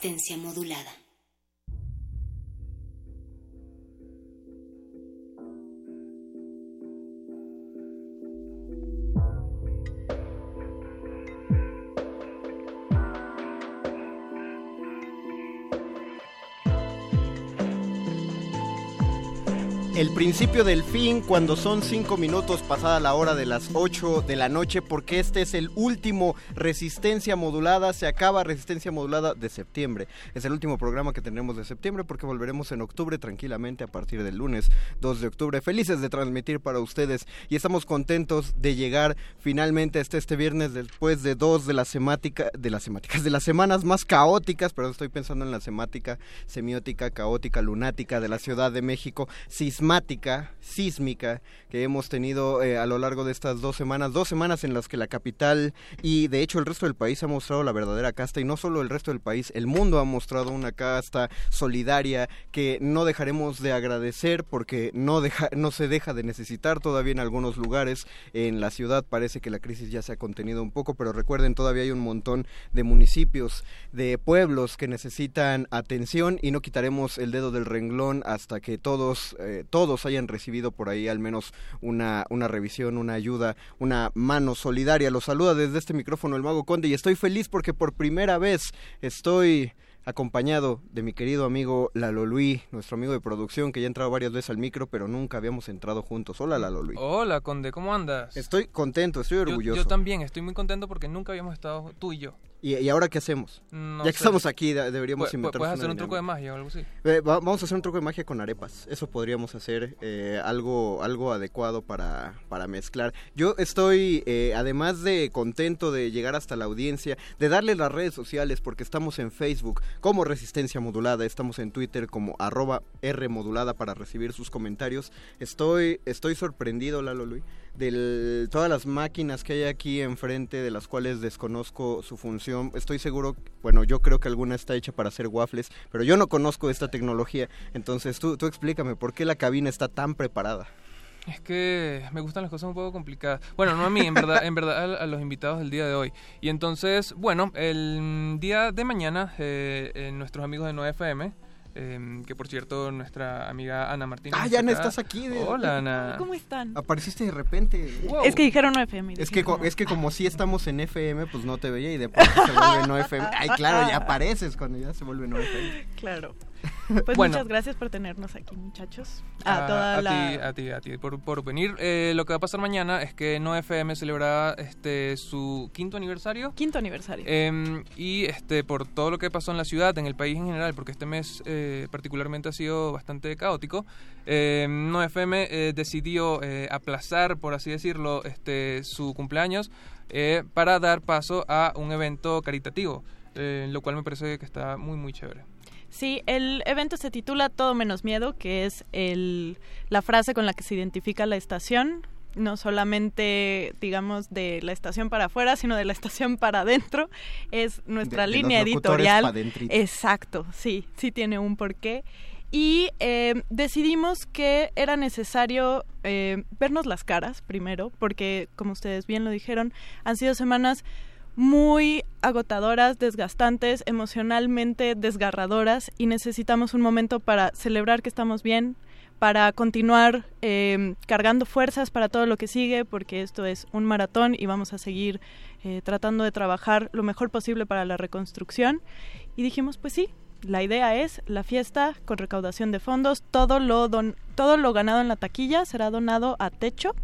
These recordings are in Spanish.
Resistencia modulada. El principio del fin cuando son cinco minutos pasada la hora de las 8 de la noche porque este es el último Resistencia Modulada, se acaba Resistencia Modulada de septiembre. Es el último programa que tendremos de septiembre porque volveremos en octubre tranquilamente a partir del lunes 2 de octubre. Felices de transmitir para ustedes y estamos contentos de llegar finalmente hasta este viernes después de dos de las semáticas, de las semáticas, de las semanas más caóticas, pero estoy pensando en la semática semiótica, caótica, lunática de la Ciudad de México, sismática sísmica que hemos tenido eh, a lo largo de estas dos semanas, dos semanas en las que la capital y de hecho el resto del país ha mostrado la verdadera casta y no solo el resto del país, el mundo ha mostrado una casta solidaria que no dejaremos de agradecer porque no, se deja de necesitar todavía en algunos lugares. En la ciudad parece que la crisis ya se ha contenido un poco, pero recuerden, todavía hay un montón de municipios, de pueblos que necesitan atención y no quitaremos el dedo del renglón hasta que todos, eh, todos hayan recibido por ahí al menos una, una revisión, una ayuda, una mano solidaria. Los saluda desde este micrófono el Mago Conde y estoy feliz porque por primera vez estoy acompañado de mi querido amigo Lalo Luis, nuestro amigo de producción que ya ha entrado varias veces al micro, pero nunca habíamos entrado juntos. Hola Lalo Luis. Hola Conde, ¿cómo andas? Estoy contento, estoy orgulloso. Yo, yo también, estoy muy contento porque nunca habíamos estado tú y yo. ¿Y, ahora qué hacemos? No ya que sé. estamos aquí, deberíamos inventar ¿Puedes hacer un truco de magia o algo así? Eh, va- vamos a hacer un truco de magia con arepas. Eso podríamos hacer eh, algo, algo adecuado para, para mezclar. Yo estoy, eh, además de contento de llegar hasta la audiencia, de darle las redes sociales, porque estamos en Facebook como Resistencia Modulada, estamos en Twitter como arroba R Modulada para recibir sus comentarios. Estoy, estoy sorprendido, Lalo Luis, de todas las máquinas que hay aquí enfrente, de las cuales desconozco su función. Estoy seguro, bueno, yo creo que alguna está hecha para hacer waffles, pero yo no conozco esta tecnología. Entonces, tú, tú explícame, ¿por qué la cabina está tan preparada? Es que me gustan las cosas un poco complicadas. Bueno, no a mí, en verdad, en verdad a, los invitados del día de hoy. Y entonces, bueno, el día de mañana, eh, eh, nuestros amigos de 9FM, eh, que por cierto, nuestra amiga Ana Martínez. Ah, ya Ana, estás aquí. de- Hola, Ana. ¿Cómo están? Apareciste de repente. Es que dijeron no FM. Es que, co- no. es que como si estamos en FM, pues no te veía y de pronto se vuelve no FM. Ay, claro, ya apareces cuando ya se vuelve no FM. Claro. Pues Bueno. muchas gracias por tenernos aquí, muchachos. A, A toda a la... ti, a ti, a ti, por, por venir. Eh, lo que va a pasar mañana es que No FM celebrará este, su quinto aniversario. Quinto aniversario. Eh, y este, por todo lo que pasó en la ciudad, en el país en general, porque este mes eh, particularmente ha sido bastante caótico, eh, No FM eh, decidió eh, aplazar, por así decirlo, este, su cumpleaños eh, para dar paso a un evento caritativo, eh, lo cual me parece que está muy, muy chévere. Sí, el evento se titula Todo menos miedo, que es el, la frase con la que se identifica la estación, no solamente, digamos, de la estación para afuera, sino de la estación para adentro. Es nuestra De- de línea editorial. Exacto, sí, sí tiene un porqué. Y eh, decidimos que era necesario eh, vernos las caras primero, porque como ustedes bien lo dijeron, han sido semanas muy agotadoras, desgastantes, emocionalmente desgarradoras y necesitamos un momento para celebrar que estamos bien, para continuar eh, cargando fuerzas para todo lo que sigue, porque esto es un maratón y vamos a seguir eh, tratando de trabajar lo mejor posible para la reconstrucción. Y dijimos, pues sí, la idea es la fiesta con recaudación de fondos, todo lo, don, todo lo ganado en la taquilla será donado a Techo,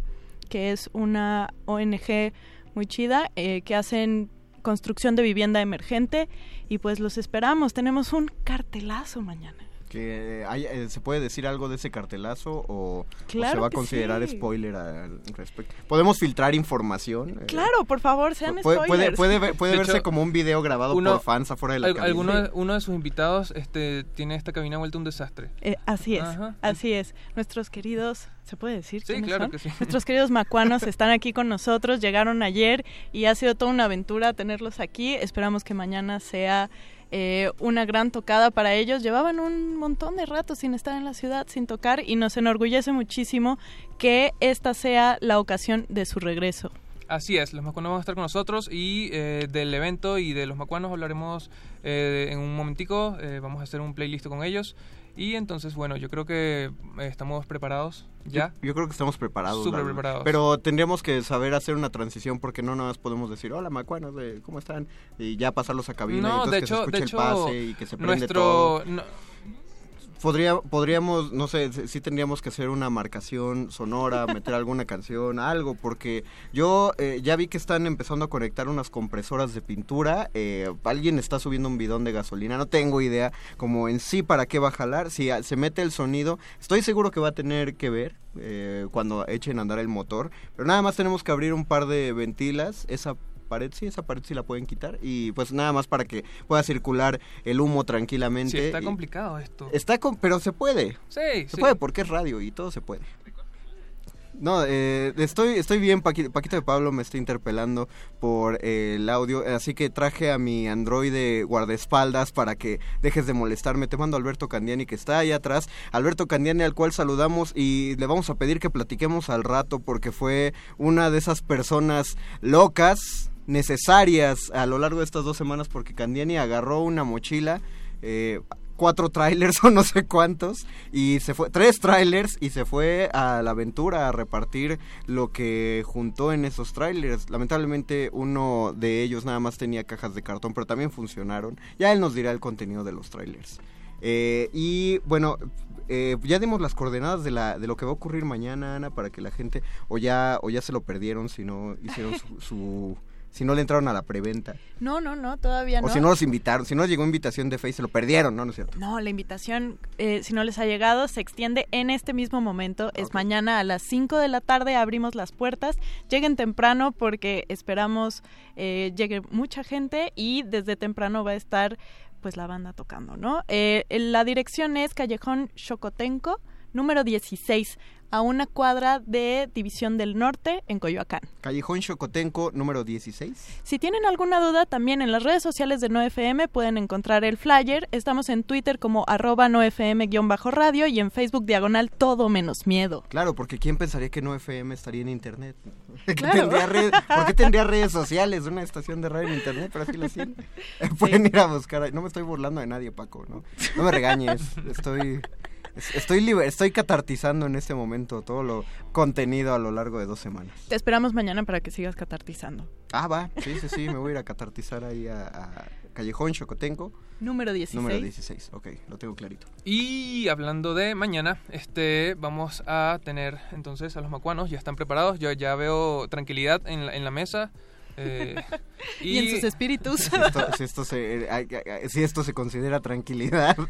que es una ONG muy chida, eh, que hacen construcción de vivienda emergente y pues los esperamos, tenemos un cartelazo mañana. Que hay- eh, ¿Se puede decir algo de ese cartelazo o, o Claro se va a considerar sí. spoiler al respecto? ¿Podemos filtrar información? Eh, Claro, por favor, sean puede, puede, spoilers. puede, ver- puede De verse hecho, como un video grabado uno- por fans afuera de la Al- cabina. alguno, de- uno de sus invitados este, tiene esta cabina vuelta un desastre. Eh, así es, Ajá. así es. Nuestros queridos, ¿se puede decir? Sí, claro son? que sí. Nuestros queridos macuanos están aquí con nosotros, llegaron ayer y ha sido toda una aventura tenerlos aquí. Esperamos que mañana sea eh, una gran tocada para ellos. Llevaban un montón de rato sin estar en la ciudad, sin tocar y nos enorgullece muchísimo que esta sea la ocasión de su regreso. Así es, los macuanos van a estar con nosotros y eh, del evento y de los macuanos hablaremos eh, en un momentico. eh, vamos a hacer un playlist con ellos. Y entonces, bueno, yo creo que eh, estamos preparados ya. Yo, yo creo que estamos preparados. Súper preparados. Pero tendríamos que saber hacer una transición porque no nada más podemos decir, hola macuanos, eh, ¿cómo están? Y ya pasarlos a cabina y No, entonces de que hecho, se escuche de el hecho, pase y que se prende todo. nuestro... no- Podría, podríamos, no sé, sí tendríamos que hacer una marcación sonora, meter alguna canción, algo, porque yo eh, ya vi que están empezando a conectar unas compresoras de pintura, eh, alguien está subiendo un bidón de gasolina, no tengo idea como en sí para qué va a jalar, si se mete el sonido, estoy seguro que va a tener que ver eh, cuando echen a andar el motor, pero nada más tenemos que abrir un par de ventilas, esa pared sí, esa pared sí la pueden quitar y pues nada más para que pueda circular el humo tranquilamente. Sí, está y- complicado esto. Está con, pero se puede. Sí, Se sí. puede porque es radio y todo se puede. No, eh, estoy, estoy bien, Paqui- Paquito de Pablo me está interpelando por eh, el audio, así que traje a mi androide guardaespaldas para que dejes de molestarme. Te mando a Alberto Candiani que está ahí atrás. Alberto Candiani al cual saludamos y le vamos a pedir que platiquemos al rato porque fue una de esas personas locas, necesarias a lo largo de estas dos semanas porque Candiani agarró una mochila. eh, cuatro trailers o no sé cuántos y se fue tres trailers y se fue a la aventura a repartir lo que juntó en esos trailers lamentablemente uno de ellos nada más tenía cajas de cartón pero también funcionaron ya él nos dirá el contenido de los trailers Eh, y bueno eh, ya dimos las coordenadas de la de lo que va a ocurrir mañana Ana para que la gente o ya o ya se lo perdieron si no hicieron su, su- si no le entraron a la preventa No, no, no, todavía no. o si no los invitaron si no llegó invitación de Face se lo perdieron no no es cierto No, la invitación, eh, si no les ha llegado, se extiende en este mismo momento. Es Ok. mañana a las 5 de la tarde, abrimos las puertas. Lleguen temprano porque esperamos eh, llegue mucha gente y desde temprano va a estar pues la banda tocando, ¿no? Eh, la dirección es Callejón Xocotenco, número 16, a una cuadra de División del Norte en Coyoacán. Callejón Xocotenco número 16. Si tienen alguna duda, también en las redes sociales de NoFM pueden encontrar el flyer. Estamos en Twitter como arroba nofm-radio y en Facebook diagonal todo menos miedo. Claro, porque ¿quién pensaría que no FM estaría en internet? ¿Qué Claro. red- ¿Por qué tendría redes sociales? Una estación de radio en internet, pero así lo tiene. Pueden ir a buscar. No me estoy burlando de nadie, Paco, ¿no? No me regañes. Estoy. Es- Estoy, liber- estoy catartizando en este momento todo lo contenido a lo largo de dos semanas. Te esperamos mañana para que sigas catartizando. Ah, va, sí, sí, sí, me voy a ir a catartizar ahí a, a Callejón Xocotenco, Número 16. número 16. Ok, lo tengo clarito. Y hablando de mañana, este, vamos a tener entonces a los macuanos, ya están preparados, yo ya veo tranquilidad en la, en la mesa. eh, Y, en sus espíritus. Si esto, si esto se, ay, si esto se considera tranquilidad.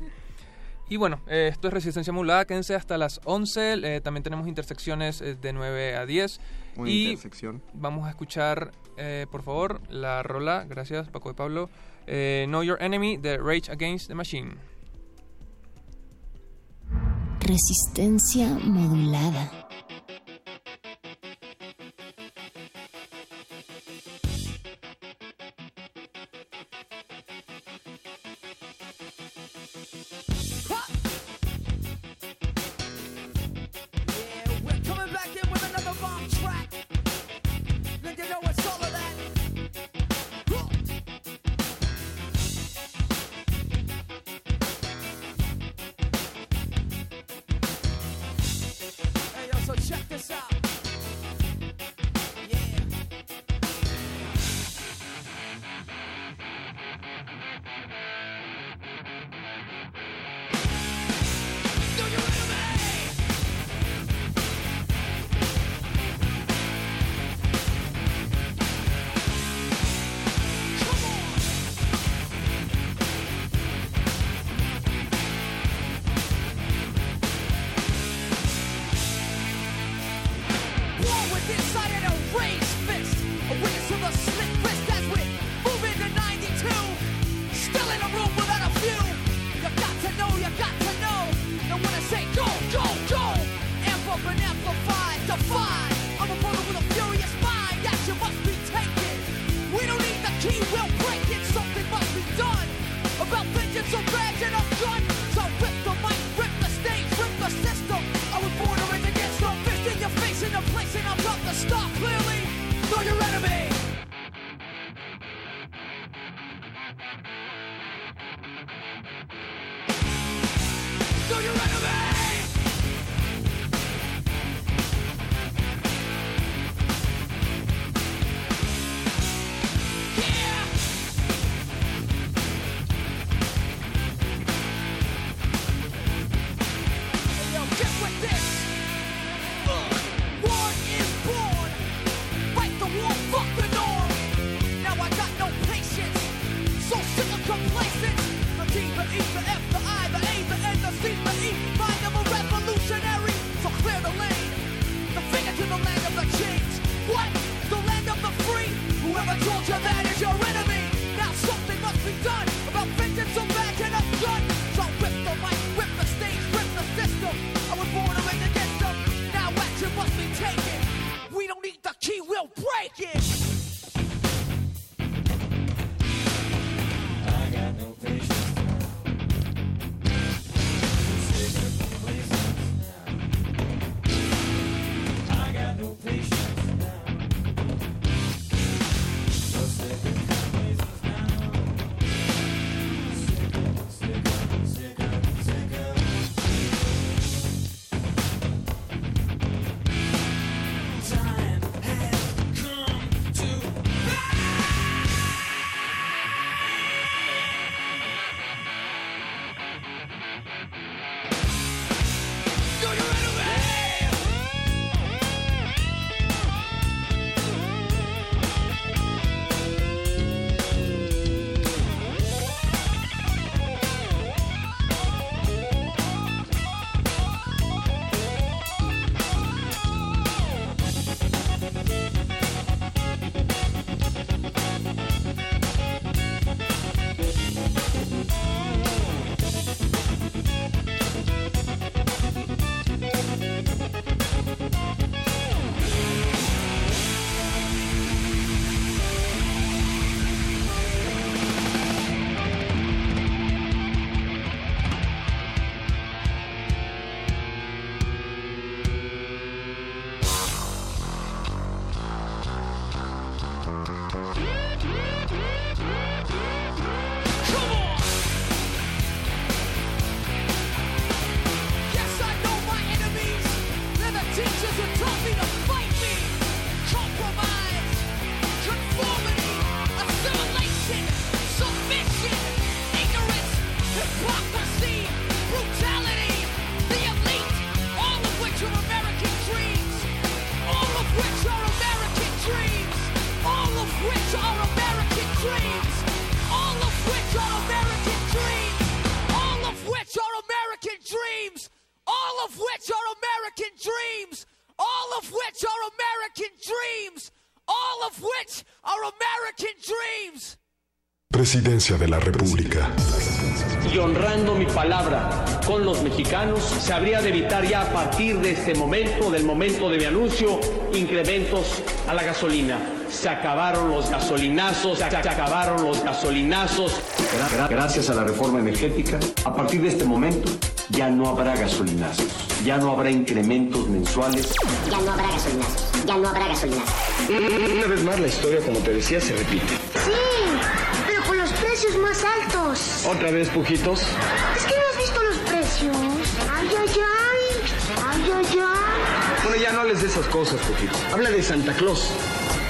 Y bueno, eh, esto es Resistencia Modulada, quédense hasta las 11, eh, también tenemos intersecciones eh, de 9 a 10. Una y intersección. vamos a escuchar, eh, por favor, la rola, gracias Paco de Pablo, eh, Know Your Enemy de Rage Against the Machine. Resistencia modulada. Presidencia de la República. y honrando mi palabra con los mexicanos, se habría de evitar ya a partir de este momento, del momento de mi anuncio, incrementos a la gasolina. Se acabaron los gasolinazos, se acabaron los gasolinazos. Gra- gra- Gracias a la reforma energética, a partir de este momento ya no habrá gasolinazos, ya no habrá incrementos mensuales. Ya no habrá gasolinazos. Ya no habrá gasolinazos. Una vez más la historia, como te decía, se repite. Más altos. Otra vez, pujitos. Es que no has visto los precios. Ay, ay, ay. Ay, ay, ay. Bueno, ya no hables de esas cosas, pujitos. Habla de Santa Claus.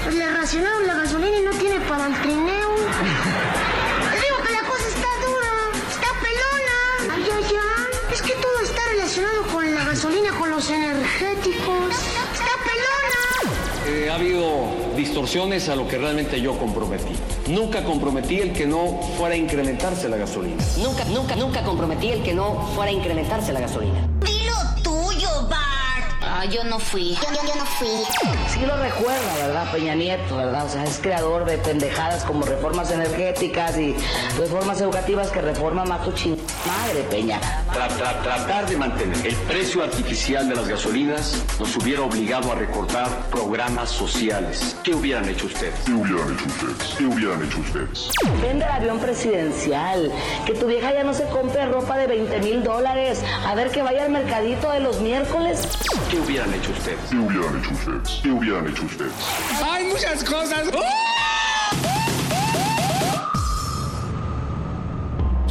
Pues le racionaron la gasolina y no tiene para el trineo. Te digo que la cosa está dura. Está pelona. Ay, ay, ay. Es que todo está relacionado con la gasolina, con los energéticos. Está pelona. Eh, ha habido distorsiones a lo que realmente yo comprometí. Nunca comprometí el que no fuera a incrementarse la gasolina. Nunca, nunca, nunca comprometí el que no fuera a incrementarse la gasolina. Dilo tuyo, Bart. Ah, yo no fui. Yo, yo, yo no fui. Sí lo recuerda, ¿verdad? Peña Nieto, ¿verdad? O sea, es creador de pendejadas como reformas energéticas y reformas educativas que reforma más tu ching... Madre, Peña. Tra- tra- tratar de mantener el precio artificial de las gasolinas nos hubiera obligado a recortar programas sociales. ¿Qué hubieran hecho ustedes? ¿Qué hubieran hecho ustedes? ¿Qué hubieran hecho ustedes? Vende el avión presidencial. Que tu vieja ya no se compre ropa de 20 mil dólares. A ver que vaya al mercadito de los miércoles. ¿Qué hubieran hecho ustedes? ¿Qué hubieran hecho ustedes? ¿Qué hubieran hecho ustedes? Hay muchas cosas.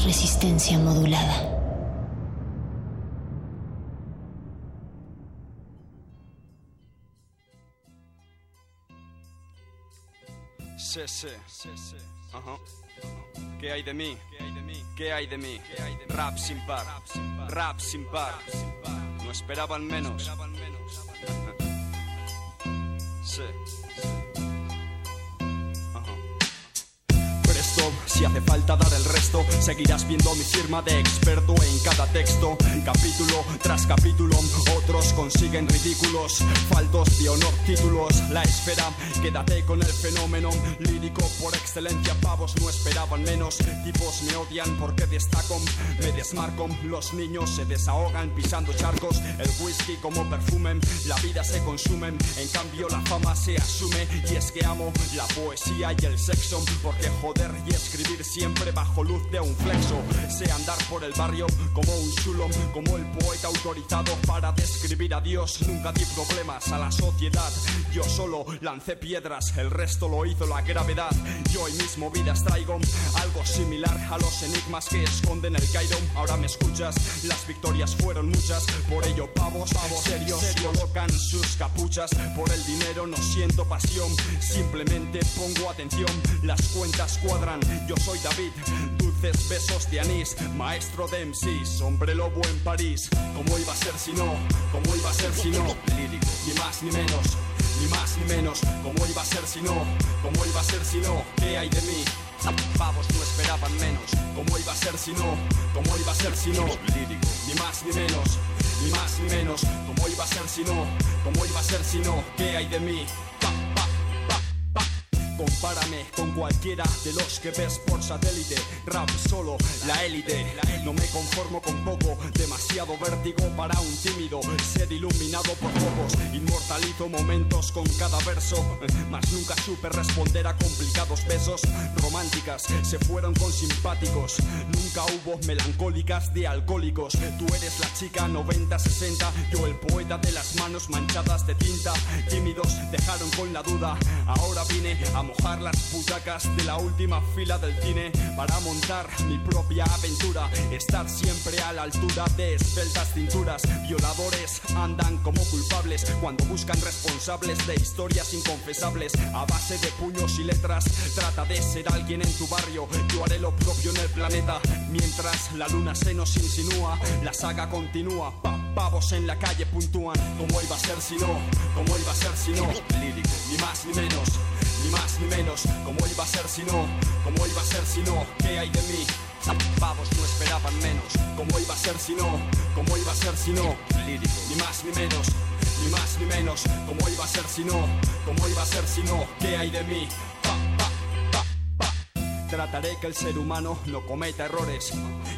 Resistencia modulada. Sí, sí, sí, sí. Ajá. ¿Qué hay de mí? ¿Qué hay de mí? Rap sin par, rap sin par. No esperaban menos. Sí. Ajá. Si hace falta dar el resto, seguirás viendo mi firma de experto en cada texto. Capítulo tras capítulo, otros consiguen ridículos, faltos de honor, títulos. La espera, quédate con el fenómeno lírico por excelencia. Pavos no esperaban menos, tipos me odian porque destaco, me desmarco. Los niños se desahogan pisando charcos, el whisky como perfume, la vida se consume. En cambio, la fama se asume y es que amo la poesía y el sexo, porque joder y escribir siempre bajo luz de un flexo. Sé andar por el barrio como un chulo, como el poeta autorizado para describir a Dios. Nunca di problemas a la sociedad, yo solo lancé piedras, el resto lo hizo la gravedad. Yo hoy mismo vidas traigo algo similar a los enigmas que esconden el Cairo. Ahora me escuchas, las victorias fueron muchas, por ello pavos, pavos serios, colocan sus capuchas. Por el dinero no siento pasión, simplemente pongo atención, las cuentas cuadran. Yo soy David, dulces besos de anís, maestro de MCs, hombre lobo en París. ¿Cómo iba a ser si no? ¿Cómo iba a ser si no? Lírico, ni más ni menos, ni más ni menos. ¿Cómo iba a ser si no? ¿Cómo iba a ser si no? ¿Qué hay de mí? Pavos no esperaban menos. ¿Cómo iba a ser si no? ¿Cómo iba a ser si no? Lírico, ni más ni menos, ni más ni menos. ¿Cómo iba a ser si no? ¿Cómo iba a ser si no? ¿Qué hay de mí? Compárame con cualquiera de los que ves por satélite. Rap solo, la élite. No me conformo con poco, demasiado vértigo para un tímido. Ser iluminado por pocos, inmortalizo momentos con cada verso. Mas nunca supe responder a complicados besos. Románticas se fueron con simpáticos. Nunca hubo melancólicas de alcohólicos. Tú eres la chica 90-60, yo el poeta de las manos manchadas de tinta. Tímidos dejaron con la duda. Ahora vine a mojar las butacas de la última fila del cine para montar mi propia aventura. Estar siempre a la altura de esbeltas cinturas. Violadores andan como culpables cuando buscan responsables de historias inconfesables. A base de puños y letras, trata de ser alguien en tu barrio. Yo haré lo propio en el planeta. Mientras la luna se nos insinúa, la saga continúa. Pa- pavos en la calle puntúan. ¿Cómo iba a ser si no? ¿Cómo iba a ser si no? Lírico, ni más ni menos ni más ni menos. ¿Cómo iba a ser si no? ¿Cómo iba a ser si no? ¿Qué hay de mí? Pavos no esperaban menos. ¿Cómo iba a ser si no? ¿Cómo iba a ser si no? Lírico, ni más ni menos. Ni más ni menos. ¿Cómo iba a ser si no? ¿Cómo iba a ser si no? ¿Qué hay de mí? Trataré que el ser humano no cometa errores,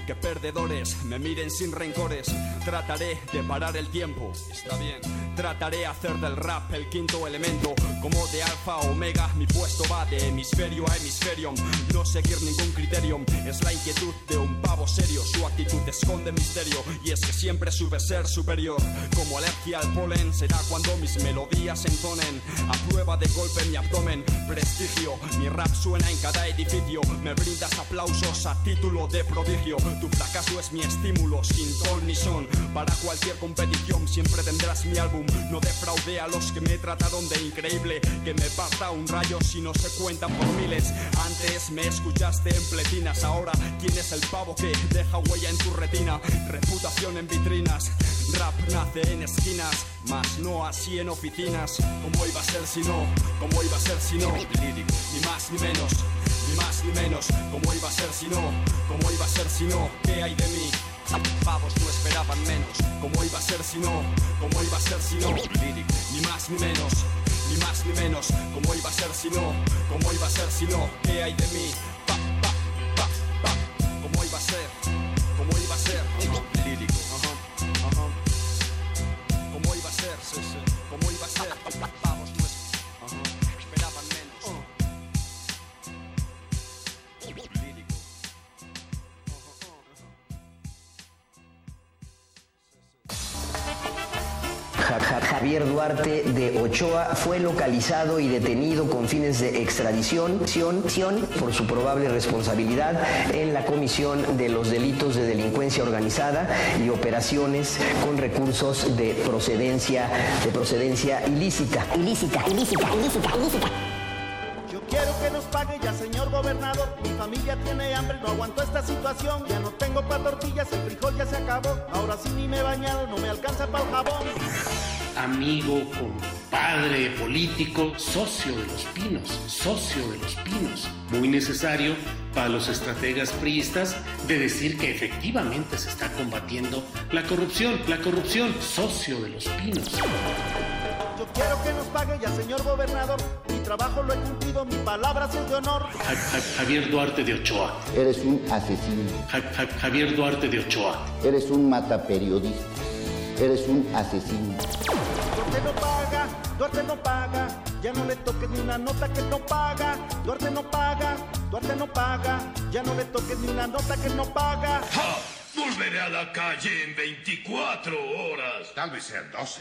que perdedores me miren sin rencores. Trataré de parar el tiempo, está bien. Trataré hacer del rap el quinto elemento, como de alfa a omega. Mi puesto va de hemisferio a hemisferio. No seguir ningún criterio, es la inquietud de un pavo serio. Su actitud esconde misterio, y es que siempre sube ser superior. Como alergia al polen será cuando mis melodías entonen. A prueba de golpe en mi abdomen, prestigio. Mi rap suena en cada edificio. Me brindas aplausos a título de prodigio. Tu fracaso es mi estímulo, sin ton ni son. Para cualquier competición siempre tendrás mi álbum. No defraude a los que me trataron de increíble. Que me parta un rayo si no se cuentan por miles. Antes me escuchaste en pletinas. Ahora, ¿quién es el pavo que deja huella en tu retina? Reputación en vitrinas. Rap nace en esquinas, mas no así en oficinas. ¿Cómo iba a ser si no? ¿Cómo iba a ser si no? Ni más ni menos más ni menos. ¿Cómo iba a ser si no? ¿Cómo iba a ser si no? ¿Qué hay de mí? Pavos no esperaban menos. ¿Cómo iba a ser si no? ¿Cómo iba a ser si no? Lírico, ni más ni menos. Ni más ni menos. ¿Cómo iba a ser si no? ¿Cómo iba a ser si no? ¿Qué hay de mí? Pa, pa, pa, pa. ¿Cómo iba a ser? ¿Cómo iba a ser? Lírico, ajá, ajá. ¿Cómo iba a ser? Sí, sí. Javier Duarte de Ochoa fue localizado y detenido con fines de extradición ción- ción por su probable responsabilidad en la comisión de los delitos de delincuencia organizada y operaciones con recursos de procedencia de procedencia ilícita. Ilícita, ilícita, ilícita, ilícita. Quiero que nos pague ya, señor gobernador. Mi familia tiene hambre, no aguanto esta situación. Ya no tengo para tortillas, el frijol ya se acabó. Ahora sí ni me he no me alcanza para el jabón. amigo, compadre. padre político, socio de los pinos, socio de los pinos. Muy necesario para los estrategas priistas de decir que efectivamente se está combatiendo la corrupción, la corrupción, socio de los pinos. Quiero que nos pague ya, señor gobernador. Mi trabajo lo he cumplido, mi palabra es de honor. Ja- Ja- Javier Duarte de Ochoa. Eres un asesino. Ja- Ja- Javier Duarte de Ochoa. Eres un mataperiodista. Eres un asesino. Duarte no paga, Duarte no paga. Ya no le toques ni una nota que no paga. Duarte no paga, Duarte no paga. Ya no le toques ni una nota que no paga. Volveré a la calle en 24 horas. Tal vez sean 12.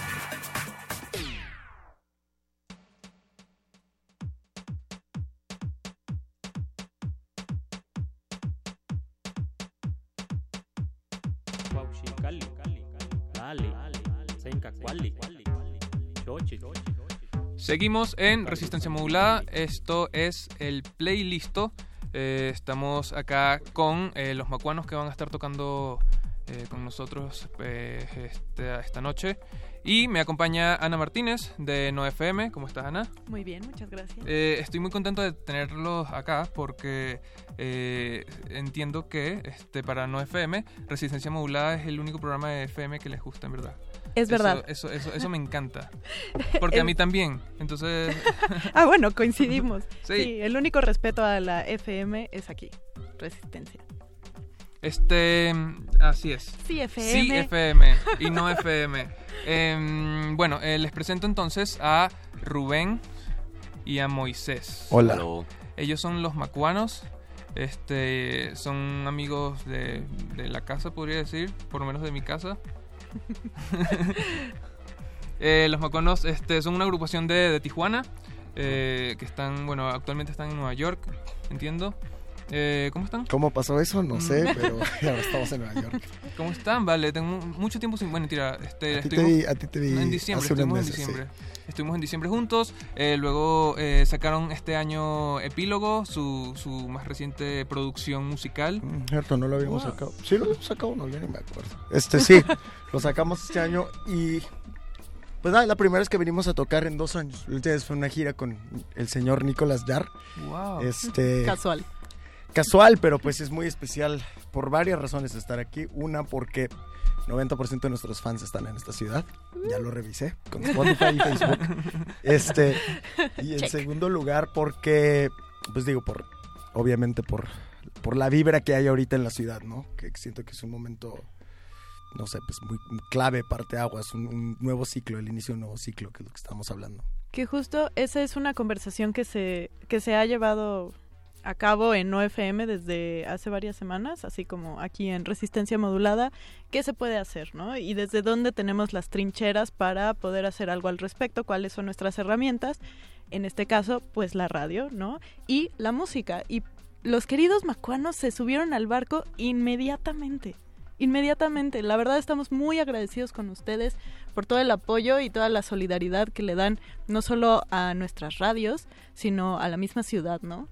Seguimos en Resistencia Modulada. Esto es el playlisto. Eh, estamos acá con eh, los macuanos que van a estar tocando eh, con nosotros este- esta noche. Y me acompaña Ana Martínez de NoFM. ¿Cómo estás, Ana? Muy bien, muchas gracias. Eh, estoy muy contento de tenerlos acá porque eh, entiendo que este, para No FM, Resistencia Modulada es el único programa de FM que les gusta, en verdad. Es verdad. Eso, eso, eso me encanta. Porque a mí también. Entonces. ah, bueno, coincidimos. Sí. sí, el único respeto a la FM es aquí. Resistencia. Este, así es. Sí, FM. Sí, FM y no FM. Em, bueno, eh, les presento entonces a Rubén y a Moisés. Hola. Ellos son los macuanos. Este, son amigos de, de la casa, podría decir, por lo menos de mi casa. Eh, los macuanos este, son una agrupación de, de Tijuana eh, que están, bueno, actualmente están en Nueva York, entiendo. Eh, ¿Cómo están? ¿Cómo pasó eso? No sé, Mm. pero ahora estamos en Nueva York. ¿Cómo están? Vale, tengo mucho tiempo sin... Bueno, tira, este, A ti te vi- a ti te vi En diciembre, hace unos estuvimos en meses, diciembre. Estuvimos en diciembre juntos, eh, luego eh, sacaron este año Epílogo, su, su más reciente producción musical. Mm, Cierto, no lo habíamos Wow. sacado. Sí, lo habíamos sacado, no, ya ni me acuerdo. Este, sí, lo sacamos este año y... Pues nada, la primera vez que venimos a tocar en dos años. Vez fue una gira con el señor Nicolás Jar. Wow. Este, Casual. Casual, pero pues es muy especial por varias razones estar aquí. Una, porque 90% de nuestros fans están en esta ciudad. Ya lo revisé con Spotify y Facebook. Este, y en Check. segundo lugar, porque, pues digo, por obviamente por, por la vibra que hay ahorita en la ciudad, ¿no? Que siento que es un momento, no sé, pues muy clave, parte aguas, un, un nuevo ciclo, el inicio de un nuevo ciclo, que es lo que estamos hablando. Que justo esa es una conversación que se, que se ha llevado a cabo en OFM desde hace varias semanas, así como aquí en Resistencia Modulada, qué se puede hacer, ¿no? Y desde dónde tenemos las trincheras para poder hacer algo al respecto, cuáles son nuestras herramientas, en este caso, pues la radio, ¿no? Y la música. Y los queridos macuanos se subieron al barco inmediatamente. Inmediatamente. La verdad estamos muy agradecidos con ustedes por todo el apoyo y toda la solidaridad que le dan no solo a nuestras radios, sino a la misma ciudad, ¿no?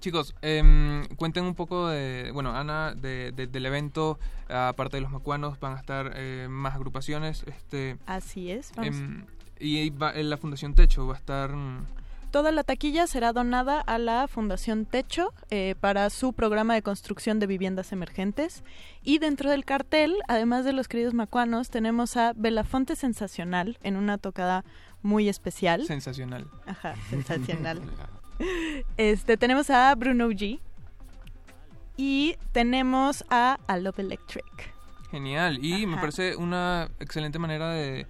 Chicos, em, cuenten un poco de, bueno, Ana, de, de- del evento, aparte de los macuanos, van a estar eh, más agrupaciones, este... Así es. vamos. em, y va- en la Fundación Techo va a estar... mm, Toda la taquilla será donada a la Fundación Techo eh, para su programa de construcción de viviendas emergentes. Y dentro del cartel, además de los queridos macuanos, tenemos a Belafonte Sensacional en una tocada muy especial. Sensacional. Ajá, sensacional. este, tenemos a Bruno G. Y tenemos a A Love Electric. Genial, y me parece una excelente manera de,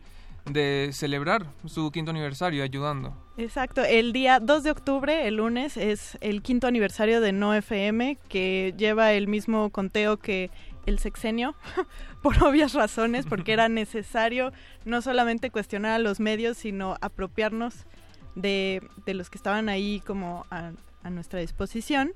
de celebrar su quinto aniversario ayudando. Exacto, el día 2 de octubre, el lunes, es el quinto aniversario de No FM, que lleva el mismo conteo que el sexenio, por obvias razones, porque era necesario no solamente cuestionar a los medios, sino apropiarnos de, de los que estaban ahí como a, a nuestra disposición.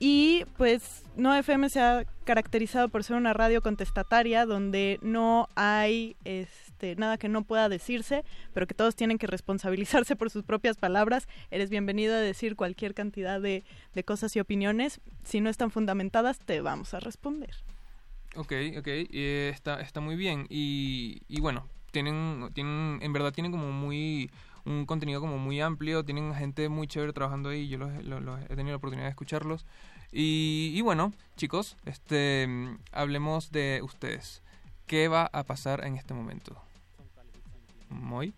Y pues No FM se ha caracterizado por ser una radio contestataria donde no hay este, nada que no pueda decirse, pero que todos tienen que responsabilizarse por sus propias palabras. Eres bienvenido a decir cualquier cantidad de, de cosas y opiniones. Si no están fundamentadas, te vamos a responder. Ok, ok, está, está muy bien. Y, y bueno, tienen, tienen, en verdad tienen como muy un contenido como muy amplio, tienen gente muy chévere trabajando ahí, yo los, los- los he tenido la oportunidad de escucharlos. Y, y bueno, chicos, este hablemos de ustedes. ¿Qué va a pasar en este momento? Moy.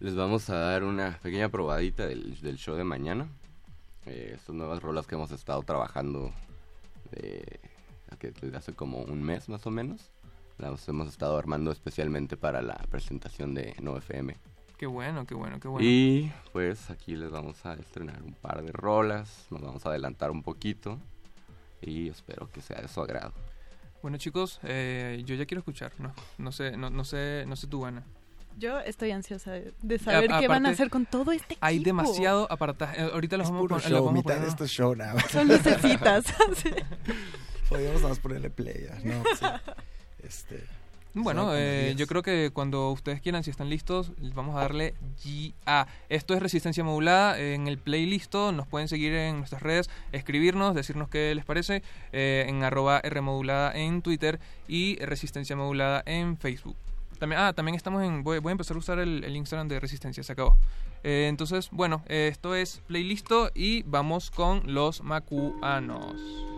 Les vamos a dar una pequeña probadita del, del show de mañana. Eh, estas nuevas rolas que hemos estado trabajando de- desde hace como un mes más o menos. Las hemos estado armando especialmente para la presentación de No FM. Qué bueno, qué bueno, qué bueno. Y pues aquí les vamos a estrenar un par de rolas, nos vamos a adelantar un poquito y espero que sea de su agrado. Bueno, chicos, eh, yo ya quiero escuchar. No, no sé, no, no sé, no sé tú, Ana. Yo estoy ansiosa de, de saber A- qué van a hacer con todo este Hay equipo. demasiado aparataje. Eh, Ahorita los Es vamos, puro a show, los vamos a mitad poner, de ¿no? esto es show nada más. Son lucecitas. Sí. Podríamos nada más ponerle play. ya, No, sí. Este, Bueno, eh, 10. yo creo que cuando ustedes quieran, si están listos, vamos a darle GA. Esto es Resistencia Modulada. En el playlist nos pueden seguir en nuestras redes, escribirnos, decirnos qué les parece, eh, en arroba Rmodulada en Twitter y Resistencia Modulada en Facebook. También, ah, también estamos en... Voy, voy a empezar a usar el, el Instagram de Resistencia, se acabó. Eh, entonces, bueno, eh, esto es playlist y vamos con los macuanos.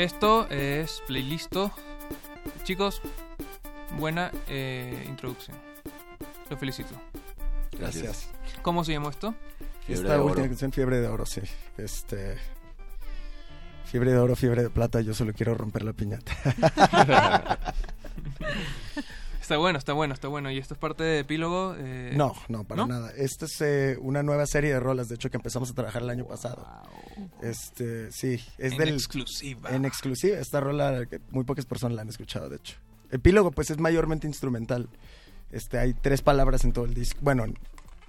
Esto es Playlisto. Chicos, buena eh, introducción. Lo felicito. Gracias. ¿Cómo se llamó esto? Esta última canción, Fiebre de Oro, sí. Este. Fiebre de oro, fiebre de plata, yo solo quiero romper la piñata. Está bueno, está bueno, está bueno. ¿Y esto es parte de epílogo? eh, No, no, para nada. Esta es eh, una nueva serie de rolas, de hecho, que empezamos a trabajar el año pasado. Este, sí, es En del... exclusiva. En exclusiva. Esta rola, que muy pocas personas la han escuchado, de hecho. Epílogo, pues, es mayormente instrumental. Este, hay tres palabras en todo el disco. Bueno, en,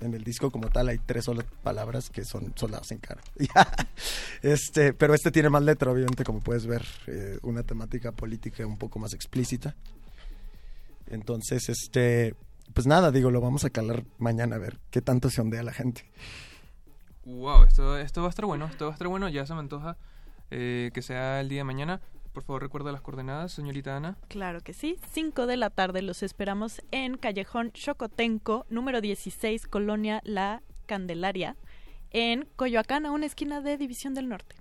en el disco como tal hay tres solas palabras que son soldados en cara. este, pero este tiene más letra, obviamente, como puedes ver. eh, una temática política un poco más explícita. Entonces, este, pues nada, digo, lo vamos a calar mañana a ver qué tanto se ondea la gente. Wow, esto, esto va a estar bueno, esto va a estar bueno. Ya se me antoja eh, que sea el día de mañana. Por favor, recuerda las coordenadas, señorita Ana. Claro que sí. 5 de la tarde los esperamos en Callejón Chocotenco, número 16, Colonia La Candelaria, en Coyoacán, a una esquina de División del Norte.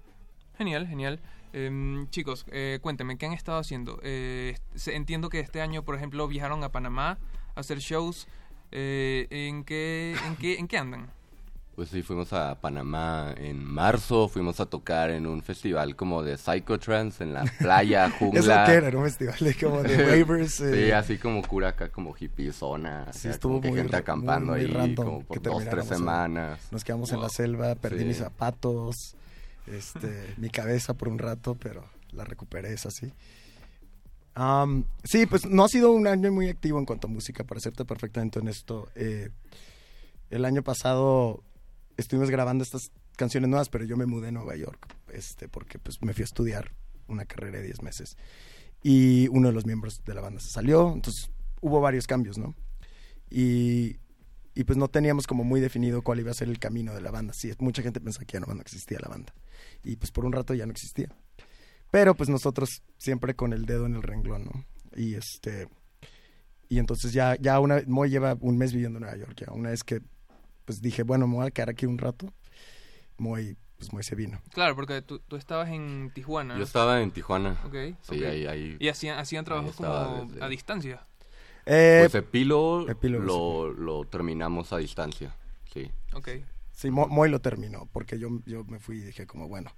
Genial, genial. Em, chicos, eh, cuéntenme, ¿qué han estado haciendo? Eh, entiendo que este año, por ejemplo, viajaron a Panamá a hacer shows. Eh, ¿en, qué, en, qué, ¿En qué andan? Pues sí, fuimos a Panamá en marzo, fuimos a tocar en un festival como de psychotrance en la playa, jungla. ¿Eso qué era? ¿Era un festival de como de waivers? sí, eh? así como cura acá, como hippie zona. Sí, sea, estuvo que muy, gente acampando muy- muy ahí random como por que dos, tres semanas. Nos quedamos en la selva, perdí Sí. mis zapatos, este, mi cabeza por un rato, pero la recuperé, es así. Sí, pues no ha sido un año muy activo en cuanto a música, para serte perfectamente honesto. Eh, el año pasado estuvimos grabando estas canciones nuevas, pero yo me mudé a Nueva York, este, porque pues me fui a estudiar una carrera de 10 meses. Y uno de los miembros de la banda se salió, entonces hubo varios cambios, ¿no? Y, y pues no teníamos como muy definido cuál iba a ser el camino de la banda. Sí, mucha gente pensaba que ya no, existía la banda. Y pues por un rato ya no existía. Pero pues nosotros siempre con el dedo en el renglón, ¿no? Y este y entonces ya ya una Moy lleva un mes viviendo en Nueva York ya. Una vez que pues dije, bueno, me voy a quedar aquí un rato. Moy pues Moy se vino. Claro, porque tú, tú estabas en Tijuana. Yo estaba en Tijuana. Ok. Sí, ahí- ahí- Y hacían, hacían trabajos como desde- a distancia. Eh, pues epílogo, epílogo, lo, lo terminamos a distancia, sí. Ok. Sí, Mo- Moy lo terminó, porque yo, yo me fui y dije como, bueno,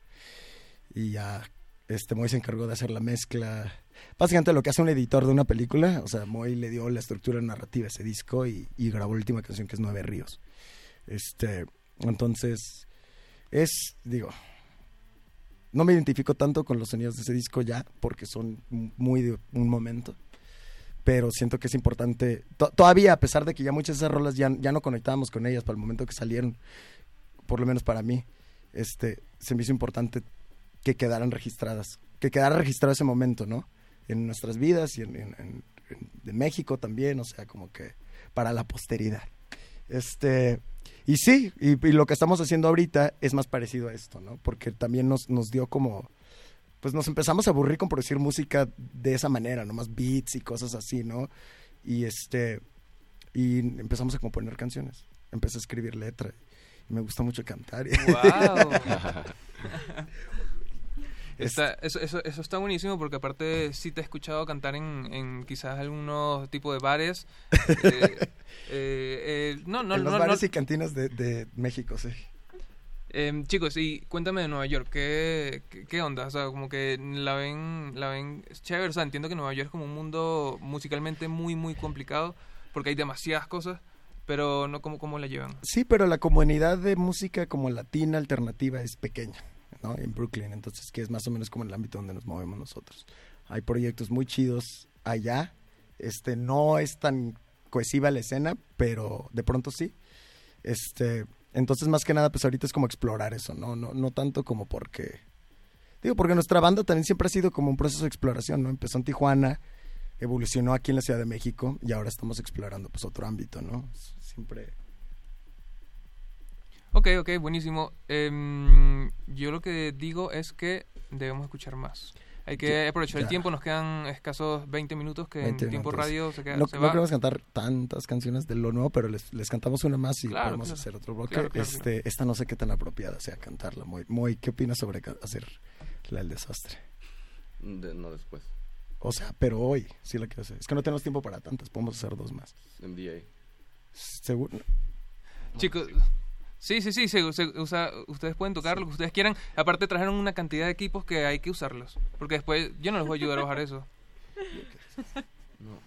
y ya, este, Moy se encargó de hacer la mezcla. Básicamente lo que hace un editor de una película, o sea, Moy le dio la estructura narrativa a ese disco y, y grabó la última canción que es Nueve Ríos. Este, entonces, es, digo, no me identifico tanto con los sonidos de ese disco ya, porque son muy de un momento pero siento que es importante. to- todavía, a pesar de que ya muchas de esas rolas ya, ya no conectábamos con ellas para el momento que salieron, por lo menos para mí, este, se me hizo importante que quedaran registradas, que quedara registrado ese momento, ¿no? En nuestras vidas y en- en- de México también, o sea, como que para la posteridad. Este, y sí, y, y lo que estamos haciendo ahorita es más parecido a esto, ¿no? Porque también nos, nos dio como, pues nos empezamos a aburrir con producir música de esa manera, nomás beats y cosas así, ¿no? Y este y empezamos a componer canciones. Empecé a escribir letra. Y me gusta mucho cantar. ¡Wow! Está, eso, eso, eso está buenísimo porque aparte sí te he escuchado cantar en, en quizás algunos tipos de bares. Eh, eh, eh, no, no, en los no, bares no. y cantinas de, de México, sí. Em, chicos, y cuéntame de Nueva York, ¿qué, qué, qué onda? O sea, como que la ven, la ven chévere, o sea, entiendo que Nueva York es como un mundo musicalmente muy, muy complicado porque hay demasiadas cosas, pero no como cómo la llevan. Sí, pero la comunidad de música como latina alternativa es pequeña, ¿no? En Brooklyn, entonces que es más o menos como el ámbito donde nos movemos nosotros. Hay proyectos muy chidos allá. Este no es tan cohesiva la escena, pero de pronto sí. Este, entonces más que nada pues ahorita es como explorar eso, no no no tanto como porque digo, porque nuestra banda también siempre ha sido como un proceso de exploración, ¿no? Empezó en Tijuana, evolucionó aquí en la Ciudad de México y ahora estamos explorando pues otro ámbito, ¿no? Siempre Ok, ok, buenísimo. Em, yo lo que digo es que debemos escuchar más. Hay que Ya, aprovechar el tiempo, nos quedan escasos 20 minutos que 20 en tiempo minutos. radio se, queda, No, se no va. queremos cantar tantas canciones de lo nuevo, pero les, les cantamos una más y Claro, podemos claro. hacer otro bloque. Claro, claro, este, Esta no sé qué tan apropiada sea cantarla. Muy, muy, ¿Qué opinas sobre hacer la del desastre? De- no después. O sea, pero hoy sí la quiero hacer. Es que no tenemos tiempo para tantas, podemos hacer dos más. MDA. Seguro. Chicos, sí, sí, sí, se- se usa- ustedes pueden tocar lo que ustedes quieran. Aparte trajeron una cantidad de equipos que hay que usarlos. Porque después yo no les voy a ayudar a bajar eso. No.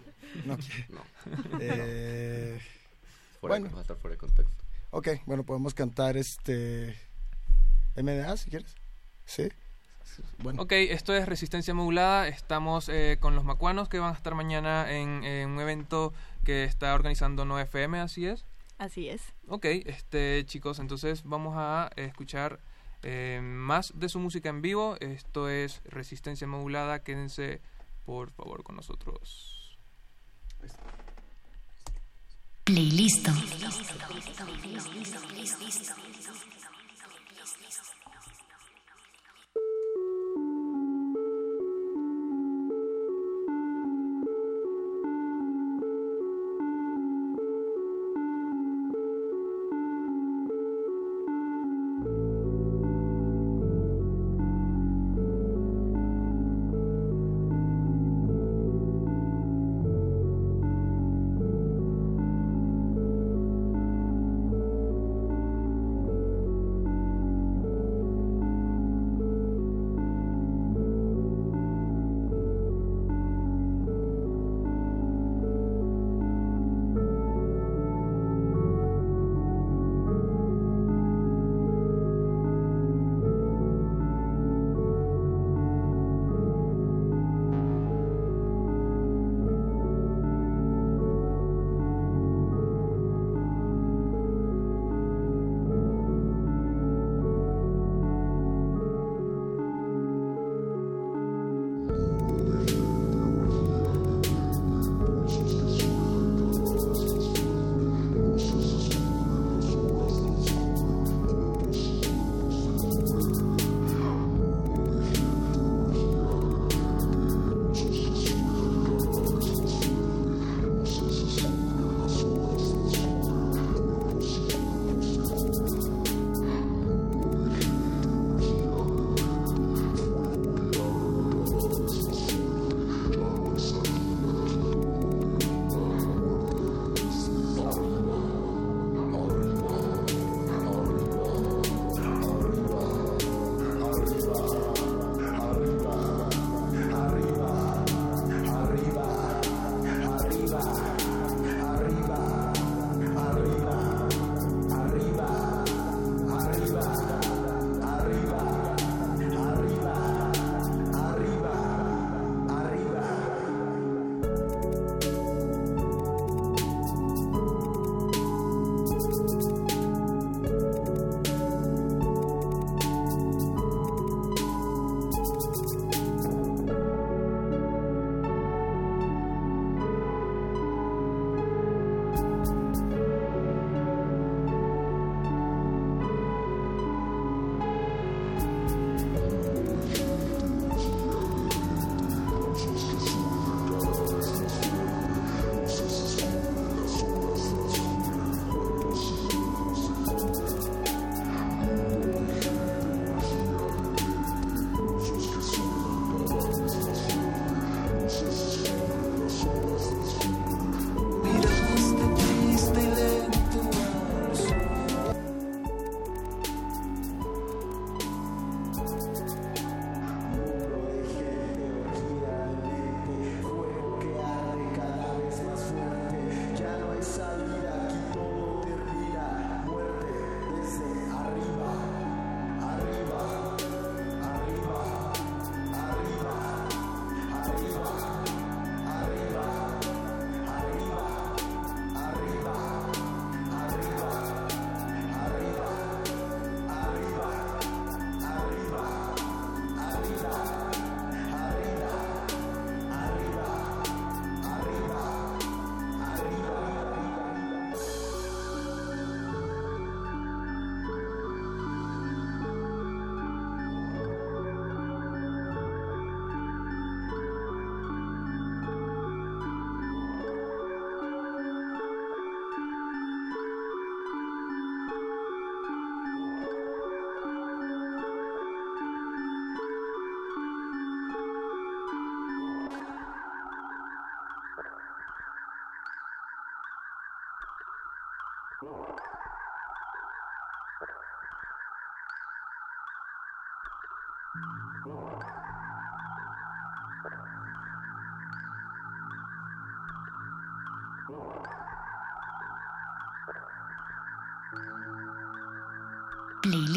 No. No. Eh, Fuera, bueno. Va a estar fuera de contexto. Ok, bueno, podemos cantar este. MDA si quieres. Sí. Bueno. Ok, esto es Resistencia Modulada. Estamos eh, con los macuanos que van a estar mañana en, en un evento que está organizando No FM, así es. Así es. Ok, este chicos, entonces vamos a escuchar eh, más de su música en vivo. Esto es Resistencia Modulada. Quédense por favor con nosotros. Playlist. Thank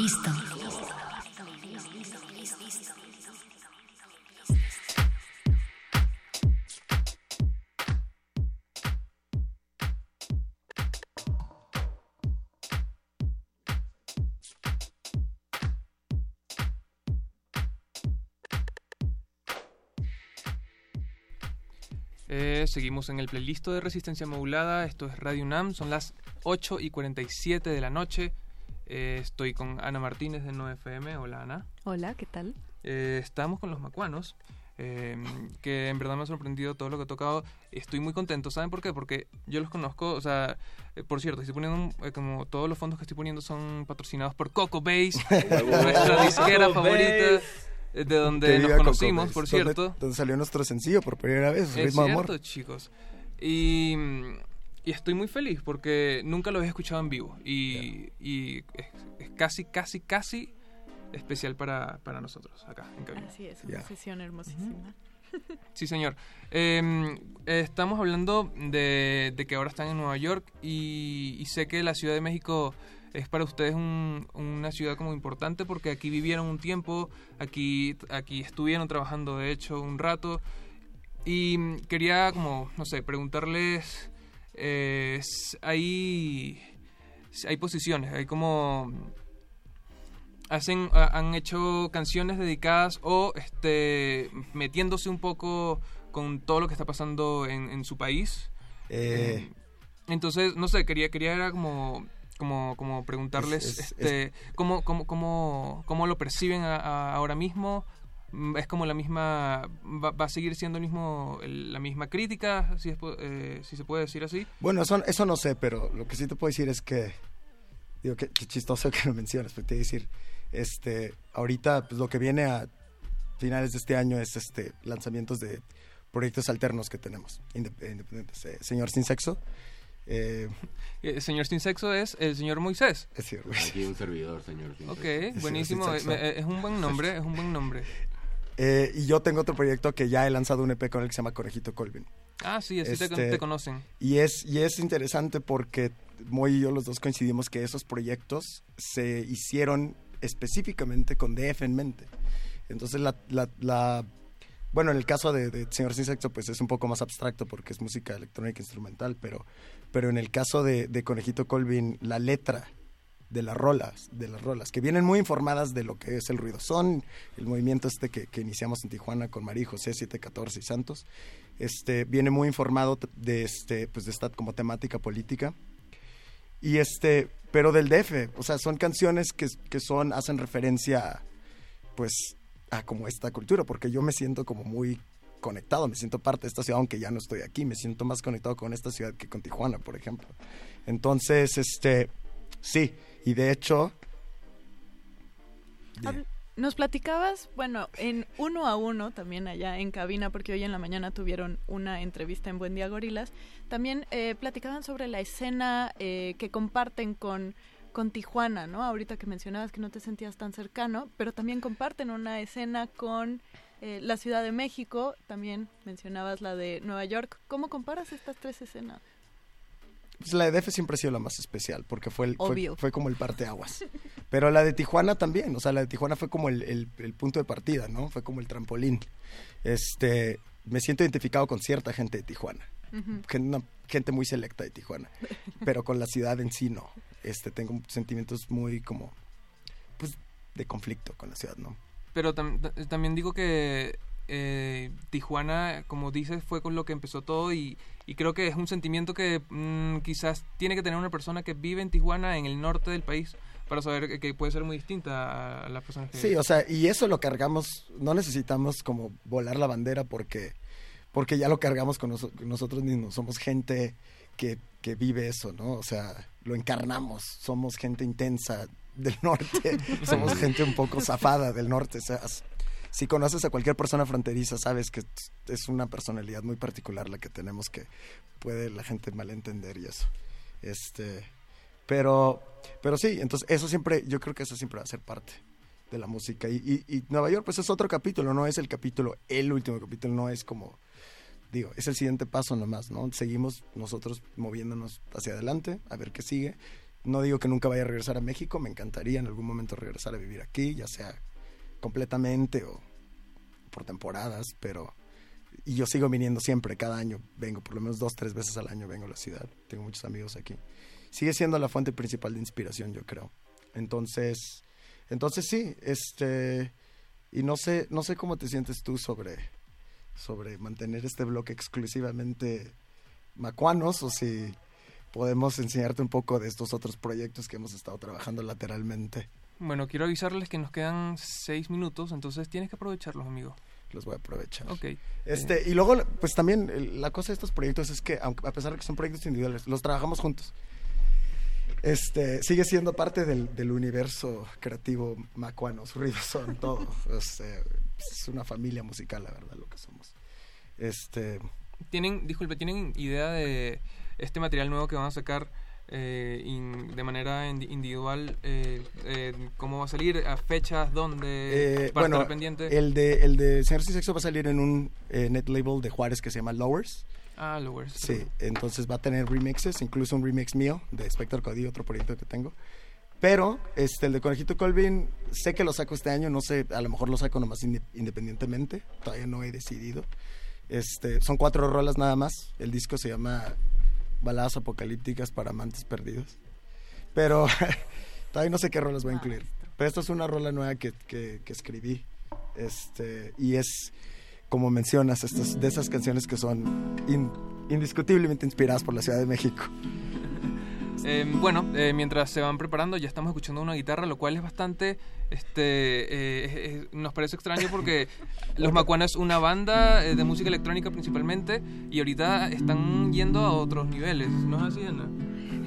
Playlisto. Eh, seguimos en el playlist de Resistencia Modulada. Esto es Radio UNAM. Son las 8 y 47 de la noche. Eh, estoy con Ana Martínez de 9FM. Hola, Ana. Hola, ¿qué tal? Eh, estamos con los macuanos. eh, que en verdad me ha sorprendido todo lo que he tocado. Estoy muy contento. ¿Saben por qué? Porque yo los conozco. O sea, eh, por cierto, estoy poniendo un- eh, como todos los fondos que estoy poniendo son patrocinados por Coco Base, nuestra disquera favorita. Base. De donde nos conocimos, Base, por cierto. Donde salió nuestro sencillo por primera vez, Es Ritmo de cierto, Amor. chicos. Y, y estoy muy feliz porque nunca lo había escuchado en vivo. Y, y es, es casi, casi, casi especial para, para nosotros acá en cabina. Así es, una sesión hermosísima. Sí, señor. Eh, estamos hablando de, de que ahora están en Nueva York y, y sé que la Ciudad de México es para ustedes un- una ciudad como importante porque aquí vivieron un tiempo, aquí, aquí estuvieron trabajando de hecho un rato y quería como, no sé, preguntarles, eh, hay, hay posiciones, hay como hacen ha- han hecho canciones dedicadas o este metiéndose un poco con todo lo que está pasando en, en su país. Eh, entonces no sé quería quería era como como como preguntarles Es- es- este cómo cómo cómo cómo lo perciben a- a- ahora mismo es como la misma va, va a seguir siendo el mismo el- la misma crítica si es eh, si se puede decir así Bueno, eso, eso no sé, pero lo que sí te puedo decir es que, digo, qué, qué chistoso que lo mencionas, pero te voy a decir, este, ahorita pues, lo que viene a finales de este año es este lanzamientos de proyectos alternos que tenemos, inde- independientes. Eh, Señor Sin Sexo. eh, el señor sin sexo es el señor Moisés es cierto. Aquí un servidor, señor. sin Ok, sexo. buenísimo. sin eh, sexo. me- eh, Es un buen nombre, es un buen nombre. eh, y yo tengo otro proyecto que ya he lanzado un EP con el que se llama Conejito Colvin. Ah, sí, así te, Este, te conocen. Y es, y es interesante porque Moy y yo los dos coincidimos que esos proyectos se hicieron específicamente con DF en mente. Entonces, la, la- la- bueno, en el caso de, de Señor Sin Sexo, pues es un poco más abstracto porque es música electrónica instrumental, pero, pero en el caso de, de Conejito Colvin, la letra de las rolas, de las rolas, que vienen muy informadas de lo que es el ruido son, el movimiento este que, iniciamos en Tijuana con María José 714 y Santos, este, viene muy informado de este, pues de esta como temática política. Y este, pero del DF, o sea, son canciones que, que son, hacen referencia, pues, a como esta cultura, porque yo me siento como muy conectado, me siento parte de esta ciudad, aunque ya no estoy aquí, me siento más conectado con esta ciudad que con Tijuana, por ejemplo. Entonces, este, sí, y de hecho, Nos platicabas, bueno, en uno a uno, también allá en cabina, porque hoy en la mañana tuvieron una entrevista en Buen Día Gorilas, también eh, platicaban sobre la escena eh, que comparten con, con Tijuana, ¿no? Ahorita que mencionabas que no te sentías tan cercano, pero también comparten una escena con eh, la Ciudad de México, también mencionabas la de Nueva York. ¿Cómo comparas estas tres escenas? Pues la de DF siempre ha sido la más especial, porque fue, el, fue, como el parteaguas. Pero la de Tijuana también, o sea, la de Tijuana fue como el, el- el punto de partida, ¿no? Fue como el trampolín. Este, me siento identificado con cierta gente de Tijuana. Una gente muy selecta de Tijuana, pero con la ciudad en sí no. Este, tengo sentimientos muy como, pues, de conflicto con la ciudad, ¿no? Pero tam- ta- también digo que eh, Tijuana, como dices, fue con lo que empezó todo y, y creo que es un sentimiento que mm, quizás tiene que tener una persona que vive en Tijuana, en el norte del país, para saber que, puede ser muy distinta a, a las personas que... Sí, o sea, y eso lo cargamos, no necesitamos como volar la bandera porque, porque ya lo cargamos con noso- nosotros mismos, somos gente que, que vive eso, ¿no? O sea, lo encarnamos, somos gente intensa del norte, somos gente un poco zafada del norte, o sea, si conoces a cualquier persona fronteriza, sabes que es una personalidad muy particular la que tenemos que puede la gente malentender y eso. Este, Pero, pero sí, entonces eso siempre, yo creo que eso siempre va a ser parte de la música. Y, y- y Nueva York, pues es otro capítulo, no es el capítulo, el último capítulo, no es como, digo, es el siguiente paso nomás, ¿no? Seguimos nosotros moviéndonos hacia adelante, a ver qué sigue. No digo que nunca vaya a regresar a México, me encantaría en algún momento regresar a vivir aquí, ya sea completamente o por temporadas, pero y yo sigo viniendo siempre, cada año vengo, por lo menos dos, tres veces al año vengo a la ciudad, tengo muchos amigos aquí. Sigue siendo la fuente principal de inspiración, yo creo. Entonces, entonces sí, este, y no sé, no sé cómo te sientes tú sobre, sobre mantener este bloque exclusivamente macuanos o si podemos enseñarte un poco de estos otros proyectos que hemos estado trabajando lateralmente. Bueno, quiero avisarles que nos quedan seis minutos, entonces tienes que aprovecharlos, amigo. Los voy a aprovechar. Ok. Este, y luego, pues también la cosa de estos proyectos es que, aunque, a pesar de que son proyectos individuales, los trabajamos juntos. Este, sigue siendo parte del, del universo creativo macuano, sus ruidos son todo. Este, es una familia musical, la verdad, lo que somos. Este, Tienen, disculpe, ¿tienen idea de este material nuevo que van a sacar eh, in- de manera indi- individual? eh, eh, ¿Cómo va a salir? ¿A fechas? ¿Dónde? eh, para bueno, estar pendiente. el de, el de y Sexo va a salir en un eh, net label de Juárez que se llama Lowers. Ah, Lowers. Sí, entonces va a tener remixes, incluso un remix mío de Spectre Cody, otro proyecto que tengo. Pero este, el de Conejito Colvin, sé que lo saco este año, no sé, a lo mejor lo saco nomás inde- independientemente, todavía no he decidido. Este, son cuatro rolas nada más, el disco se llama Baladas Apocalípticas para Amantes Perdidos. Pero todavía no sé qué rolas voy a incluir. Pero esta es una rola nueva que, que, que escribí. Este, y es, como mencionas, estas, de esas canciones que son in- indiscutiblemente inspiradas por la Ciudad de México. Eh, bueno, eh, mientras se van preparando, ya estamos escuchando una guitarra, lo cual es bastante. Este, eh, nos parece extraño porque Los Macuanas es una banda eh, de música electrónica principalmente y ahorita están yendo a otros niveles, ¿no es así, Ana?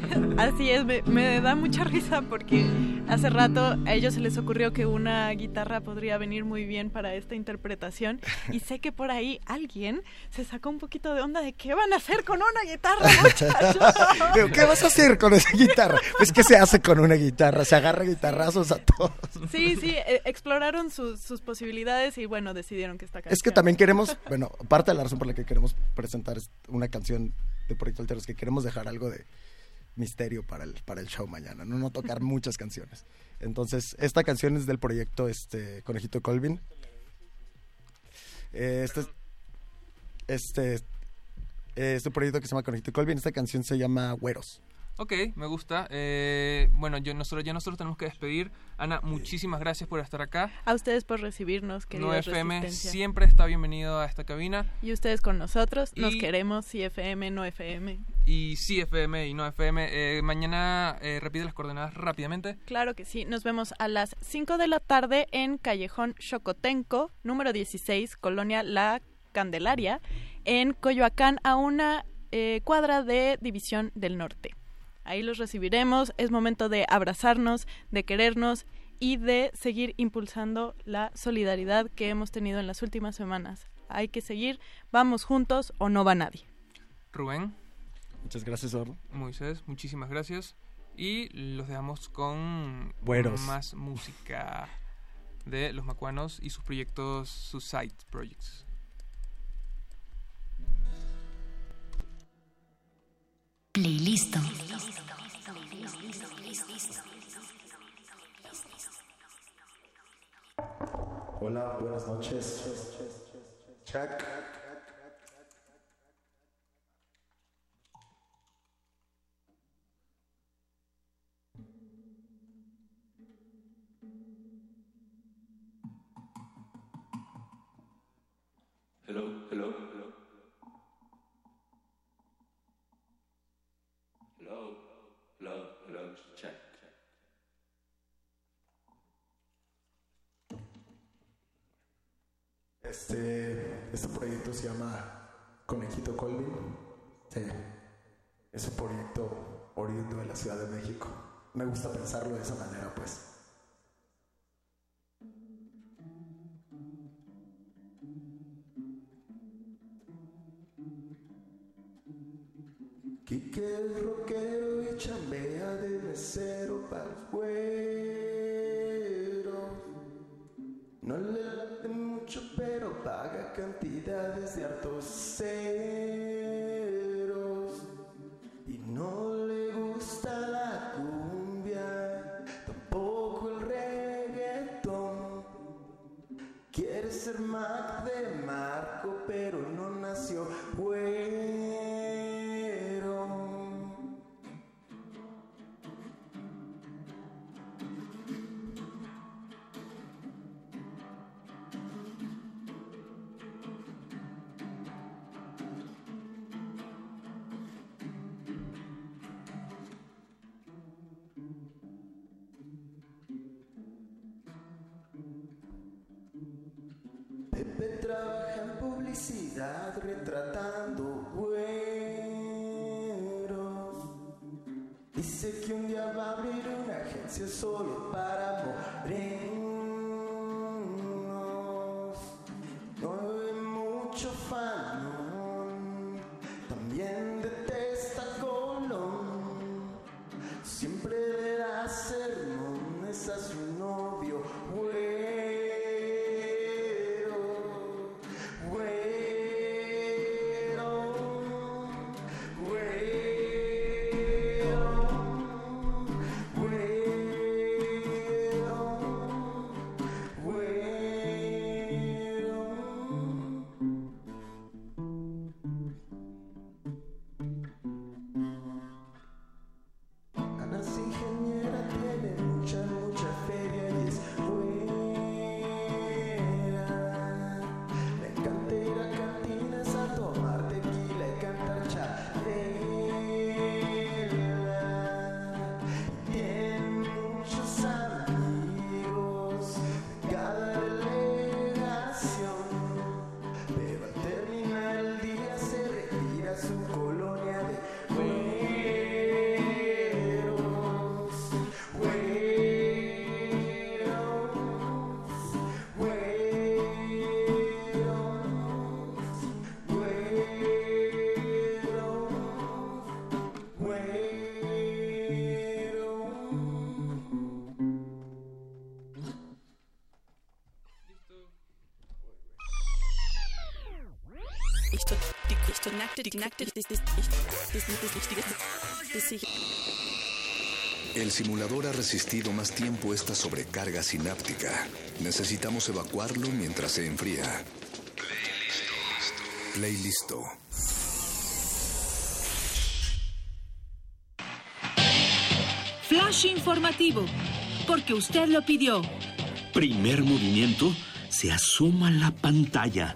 Así es, me, me da mucha risa porque hace rato a ellos se les ocurrió que una guitarra podría venir muy bien para esta interpretación y sé que por ahí alguien se sacó un poquito de onda de qué van a hacer con una guitarra, muchachos. ¿Qué vas a hacer con esa guitarra? Pues, ¿qué se hace con una guitarra? Se agarra guitarrazos a todos. Sí, sí, eh, exploraron sus- sus posibilidades y bueno, decidieron que esta canción. Es que también queremos, bueno, parte de la razón por la que queremos presentar es una canción de Proyecto Altero es que queremos dejar algo de misterio para el, para el show mañana, ¿no? No tocar muchas canciones. Entonces, esta canción es del proyecto este, Conejito Colvin. Eh, este, este, este proyecto que se llama Conejito Colvin, esta canción se llama Güeros. Ok, me gusta. Eh, bueno, yo, nosotros, ya nosotros tenemos que despedir. Ana, muchísimas gracias por estar acá. A ustedes por recibirnos, No queridos FM Resistencia. siempre está bienvenido a esta cabina. Y ustedes con nosotros, nos queremos, sí FM, no FM. Y sí, FM y no FM. Eh, mañana eh, repite las coordenadas rápidamente. Claro que sí, nos vemos a las 5 de la tarde en Callejón Xocotenco, número 16, Colonia La Candelaria, en Coyoacán, a una eh, cuadra de División del Norte. Ahí los recibiremos, es momento de abrazarnos, de querernos y de seguir impulsando la solidaridad que hemos tenido en las últimas semanas. Hay que seguir, vamos juntos o no va nadie. Rubén, Muchas gracias, Orlo. Moisés, muchísimas gracias. Y los dejamos con más música de los macuanos y sus proyectos, sus side projects. Playlist. Hola, buenas noches. Check. Hello, hello, hello. Hello, hello, hello, check. Este, este proyecto se llama Conejito Colvin. Sí. Es un proyecto oriundo de la Ciudad de México. Me gusta pensarlo de esa manera, pues. Quique es rockero y chambea de mesero para los paga cantidades de hartos ceros. Y no El simulador ha resistido más tiempo esta sobrecarga sináptica. Necesitamos evacuarlo mientras se enfría. Play listo. Flash informativo, porque usted lo pidió. Primer movimiento, se asoma la pantalla.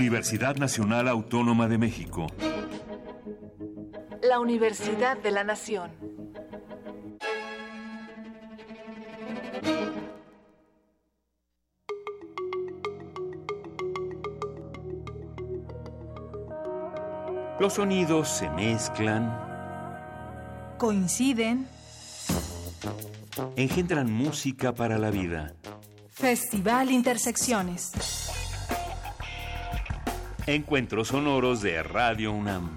Universidad Nacional Autónoma de México. La Universidad de la Nación. Los sonidos se mezclan, Coinciden. engendran música para la vida. Festival Intersecciones. Encuentros sonoros de Radio UNAM.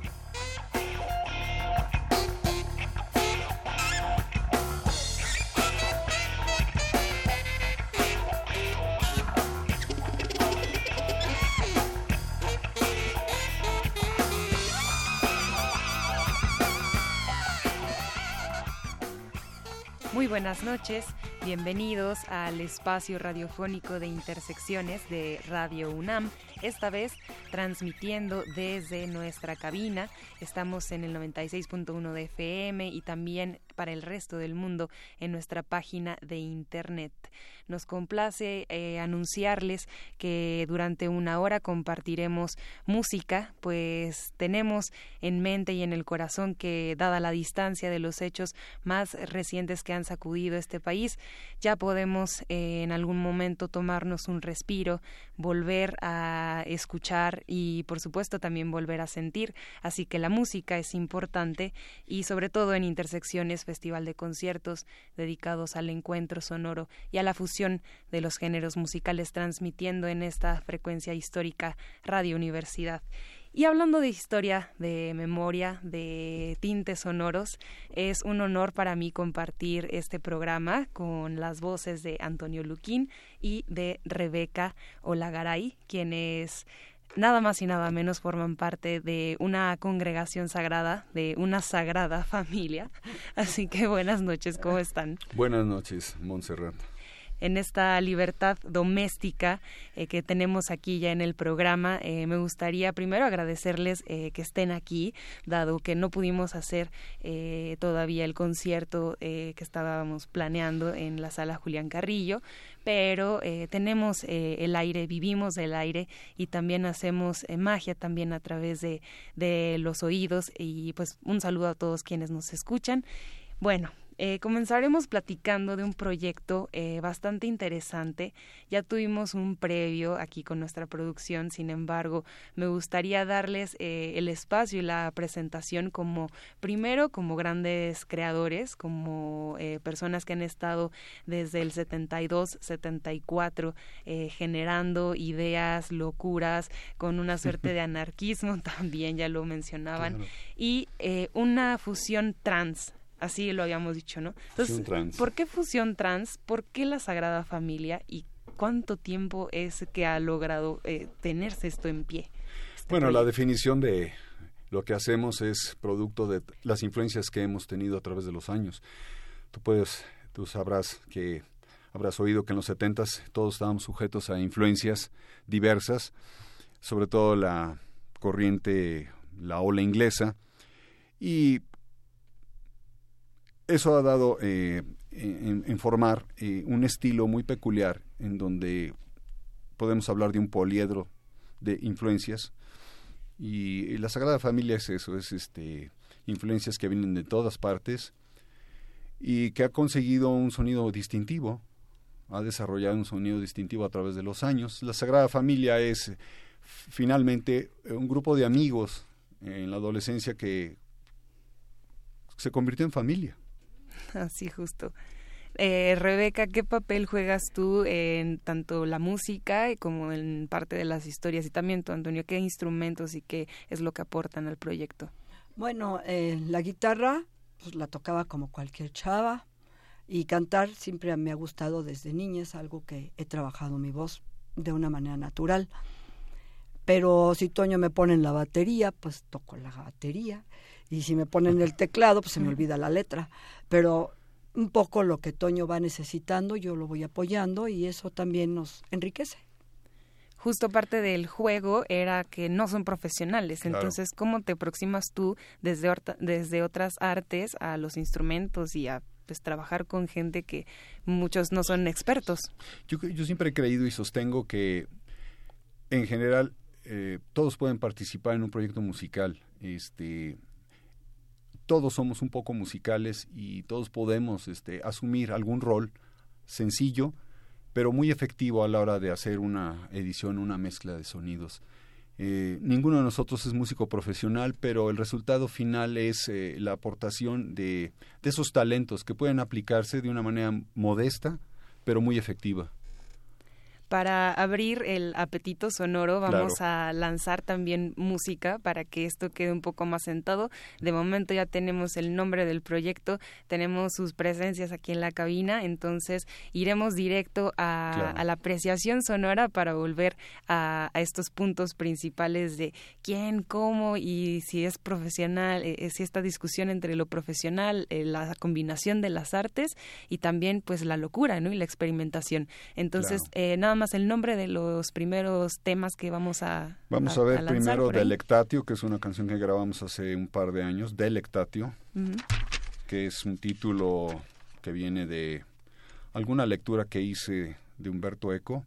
Muy buenas noches, bienvenidos al espacio radiofónico de intersecciones de Radio UNAM, esta vez transmitiendo desde nuestra cabina. Estamos en el 96.1 de FM y también para el resto del mundo en nuestra página de internet. Nos complace eh, anunciarles que durante una hora compartiremos música, pues tenemos en mente y en el corazón que, dada la distancia de los hechos más recientes que han sacudido este país, ya podemos eh, en algún momento tomarnos un respiro, volver a escuchar y, por supuesto, también volver a sentir. Así que la música es importante y, sobre todo, en intersecciones, festival de conciertos dedicados al encuentro sonoro y a la fusión de los géneros musicales transmitiendo en esta frecuencia histórica Radio Universidad. Y hablando de historia, de memoria, de tintes sonoros, es un honor para mí compartir este programa con las voces de Antonio Luquín y de Rebeca Olagaray, quienes nada más y nada menos forman parte de una congregación sagrada, de una sagrada familia. Así que buenas noches, ¿cómo están? Buenas noches, Montserrat en esta libertad doméstica eh, que tenemos aquí ya en el programa. Eh, me gustaría primero agradecerles eh, que estén aquí, dado que no pudimos hacer todavía el concierto que estábamos planeando en la sala Julián Carrillo pero tenemos el aire, vivimos del aire y también hacemos magia también a través de, de los oídos y pues un saludo a todos quienes nos escuchan. Bueno, eh, comenzaremos platicando de un proyecto eh, bastante interesante. Ya tuvimos un previo aquí con nuestra producción, sin embargo, me gustaría darles eh, el espacio y la presentación como, primero, como grandes creadores, como personas que han estado desde el 72, 74, eh, generando ideas, locuras, con una suerte de anarquismo también, ya lo mencionaban, Claro. y una fusión trans así lo habíamos dicho, ¿no? Entonces, Fusión trans. ¿por qué fusión trans? ¿Por qué la Sagrada Familia? ¿Y cuánto tiempo es que ha logrado eh, tenerse esto en pie? Bueno, la definición de lo que hacemos es producto de las influencias que hemos tenido a través de los años. Tú puedes, tú sabrás que habrás oído que en los setentas todos estábamos sujetos a influencias diversas, sobre todo la corriente, la ola inglesa, y eso ha dado eh, en, formar eh, un estilo muy peculiar en donde podemos hablar de un poliedro de influencias y la Sagrada Familia es eso, es este influencias que vienen de todas partes y que ha conseguido un sonido distintivo, ha desarrollado un sonido distintivo a través de los años. La Sagrada Familia es eh, finalmente eh, un grupo de amigos en la adolescencia que se convirtió en familia. Así justo. Eh, Rebeca, ¿qué papel juegas tú en tanto la música como en parte de las historias? Y también tú, Antonio, ¿qué instrumentos y qué es lo que aportan al proyecto? Bueno, eh, la guitarra pues, la tocaba como cualquier chava y cantar siempre me ha gustado desde niña, es algo que he trabajado mi voz de una manera natural. Pero si Toño me pone en la batería, pues toco la batería. Y si me ponen el teclado, pues se me olvida la letra. Pero un poco lo que Toño va necesitando, yo lo voy apoyando y eso también nos enriquece. Justo parte del juego era que no son profesionales, Claro. entonces ¿cómo te aproximas tú desde, orta- desde otras artes a los instrumentos y a pues trabajar con gente que muchos no son expertos? Yo, yo siempre he creído y sostengo que en general eh, todos pueden participar en un proyecto musical. Este, todos somos un poco musicales y todos podemos este, asumir algún rol sencillo, pero muy efectivo a la hora de hacer una edición, una mezcla de sonidos. Eh, ninguno de nosotros es músico profesional, pero el resultado final es eh, la aportación de, de esos talentos que pueden aplicarse de una manera modesta, pero muy efectiva. Para abrir el apetito sonoro vamos a lanzar también música para que esto quede un poco más sentado. De momento ya tenemos el nombre del proyecto, tenemos sus presencias aquí en la cabina, entonces iremos directo a, Claro. a la apreciación sonora para volver a, a estos puntos principales de quién, cómo y si es profesional, eh, eh, si esta discusión entre lo profesional, eh, la combinación de las artes y también pues la locura, ¿no? Y la experimentación. Entonces, eh, nada más el nombre de los primeros temas que vamos a Vamos a, ver lanzar primero. Delectatio, que es una canción que grabamos hace un par de años, Delectatio, Ujú. que es un título que viene de alguna lectura que hice de Humberto Eco,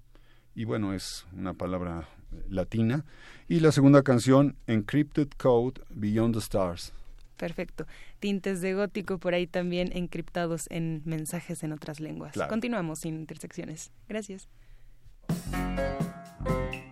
y bueno, es una palabra latina. Y la segunda canción, Encrypted Code Beyond the Stars. Perfecto. Tintes de gótico por ahí también encriptados en mensajes en otras lenguas. Claro. Continuamos sin intersecciones. Gracias. Thank you.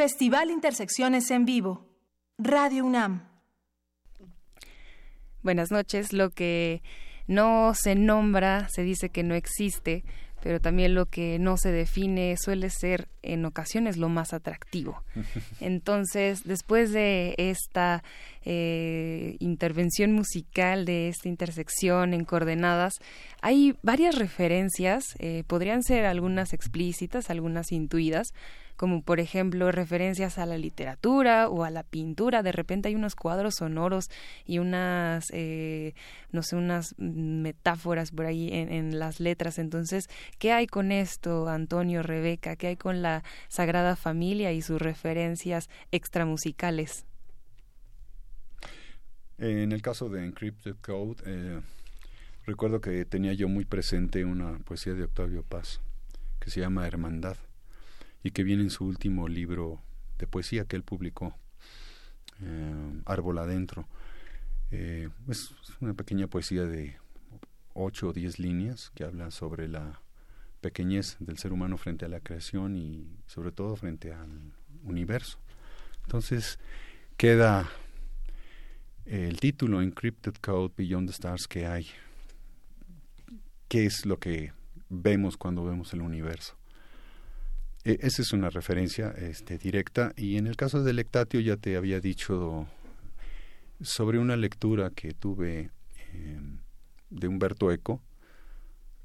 Festival Intersecciones en Vivo. Radio UNAM. Buenas noches. Lo que no se nombra se dice que no existe, pero también lo que no se define suele ser en ocasiones lo más atractivo. Entonces, después de esta eh, intervención musical, de esta intersección en coordenadas, hay varias referencias, eh, podrían ser algunas explícitas, algunas intuidas, como por ejemplo referencias a la literatura o a la pintura. De repente hay unos cuadros sonoros y unas, eh, no sé, unas metáforas por ahí en, en, las letras. Entonces, ¿qué hay con esto, Antonio, Rebeca? ¿Qué hay con la Sagrada Familia y sus referencias extramusicales? En el caso de Encrypted Code, eh, recuerdo que tenía yo muy presente una poesía de Octavio Paz que se llama Hermandad y que viene en su último libro de poesía que él publicó, eh, Árbol Adentro. Eh, es una pequeña poesía de ocho o diez líneas que habla sobre la pequeñez del ser humano frente a la creación y sobre todo frente al universo. Entonces queda el título Encrypted Code Beyond the Stars que hay. ¿Qué es lo que vemos cuando vemos el universo? E, esa es una referencia este, directa. Y en el caso del Lectatio ya te había dicho sobre una lectura que tuve eh, de Humberto Eco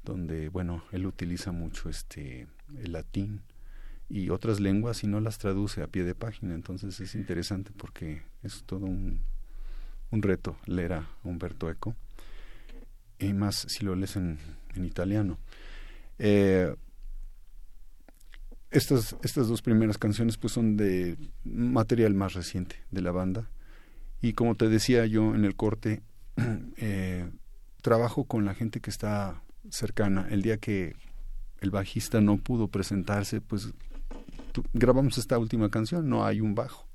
donde bueno él utiliza mucho este el latín y otras lenguas y no las traduce a pie de página. Entonces es interesante porque es todo un, un reto leer a Humberto Eco. Y más si lo lees en, en italiano. Eh, estas, estas dos primeras canciones pues son de material más reciente de la banda. Y como te decía yo en el corte eh, trabajo con la gente que está cercana. El día que el bajista no pudo presentarse pues grabamos esta última canción no hay un bajo.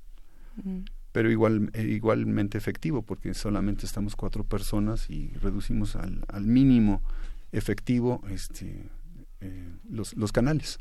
Pero igual eh, igualmente efectivo porque solamente estamos cuatro personas y reducimos al, al mínimo efectivo este eh, los, los canales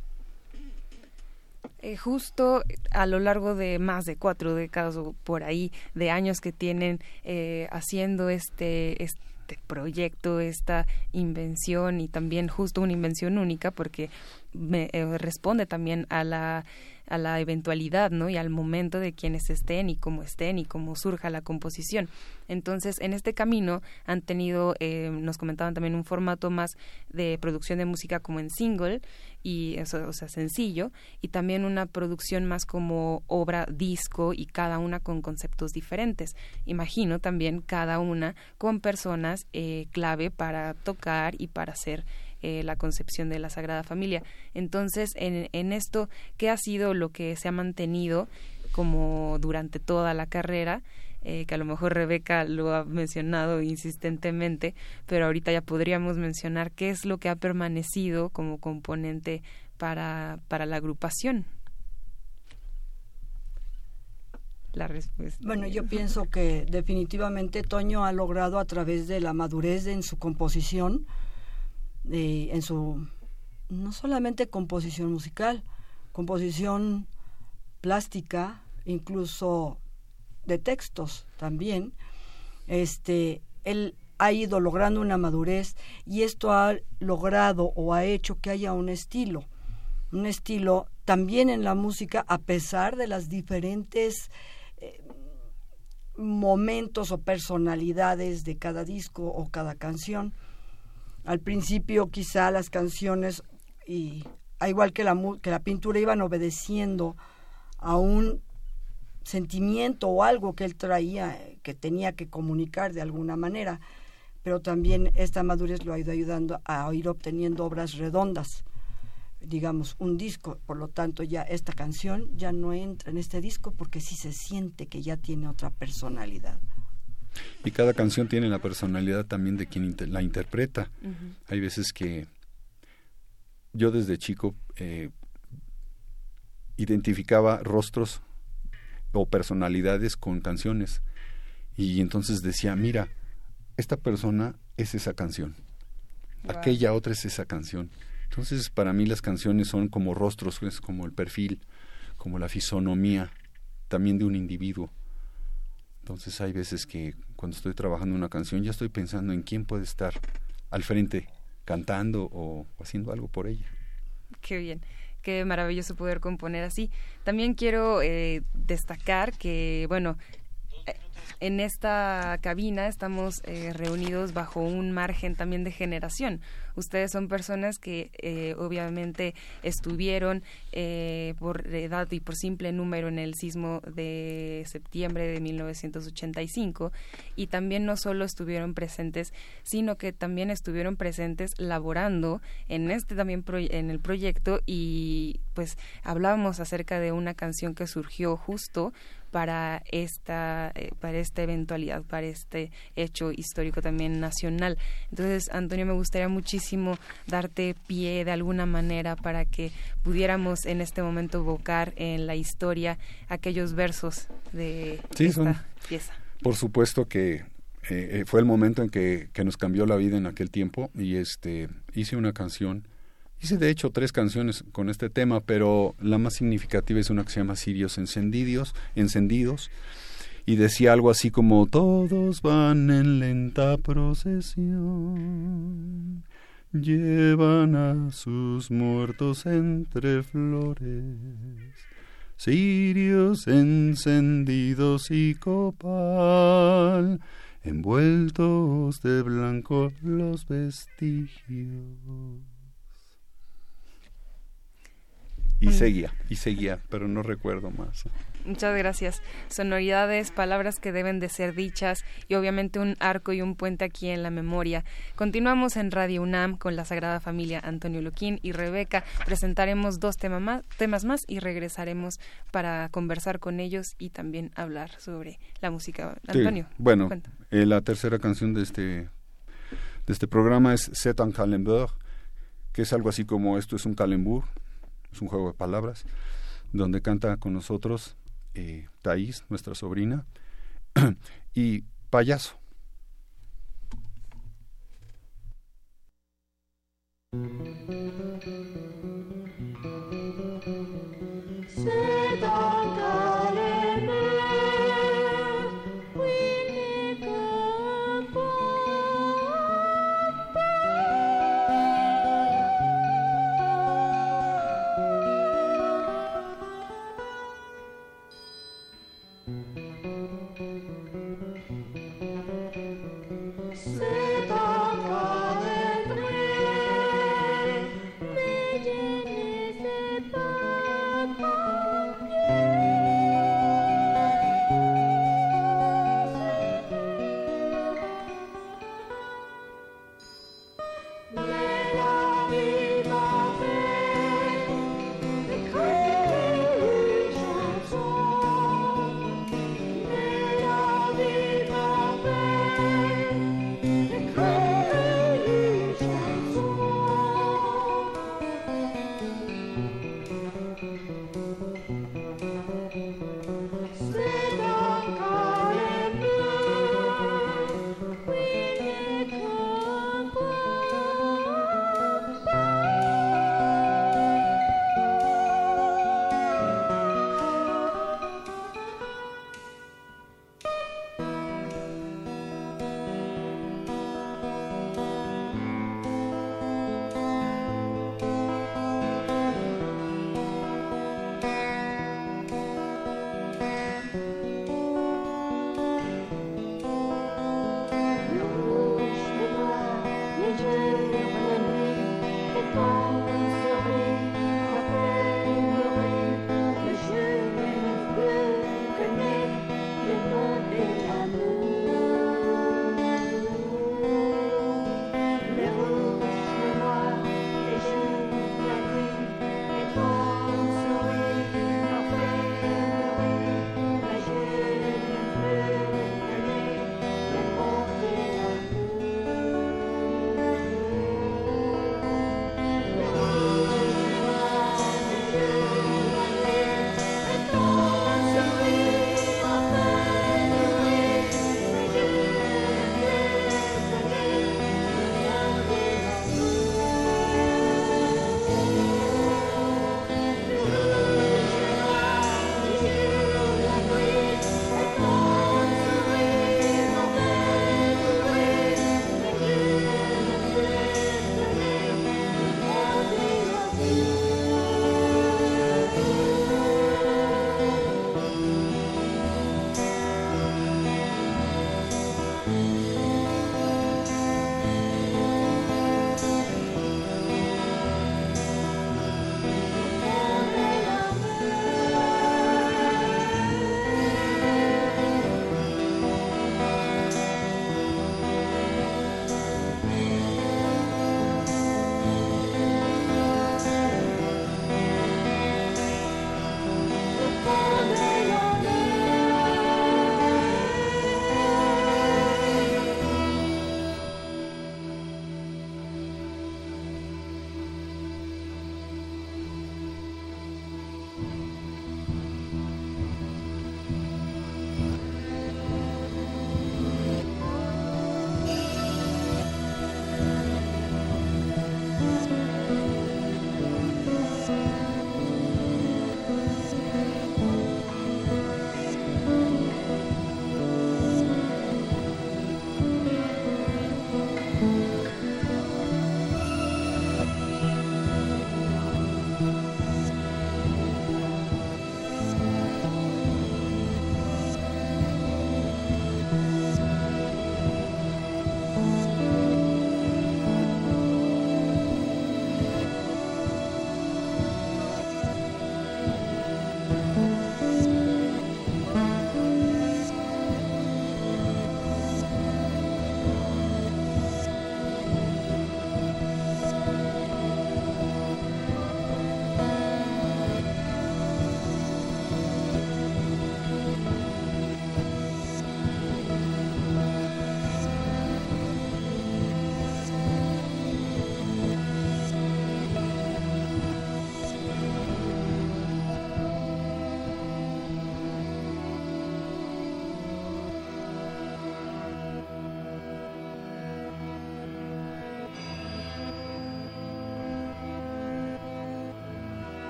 eh, justo a lo largo de más de cuatro décadas o por ahí de años que tienen eh, haciendo este, este proyecto, esta invención y también justo una invención única porque me, eh, responde también a la a la eventualidad, ¿no? Y al momento de quienes estén y cómo estén y cómo surja la composición. Entonces, en este camino han tenido, eh, nos comentaban también un formato más de producción de música como en single y eso, o sea, sencillo, y también una producción más como obra disco y cada una con conceptos diferentes. Imagino también cada una con personas eh, clave para tocar y para hacer eh, la concepción de la Sagrada Familia. Entonces, en, en esto, ¿qué ha sido lo que se ha mantenido como durante toda la carrera? Eh, que a lo mejor Rebeca lo ha mencionado insistentemente, pero ahorita ya podríamos mencionar qué es lo que ha permanecido como componente para, para la agrupación. La respuesta. Bueno, yo pienso que definitivamente Toño ha logrado a través de la madurez en su composición, eh, en su no solamente composición musical, composición plástica, incluso de textos también, este, él ha ido logrando una madurez y esto ha logrado o ha hecho que haya un estilo, un estilo también en la música a pesar de las diferentes eh, momentos o personalidades de cada disco o cada canción. Al principio quizá las canciones y igual que la, que la pintura iban obedeciendo a un sentimiento o algo que él traía, que tenía que comunicar de alguna manera, pero también esta madurez lo ha ido ayudando a ir obteniendo obras redondas, digamos, un disco, por lo tanto ya esta canción ya no entra en este disco porque sí se siente que ya tiene otra personalidad. Y cada canción tiene la personalidad también de quien la interpreta. Hay veces que yo desde chico eh, identificaba rostros o personalidades con canciones. Y entonces decía, mira, esta persona es esa canción, aquella otra es esa canción. Entonces para mí las canciones son como rostros, es como el perfil, como la fisonomía también de un individuo. Entonces hay veces que cuando estoy trabajando una canción ya estoy pensando en quién puede estar al frente cantando o haciendo algo por ella. Qué bien qué maravilloso poder componer así. También quiero eh, destacar que, bueno, eh, en esta cabina estamos eh, reunidos bajo un margen también de generación. Ustedes son personas que eh, obviamente estuvieron eh, por edad y por simple número en el sismo de septiembre de 1985 y también no solo estuvieron presentes, sino que también estuvieron presentes laborando en este también en el proyecto y pues hablábamos acerca de una canción que surgió justo para esta eh, para esta eventualidad para este hecho histórico también nacional. Entonces Antonio me gustaría muchísimo darte pie de alguna manera para que pudiéramos en este momento evocar en la historia aquellos versos de esta pieza. Por supuesto que eh, eh, fue el momento en que, que nos cambió la vida en aquel tiempo y este hice una canción Hice de hecho tres canciones con este tema, pero la más significativa es una que se llama Sirios Encendidos, encendidos y decía algo así como todos van en lenta procesión, llevan a sus muertos entre flores, cirios encendidos y copal, envueltos de blanco los vestigios. Y seguía, y seguía, pero no recuerdo más. Muchas gracias. Sonoridades, palabras que deben de ser dichas y obviamente un arco y un puente aquí en la memoria. Continuamos en Radio UNAM con la Sagrada Familia Antonio Luquín y Rebeca. Presentaremos dos más, temas más y regresaremos para conversar con ellos y también hablar sobre la música. Antonio. bueno, eh, la tercera canción de este, de este programa es C'est un calembour, que es algo así como esto es un calembour es un juego de palabras, donde canta con nosotros eh, Thaís, nuestra sobrina, y Payaso.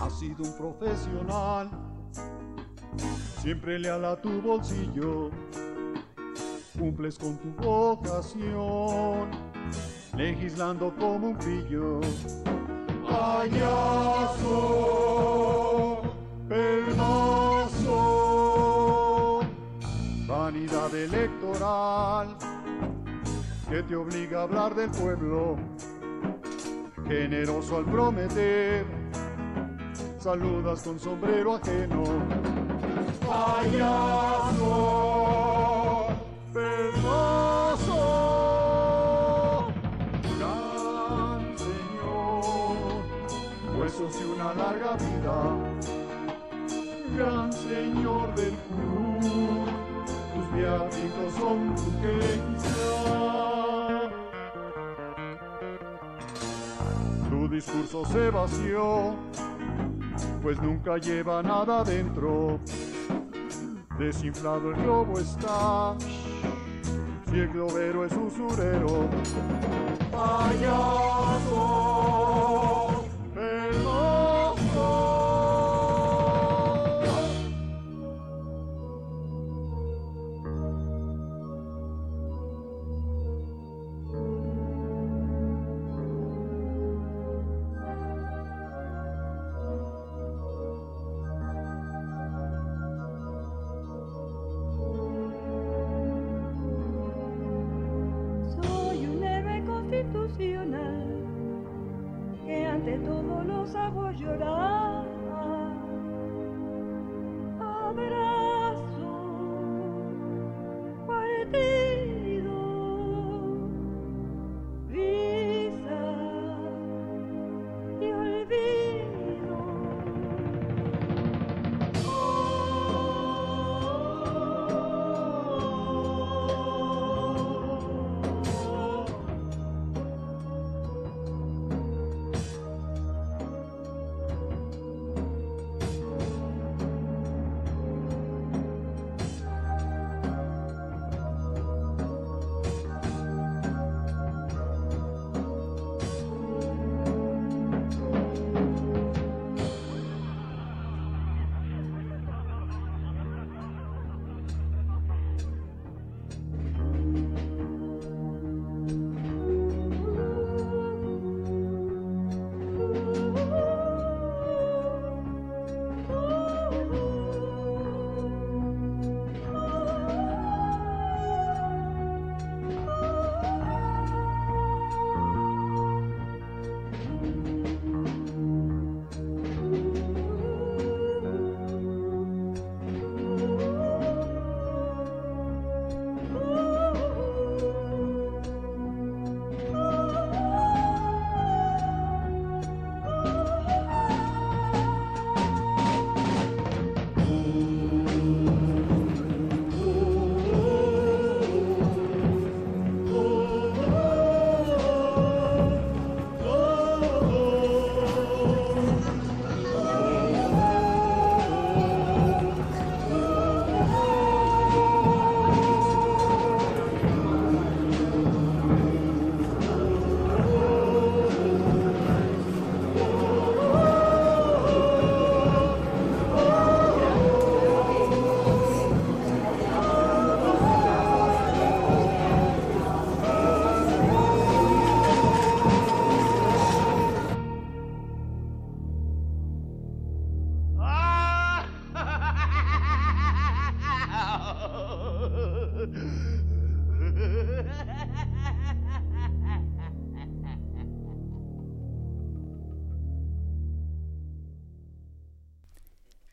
Has sido un profesional, siempre leal a tu bolsillo, cumples con tu vocación, legislando como un pillo. Payaso, permazo, vanidad electoral que te obliga a hablar del pueblo, generoso al prometer saludas con sombrero ajeno. Payaso, penoso, gran señor, huesos y una larga vida, gran señor del club, tus viáticos son tu Tu discurso se vació pues nunca lleva nada dentro. Desinflado el globo está, si el globero es usurero.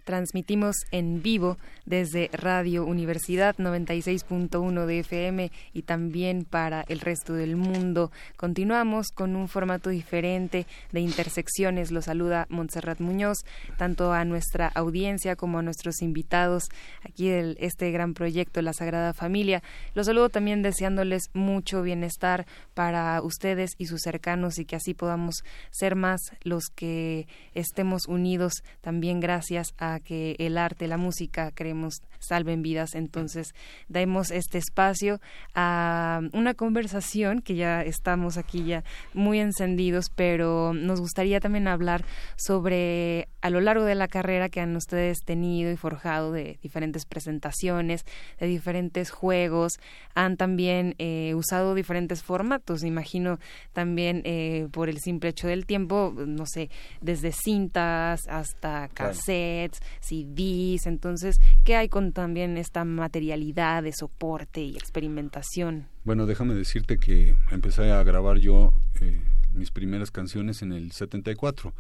Transmitimos en vivo desde Radio Universidad 96.1 de FM y también para el resto del mundo. Continuamos con un formato diferente de intersecciones. Lo saluda Montserrat Muñoz, tanto a nuestra audiencia como a nuestros invitados aquí de este gran proyecto La Sagrada Familia. Los saludo también deseándoles mucho bienestar para ustedes y sus cercanos y que así podamos ser más los que estemos unidos también gracias a que el arte, la música, creemos, salven vidas. Entonces, demos este espacio a una conversación que ya estamos aquí ya muy encendidos, pero nos gustaría también hablar sobre a lo largo de la carrera que han ustedes tenido y forjado de diferentes presentaciones, de diferentes juegos, han también eh, usado diferentes formatos, imagino también eh, por el simple hecho del tiempo, no sé, desde cintas hasta cassettes, CDs, entonces, ¿qué hay con también esta materialidad de soporte y experimentación? Bueno, déjame decirte que empecé a grabar yo eh, mis primeras canciones en el 74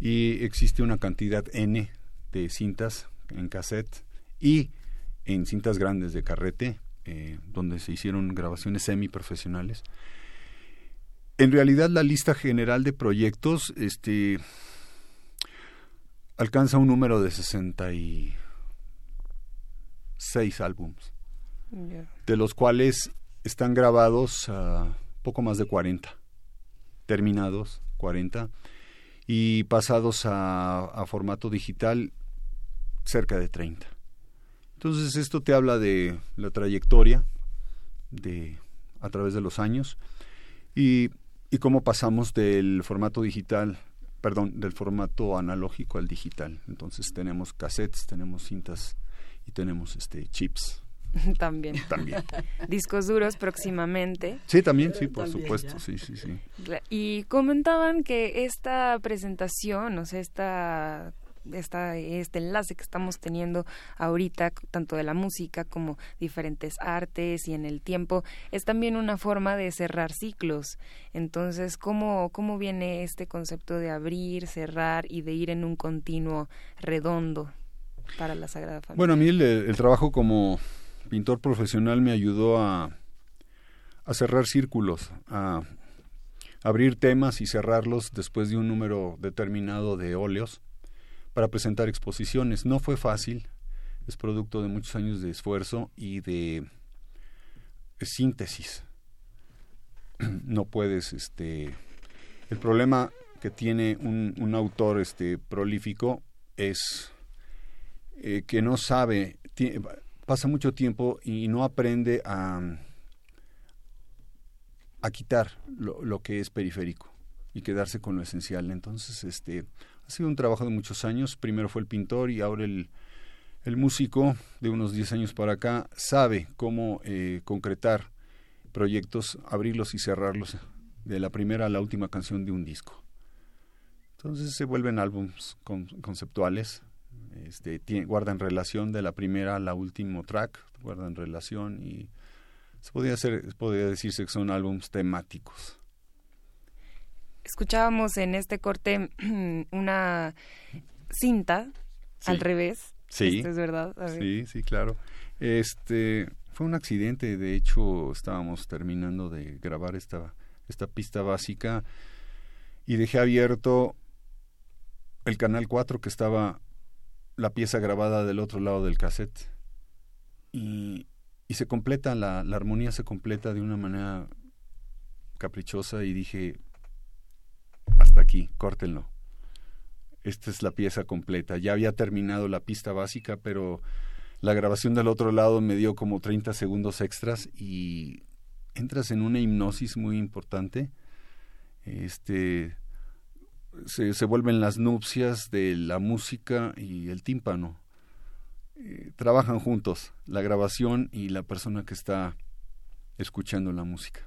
y existe una cantidad N de cintas en cassette y en cintas grandes de carrete, eh, donde se hicieron grabaciones semiprofesionales. En realidad la lista general de proyectos este, alcanza un número de 66 álbums, de los cuales están grabados a poco más de 40, terminados 40 y pasados a, a formato digital cerca de 30. Entonces esto te habla de la trayectoria de a través de los años y, y cómo pasamos del formato digital, perdón, del formato analógico al digital. Entonces tenemos cassettes, tenemos cintas y tenemos este chips. También. También. Discos duros próximamente. Sí, también, sí, por supuesto, sí, sí, sí. Y comentaban que esta presentación, o sea, esta esta, este enlace que estamos teniendo ahorita, tanto de la música como diferentes artes y en el tiempo, es también una forma de cerrar ciclos. Entonces, ¿cómo, cómo viene este concepto de abrir, cerrar y de ir en un continuo redondo para la Sagrada Familia? Bueno, a mí el, trabajo como pintor profesional me ayudó a, cerrar círculos, a abrir temas y cerrarlos después de un número determinado de óleos para presentar exposiciones. No fue fácil, es producto de muchos años de esfuerzo y de, de síntesis. No puedes, este, el problema que tiene un, un autor este, prolífico es eh, que no sabe, pasa mucho tiempo y no aprende a, a quitar lo, lo, que es periférico y quedarse con lo esencial. Entonces, este, ha sido un trabajo de muchos años. Primero fue el pintor y ahora el, el músico de unos 10 años para acá sabe cómo eh, concretar proyectos, abrirlos y cerrarlos de la primera a la última canción de un disco. Entonces se vuelven álbums con, conceptuales, este, tiene, guardan relación de la primera a la último track, guardan relación y se podría, hacer, podría decirse que son álbums temáticos. Escuchábamos en este corte una cinta sí. al revés. Sí. ¿Esto es verdad? Sí, sí, claro. Este fue un accidente, de hecho estábamos terminando de grabar esta esta pista básica y dejé abierto el canal 4 que estaba la pieza grabada del otro lado del cassette. Y, y se completa, la, la, armonía se completa de una manera caprichosa y dije, hasta aquí, córtenlo. Esta es la pieza completa. Ya había terminado la pista básica, pero la grabación del otro lado me dio como 30 segundos extras y entras en una hipnosis muy importante. Este, se, se, vuelven las nupcias de la música y el tímpano. Eh, trabajan juntos, la grabación y la persona que está escuchando la música.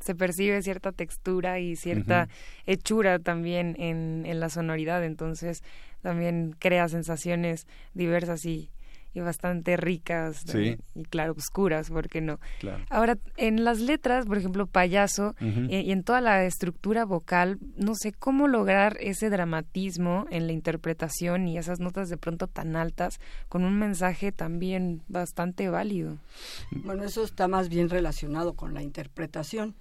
Se percibe cierta textura y cierta uh -huh. hechura también en, en, la sonoridad, entonces también crea sensaciones diversas y, y bastante ricas ¿no? Sí. y claro oscuras, ¿por qué no? Claro. Ahora, en las letras, por ejemplo, payaso eh, y en toda la estructura vocal, no sé cómo lograr ese dramatismo en la interpretación y esas notas de pronto tan altas con un mensaje también bastante válido. Bueno, eso está más bien relacionado con la interpretación.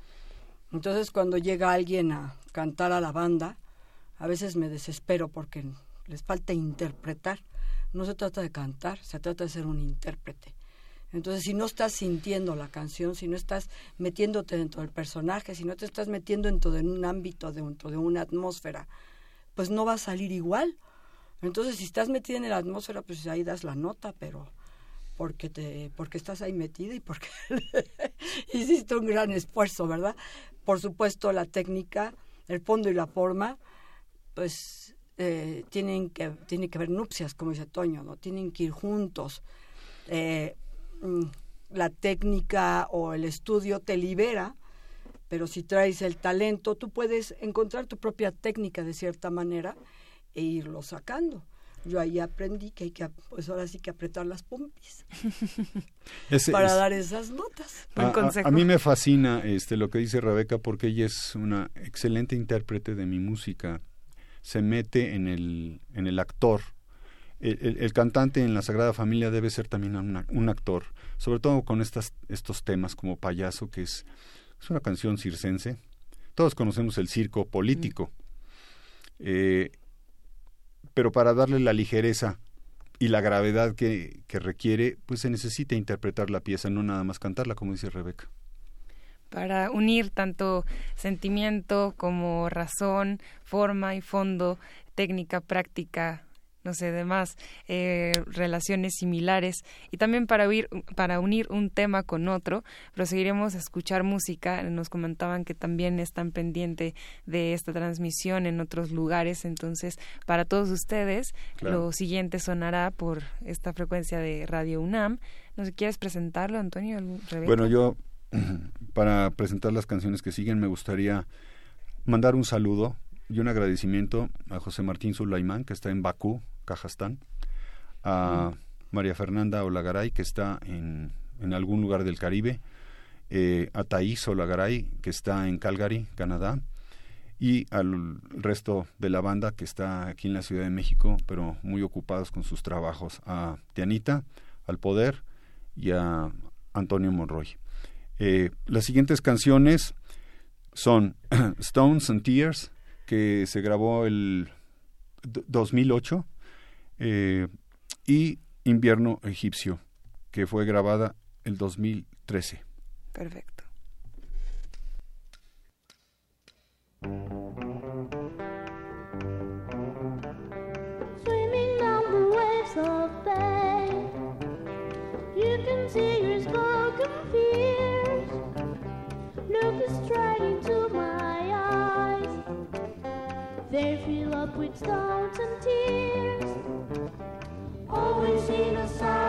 Entonces, cuando llega alguien a cantar a la banda, a veces me desespero porque les falta interpretar. No se trata de cantar, se trata de ser un intérprete. Entonces, si no estás sintiendo la canción, si no estás metiéndote dentro del personaje, si no te estás metiendo dentro de un ámbito, dentro de una atmósfera, pues no va a salir igual. Entonces, si estás metida en la atmósfera, pues ahí das la nota, pero porque te porque estás ahí metida y porque hiciste un gran esfuerzo, ¿verdad? Por supuesto, la técnica, el fondo y la forma, pues eh, tienen que tiene que haber nupcias, como dice Toño, no tienen que ir juntos. Eh, mm, la técnica o el estudio te libera, pero si traes el talento, tú puedes encontrar tu propia técnica de cierta manera e irlo sacando. Yo ahí aprendí que hay que, pues ahora sí que apretar las pompis Ese para es- dar esas notas. A, a- a mí me fascina este lo que dice Rebeca porque ella es una excelente intérprete de mi música. Se mete en el, en el actor. El, el- el cantante en la Sagrada Familia debe ser también una- un actor, sobre todo con estas, estos temas como Payaso, que es, es una canción circense. Todos conocemos el circo político. Eh, pero para darle la ligereza y la gravedad que, que requiere, pues se necesita interpretar la pieza, no nada más cantarla, como dice Rebeca. Para unir tanto sentimiento como razón, forma y fondo, técnica, práctica, no sé, demás eh, relaciones similares y también para, oír, para unir un tema con otro, proseguiremos a escuchar música. Nos comentaban que también están pendiente de esta transmisión en otros lugares, entonces para todos ustedes Claro. lo siguiente sonará por esta frecuencia de Radio UNAM. No sé, ¿quieres presentarlo, Antonio? ¿Algún- Rebeca? Bueno, yo, para presentar las canciones que siguen, me gustaría mandar un saludo y un agradecimiento a José Martín Sulaimán, que está en Bakú, Kazajstán, a María Fernanda Olagaray, que está en, en algún lugar del Caribe, eh, a Thais Olagaray, que está en Calgary, Canadá, y al resto de la banda que está aquí en la Ciudad de México, pero muy ocupados con sus trabajos, a Tianita, al Poder y a Antonio Monroy. Eh, las siguientes canciones son Stones and Tears, que se grabó el d- 2008, eh, y Invierno Egipcio, que fue grabada el 2013. Perfecto. Fill up with stones and tears. Always in a silent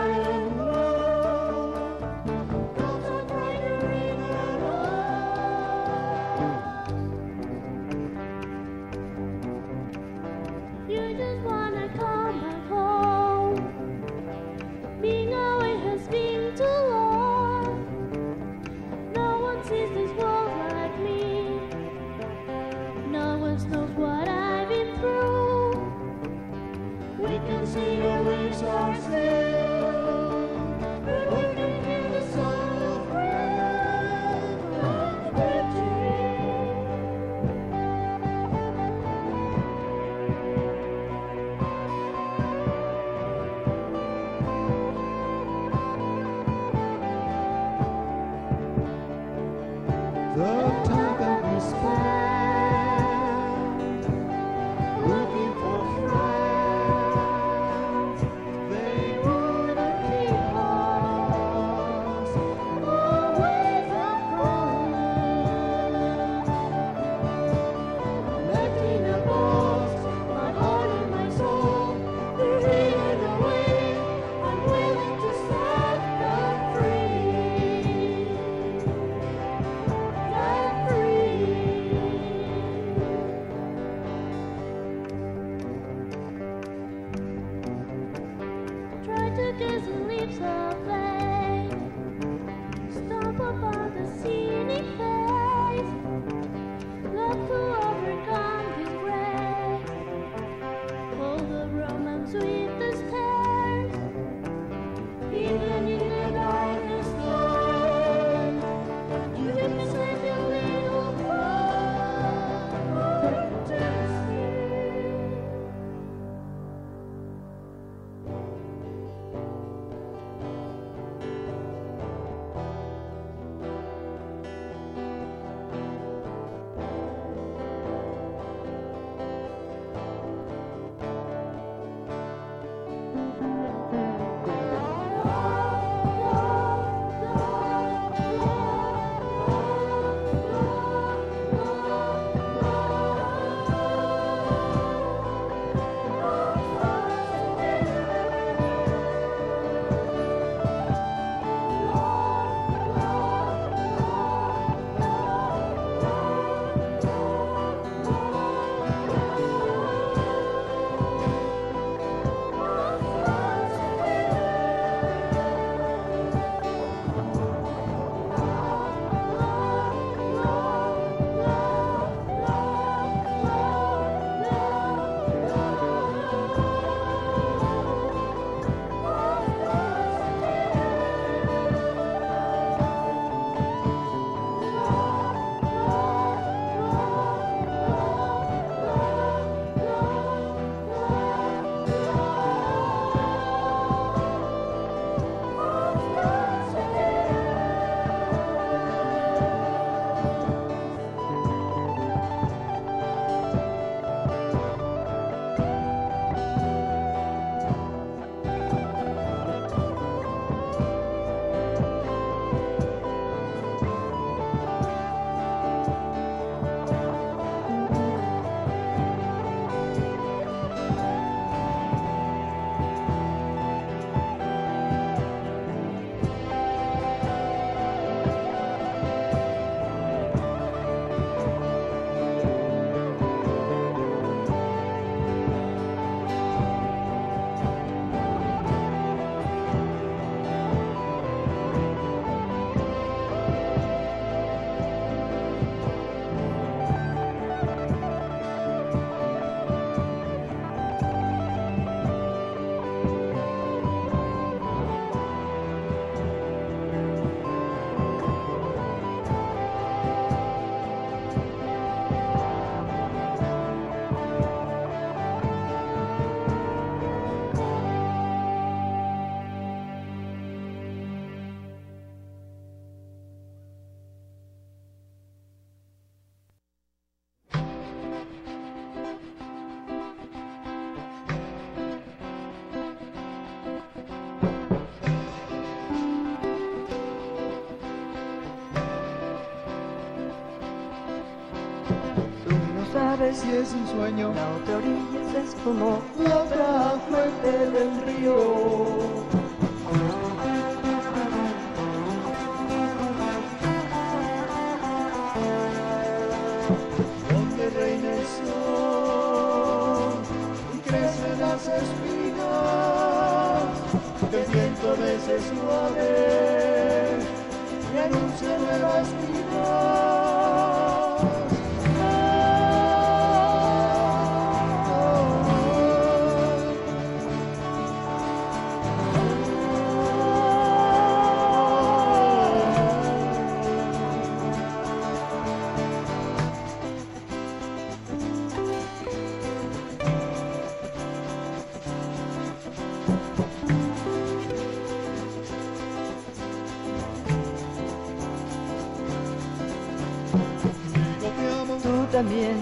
si es un sueño. La otra orilla se esfumó, la otra fuente del río. también.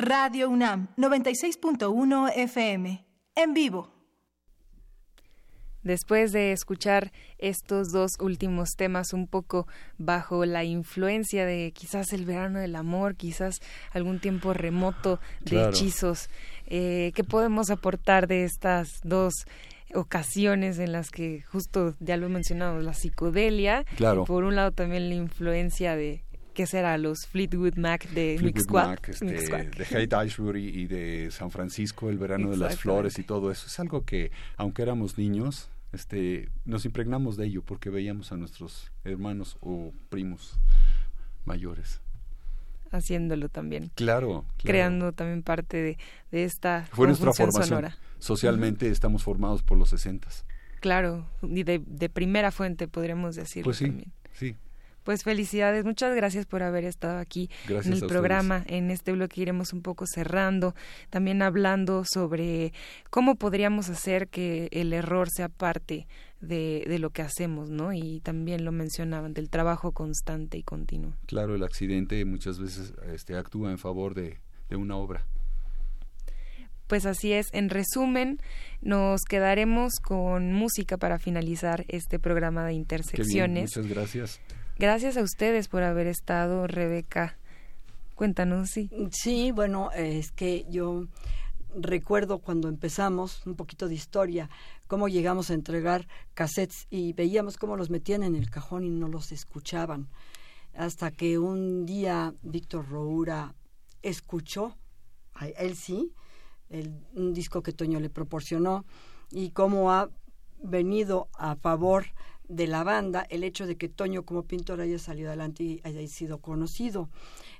Radio UNAM 96.1 FM. En vivo. Después de escuchar estos dos últimos temas un poco bajo la influencia de quizás el verano del amor, quizás algún tiempo remoto de Claro. hechizos, eh, ¿qué podemos aportar de estas dos ocasiones en las que justo ya lo mencionamos, la psicodelia, Claro. y por un lado también la influencia de ¿qué será? Los Fleetwood Mac de Fleetwood. Mac, este, de Haight Ashbury y de San Francisco, el verano de las flores y todo eso. Es algo que, aunque éramos niños, este, nos impregnamos de ello porque veíamos a nuestros hermanos o primos mayores. haciéndolo también. Claro, claro. Creando también parte de, de esta Fue nuestra formación. sonora. Socialmente estamos formados por los sesentas. Claro, y de, de primera fuente podríamos decirlo Pues sí, también. sí. Pues felicidades, muchas gracias por haber estado aquí Gracias en el ustedes. programa. En este bloque iremos un poco cerrando, también hablando sobre cómo podríamos hacer que el error sea parte de, de lo que hacemos, ¿no? Y también lo mencionaban, del trabajo constante y continuo. Claro, el accidente muchas veces este, actúa en favor de, de una obra. Pues así es. En resumen, nos quedaremos con música para finalizar este programa de Qué bien, intersecciones. muchas gracias. Gracias a ustedes por haber estado, Rebeca. Cuéntanos, sí. Sí, bueno, es que yo recuerdo cuando empezamos, un poquito de historia, cómo llegamos a entregar cassettes y veíamos cómo los metían en el cajón y no los escuchaban. Hasta que un día Víctor Roura escuchó, a él sí, el, un disco que Toño le proporcionó y cómo ha venido a favor de la banda el hecho de que Toño como pintor haya salido adelante y haya sido conocido.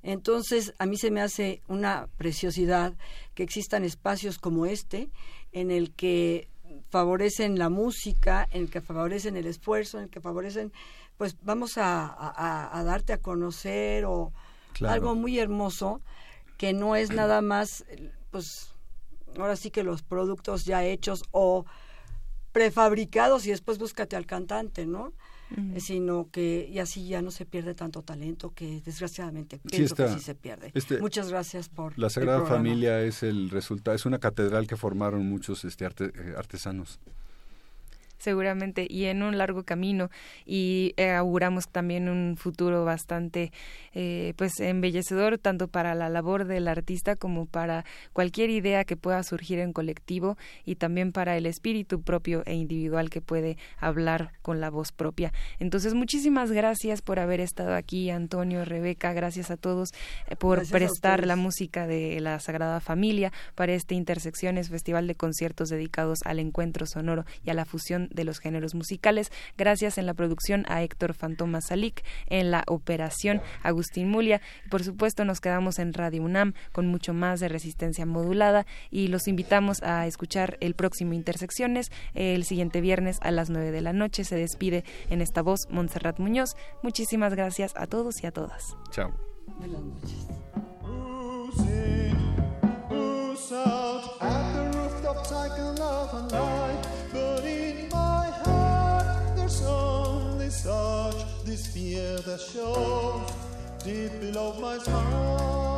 Entonces, a mí se me hace una preciosidad que existan espacios como este en el que favorecen la música, en el que favorecen el esfuerzo, en el que favorecen, pues vamos a, a- a darte a conocer o Claro. algo muy hermoso que no es nada más, pues ahora sí que los productos ya hechos o prefabricados y después búscate al cantante, ¿no? Eh, sino que y así ya no se pierde tanto talento que desgraciadamente Sí pienso que sí se pierde. Este- Muchas gracias por La Sagrada. Familia es el resultado, es una catedral que formaron muchos este, arte- eh, artesanos. Seguramente y en un largo camino y eh, auguramos también un futuro bastante eh, pues embellecedor tanto para la labor del artista como para cualquier idea que pueda surgir en colectivo y también para el espíritu propio e individual que puede hablar con la voz propia. Entonces muchísimas gracias por haber estado aquí Antonio Rebeca gracias a todos eh, por Gracias prestar la música de la Sagrada Familia para este Intersecciones Festival de Conciertos dedicados al encuentro sonoro y a la fusión de los géneros musicales. Gracias en la producción a Héctor Fantoma Salik, en la operación Agustín Mulia. Y por supuesto nos quedamos en Radio UNAM con mucho más de resistencia modulada y los invitamos a escuchar el próximo Intersecciones el siguiente viernes a las 9 de la noche. Se despide en esta voz Montserrat Muñoz. Muchísimas gracias a todos y a todas. Chao. Buenas noches. Who's out at the rooftops I can love and such despair that shows Deep below my Secret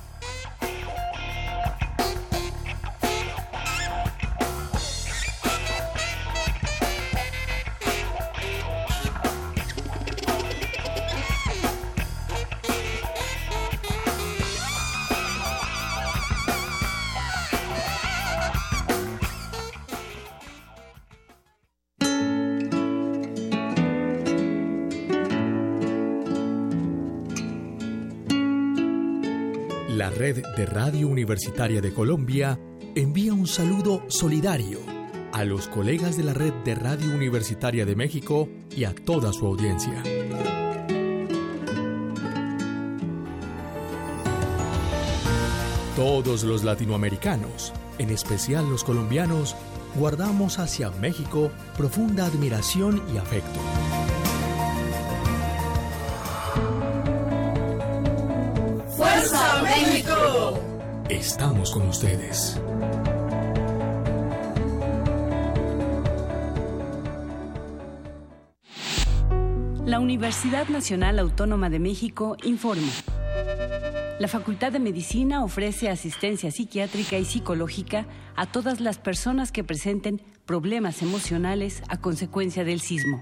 De Radio Universitaria de Colombia envía un saludo solidario a los colegas de la red de Radio Universitaria de México y a toda su audiencia. Todos los latinoamericanos, en especial los colombianos, guardamos hacia México profunda admiración y afecto. ¡Fuerza México! Estamos con ustedes. La Universidad Nacional Autónoma de México informa. La Facultad de Medicina ofrece asistencia psiquiátrica y psicológica a todas las personas que presenten problemas emocionales a consecuencia del sismo.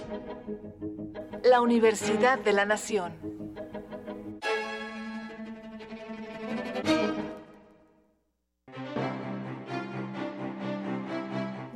La Universidad de la Nación.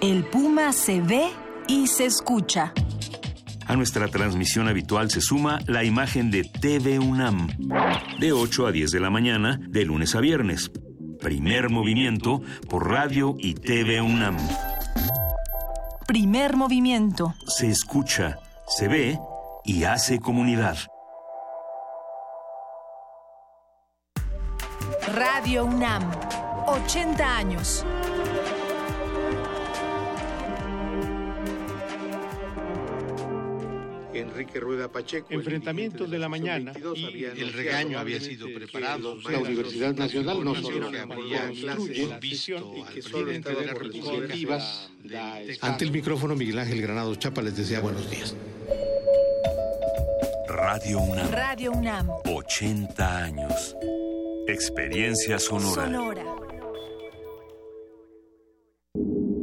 el puma se ve y se escucha. A nuestra transmisión habitual se suma la imagen de TV UNAM, de 8 a 10 de la mañana, de lunes a viernes. Primer movimiento por radio y TV UNAM. Primer movimiento. Se escucha, se ve y hace comunidad. Radio UNAM. 80 años. Enrique Rueda Pacheco. Enfrentamientos de la mañana y el regaño había sido preparado. La Universidad Nacional no solo construye visión y que solo solo tener representativas. Ante el micrófono, Miguel Ángel Granados Chapa les desea buenos días. Radio UNAM. Radio UNAM. 80 años. Experiencia sonora. Sonora.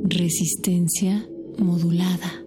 Resistencia modulada.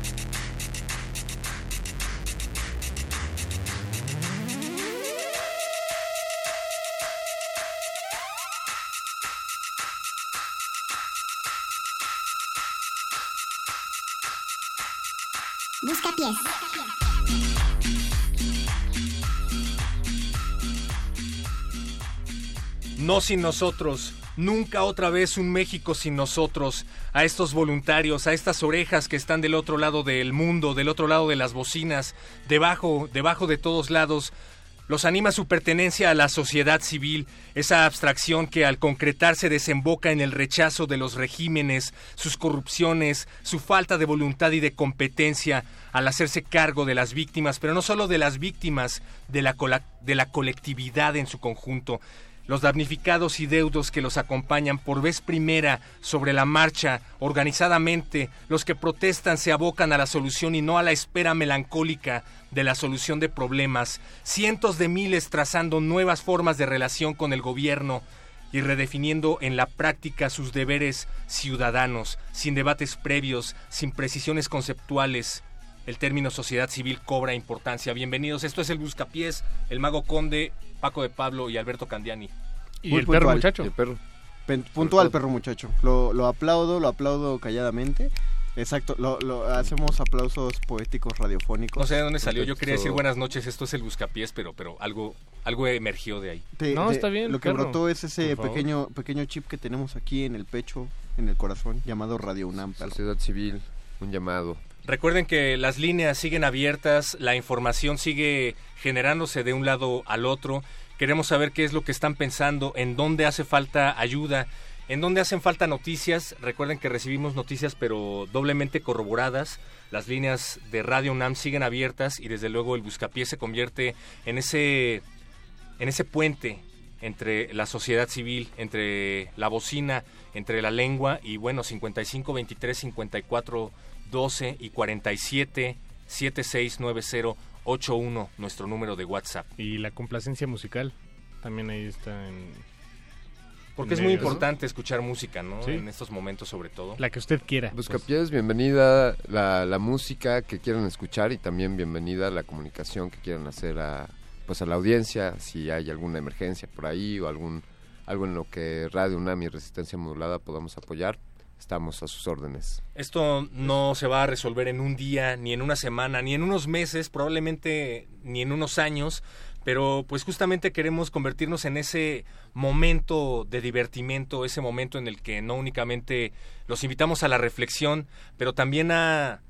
No sin nosotros. Nunca otra vez un México sin nosotros. A estos voluntarios, a estas orejas que están del otro lado del mundo, del otro lado de las bocinas, debajo, debajo de todos lados. Los anima su pertenencia a la sociedad civil, esa abstracción que al concretarse desemboca en el rechazo de los regímenes, sus corrupciones, su falta de voluntad y de competencia al hacerse cargo de las víctimas, pero no solo de las víctimas, de la, de la colectividad en su conjunto los damnificados y deudos que los acompañan por vez primera sobre la marcha, organizadamente, los que protestan se abocan a la solución y no a la espera melancólica de la solución de problemas, cientos de miles trazando nuevas formas de relación con el gobierno y redefiniendo en la práctica sus deberes ciudadanos, sin debates previos, sin precisiones conceptuales. El término sociedad civil cobra importancia. Bienvenidos, esto es el Buscapiés, el Mago Conde, Paco de Pablo y Alberto Candiani. Y Muy el perro muchacho. Y el perro. Pen- puntual perro muchacho. Lo, lo aplaudo, lo aplaudo calladamente. Exacto, lo, lo- hacemos aplausos poéticos radiofónicos. No sé de dónde salió. Yo quería decir buenas noches. Esto es el buscapiés, pero, pero algo, algo emergió de ahí. Te- te- Lo que brotó es ese pequeño pequeño chip que tenemos aquí en el pecho, en el corazón, llamado Radio UNAM. Sociedad civil, un llamado. Recuerden que las líneas siguen abiertas, la información sigue generándose de un lado al otro. Queremos saber qué es lo que están pensando, en dónde hace falta ayuda, en dónde hacen falta noticias. Recuerden que recibimos noticias pero doblemente corroboradas. Las líneas de Radio UNAM siguen abiertas y desde luego el Buscapié se convierte en ese en ese puente entre la sociedad civil, entre la bocina, entre la lengua y bueno, 55 23 54 12 y 47 7690 81 nuestro número de WhatsApp. Y la complacencia musical también ahí está en... Porque es muy importante escuchar música, ¿no? Sí. En estos momentos sobre todo. La que usted quiera. Buscapiés, bienvenida la, la música que quieran escuchar y también bienvenida la comunicación que quieran hacer a, pues a la audiencia, si hay alguna emergencia por ahí o algún algo en lo que Radio UNAM y Resistencia Modulada podamos apoyar, estamos a sus órdenes. Esto no se va a resolver en un día, ni en una semana, ni en unos meses, probablemente ni en unos años, pero pues justamente queremos convertirnos en ese momento de divertimento, ese momento en el que no únicamente los invitamos a la reflexión, pero también a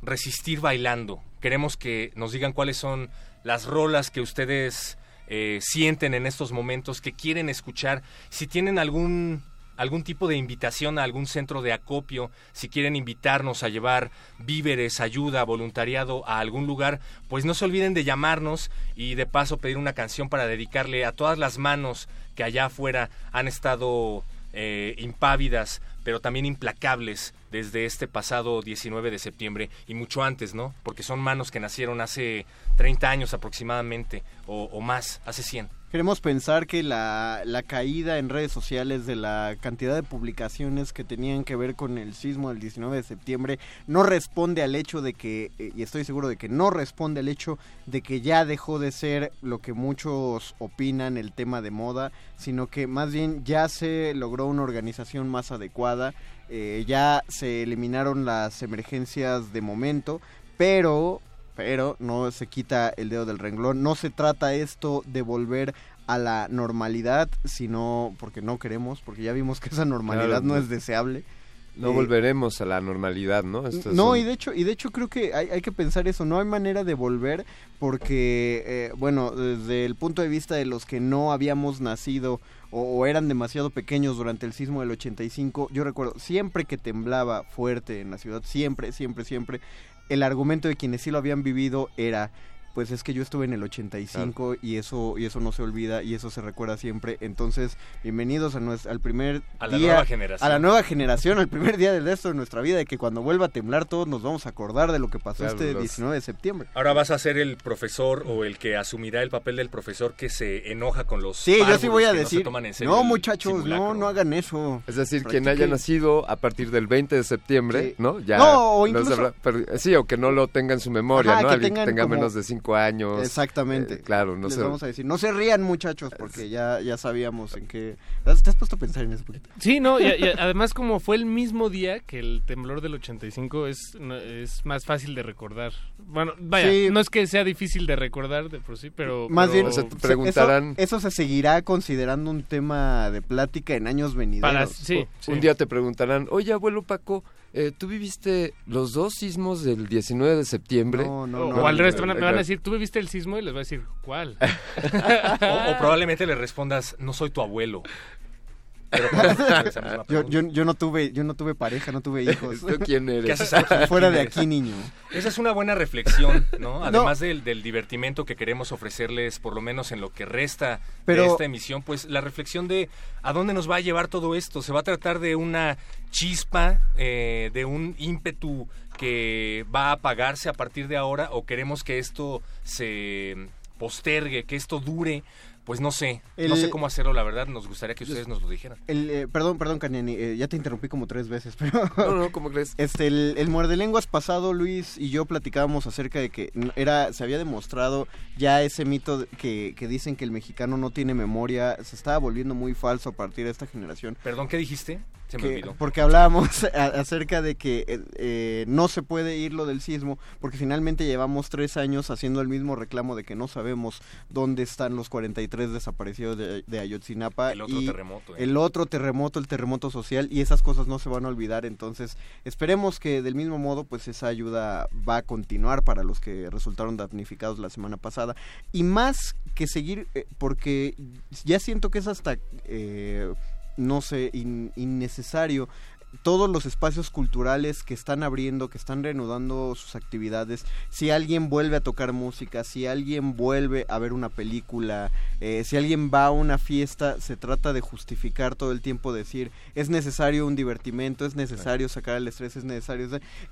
resistir bailando. Queremos que nos digan cuáles son las rolas que ustedes eh, sienten en estos momentos, que quieren escuchar, si tienen algún algún tipo de invitación a algún centro de acopio, si quieren invitarnos a llevar víveres, ayuda, voluntariado a algún lugar, pues no se olviden de llamarnos y de paso pedir una canción para dedicarle a todas las manos que allá afuera han estado eh, impávidas, pero también implacables desde este pasado 19 de septiembre y mucho antes, ¿no? Porque son manos que nacieron hace 30 años aproximadamente o, o más, hace 100. Queremos pensar que la, caída en redes sociales de la cantidad de publicaciones que tenían que ver con el sismo del 19 de septiembre no responde al hecho de que, eh, y estoy seguro de que no responde al hecho de que ya dejó de ser lo que muchos opinan el tema de moda, sino que más bien ya se logró una organización más adecuada, eh, ya se eliminaron las emergencias de momento, pero pero no se quita el dedo del renglón. No se trata esto de volver a la normalidad, sino porque no queremos, porque ya vimos que esa normalidad Claro, no es deseable. No Eh, volveremos a la normalidad, ¿no? No, y de hecho, y de hecho creo que hay, hay que pensar eso, no hay manera de volver porque, eh, bueno, desde el punto de vista de los que no habíamos nacido o, o eran demasiado pequeños durante el sismo del 85, yo recuerdo, siempre que temblaba fuerte en la ciudad, siempre, siempre, siempre, el argumento de quienes sí lo habían vivido era... Pues es que yo estuve en el 85 y eso y eso no se olvida y eso se recuerda siempre. Entonces, bienvenidos a nues- al primer A la día, nueva generación. a la nueva generación, al primer día del resto de nuestra vida, de que cuando vuelva a temblar todos nos vamos a acordar de lo que pasó Claro, este los- 19 de septiembre. Ahora vas a ser el profesor o el que asumirá el papel del profesor que se enoja con los Sí, yo sí voy a que no decir, toman en serio no muchachos, simulacro". no, no hagan eso. Es decir, quien haya nacido a partir del 20 de septiembre, ¿no? Ya No, o no incluso- sabrá- pero- sí, o que no lo tenga en su memoria, Ajá, ¿no? que Alguien que tengan tenga como- menos de 5 años. Exactamente. Eh, claro, no Les sé. vamos a decir, no se rían muchachos, porque ya, ya sabíamos en qué... ¿Te has, te puesto a pensar en eso poquito? Sí, no, y, y además como fue el mismo día que el temblor del 85 es, no- es más fácil de recordar. Bueno, vaya, Sí. no es que sea difícil de recordar de por sí, pero... Más pero- bien, se- Eso, eso se seguirá considerando un tema de plática en años venideros. Un día te preguntarán, oye, abuelo Paco, eh, ¿tú viviste los dos sismos del 19 de septiembre? No, o al revés, te van a- me van a decir, ¿tú viviste el sismo? Y les voy a decir, ¿cuál? O, o probablemente le respondas, no soy tu abuelo. Pero contestas esa misma Yo, yo, yo no tuve yo no tuve pareja, no tuve hijos. ¿Tú quién eres? ¿Qué haces aquí? Fuera ¿Quién de aquí, niño. Esa es una buena reflexión, ¿no? No. Además del, del divertimento que queremos ofrecerles, por lo menos en lo que resta Pero- de esta emisión, pues la reflexión de a dónde nos va a llevar todo esto. ¿Se va a tratar de una chispa, eh, de un ímpetu que va a apagarse a partir de ahora o queremos que esto se postergue, que esto dure pues no sé, El- no sé cómo hacerlo, la verdad, nos gustaría que ustedes nos lo dijeran. El, eh, perdón, perdón, Caniani, eh, ya te interrumpí como tres veces, pero... No, no, ¿cómo crees? Este, el, el muerde lenguas pasado, Luis y yo platicábamos acerca de que era, se había demostrado ya ese mito de- que, que dicen que el mexicano no tiene memoria, se estaba volviendo muy falso a partir de esta generación. Perdón, ¿qué dijiste? Se me Que- olvidó. porque hablábamos a- acerca de que eh, eh, no se puede ir lo del sismo, porque finalmente llevamos tres años haciendo el mismo reclamo de que no sabemos dónde están los 43 desaparecidos de, de Ayotzinapa. El otro y terremoto, ¿eh? El otro terremoto, el terremoto social, y esas cosas no se van a olvidar. Entonces, esperemos que del mismo modo, pues esa ayuda va a continuar para los que resultaron damnificados la semana pasada. Y más que seguir, eh, porque ya siento que es hasta, eh, no sé, in- innecesario todos los espacios culturales que están abriendo, que están reanudando sus actividades, si alguien vuelve a tocar música, si alguien vuelve a ver una película, eh, si alguien va a una fiesta, se trata de justificar todo el tiempo, decir, es necesario un divertimento, es necesario sacar el estrés, es necesario...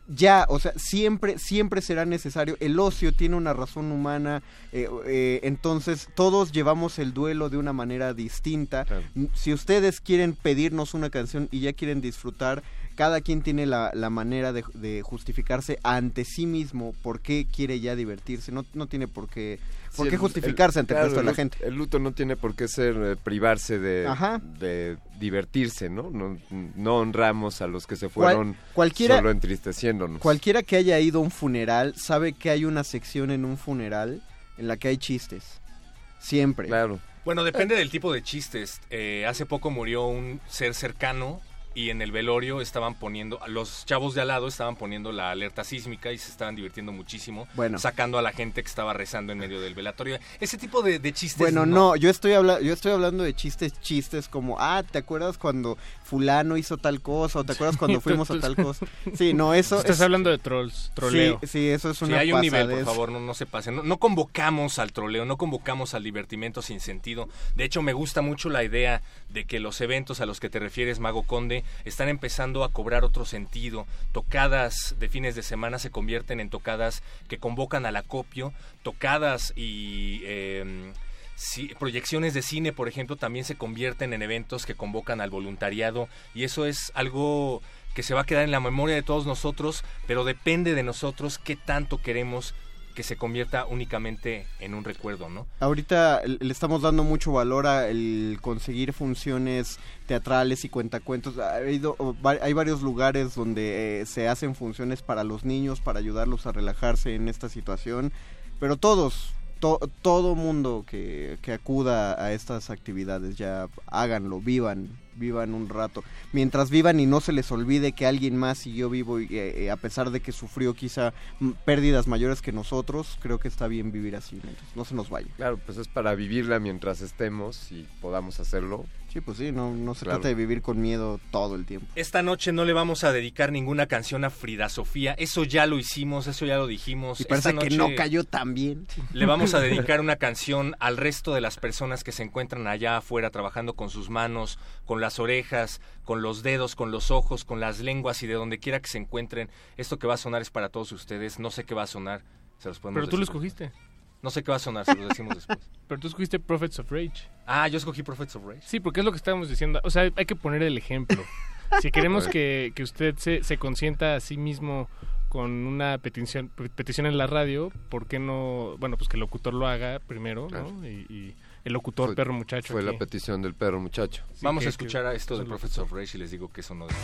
Ya, o sea, siempre, siempre será necesario. El ocio tiene una razón humana, eh, eh, entonces todos llevamos el duelo de una manera distinta. Si ustedes quieren pedirnos una canción y ya quieren disfrutar, cada quien tiene la, la manera de, de justificarse ante sí mismo por qué quiere ya divertirse. No, no tiene por qué, por Sí, qué el- justificarse el- ante claro, el resto de la gente. El luto no tiene por qué ser eh, privarse de, de divertirse, ¿no? ¿no? No honramos a los que se Cual- fueron cualquiera- solo entristeciéndonos. Cualquiera que haya ido a un funeral sabe que hay una sección en un funeral en la que hay chistes. Siempre. Claro. Bueno, depende del tipo de chistes. Eh, hace poco murió un ser cercano y en el velorio estaban poniendo, los chavos de al lado estaban poniendo la alerta sísmica y se estaban divirtiendo muchísimo, Bueno. sacando a la gente que estaba rezando en medio del velatorio. Ese tipo de, de chistes. Bueno, no, yo estoy habla yo estoy hablando de chistes, chistes como, ah, ¿te acuerdas cuando fulano hizo tal cosa? ¿O te acuerdas cuando fuimos a tal cosa? Sí, no, eso Estás es- hablando de trolls, troleo. Sí, sí, eso es Sí, una hay un nivel, por favor, no, no se pasen. No, no convocamos al troleo, no convocamos al divertimento sin sentido. De hecho, me gusta mucho la idea de que los eventos a los que te refieres, Mago Conde, están empezando a cobrar otro sentido. Tocadas de fines de semana se convierten en tocadas que convocan al acopio. Tocadas y... em, proyecciones de cine, por ejemplo, también se convierten en eventos que convocan al voluntariado y eso es algo que se va a quedar en la memoria de todos nosotros, pero depende de nosotros qué tanto queremos que se convierta únicamente en un recuerdo, ¿no? Ahorita le estamos dando mucho valor a el conseguir funciones teatrales y cuentacuentos. Ha habido- o va- hay varios lugares donde eh, se hacen funciones para los niños, para ayudarlos a relajarse en esta situación. Pero todos, to- todo mundo que, que acuda a estas actividades, ya háganlo, vivan, vivan un rato. Mientras vivan y no se les olvide que alguien más siguió vivo y eh, eh, a pesar de que sufrió quizá mm, pérdidas mayores que nosotros, creo que está bien vivir así. mientras no se nos vaya. Claro, pues es para vivirla mientras estemos y podamos hacerlo. Sí, pues sí, no, no se Claro. trata de vivir con miedo todo el tiempo. Esta noche no le vamos a dedicar ninguna canción a Frida Sofía, eso ya lo hicimos, eso ya lo dijimos. Y parece Esta que noche no cayó tan bien. Le vamos a dedicar una canción al resto de las personas que se encuentran allá afuera trabajando con sus manos, con las orejas, con los dedos, con los ojos, con las lenguas y de donde quiera que se encuentren. Esto que va a sonar es para todos ustedes. No sé qué va a sonar. Se los podemos Pero tú lo decir. escogiste. No sé qué va a sonar, se los decimos después. Pero tú escogiste Prophets of Rage. Ah, yo escogí Prophets of Rage. Sí, porque es lo que estábamos diciendo. O sea, hay que poner el ejemplo. Si queremos que, que usted se, se consienta a sí mismo con una petición, petición en la radio, ¿por qué no? Bueno, pues que el locutor lo haga primero, Claro. ¿no? Y, y el locutor Fue- perro muchacho. Fue aquí. la petición del perro muchacho. Sí, Vamos que- a escuchar a esto de Prophets of Rage y les digo que eso no es.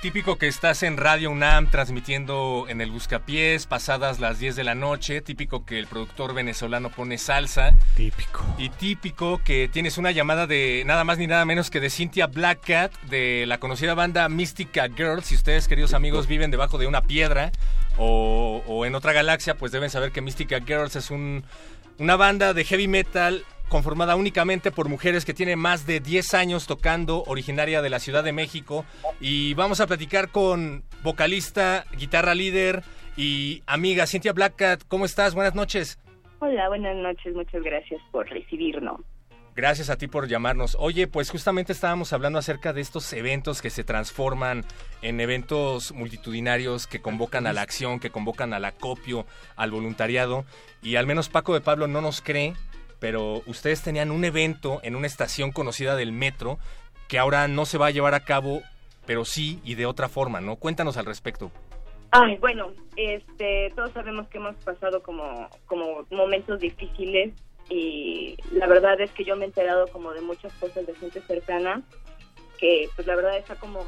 Típico que estás en Radio UNAM transmitiendo en el Buscapiés pasadas las 10 de la noche. Típico que el productor venezolano pone salsa. Típico. Y típico que tienes una llamada de nada más ni nada menos que de Cynthia Blackcat de la conocida banda Mystica Girls. Si ustedes, queridos amigos, viven debajo de una piedra o, en otra galaxia, pues deben saber que Mystica Girls es un, una banda de heavy metal conformada únicamente por mujeres que tiene más de 10 años tocando, originaria de la Ciudad de México. Y vamos a platicar con vocalista, guitarra líder y amiga Cintia Blackcat. ¿Cómo estás? Buenas noches. Hola, buenas noches. Muchas gracias por recibirnos. Gracias a ti por llamarnos. Oye, pues justamente estábamos hablando acerca de estos eventos que se transforman en eventos multitudinarios que convocan a la acción, que convocan al acopio, al voluntariado. Y al menos Paco de Pablo no nos cree, pero ustedes tenían un evento en una estación conocida del metro que ahora no se va a llevar a cabo, pero sí y de otra forma, ¿no? Cuéntanos al respecto. Ay, bueno, este, todos sabemos que hemos pasado como, como momentos difíciles y la verdad es que yo me he enterado como de muchas cosas de gente cercana que pues la verdad está como,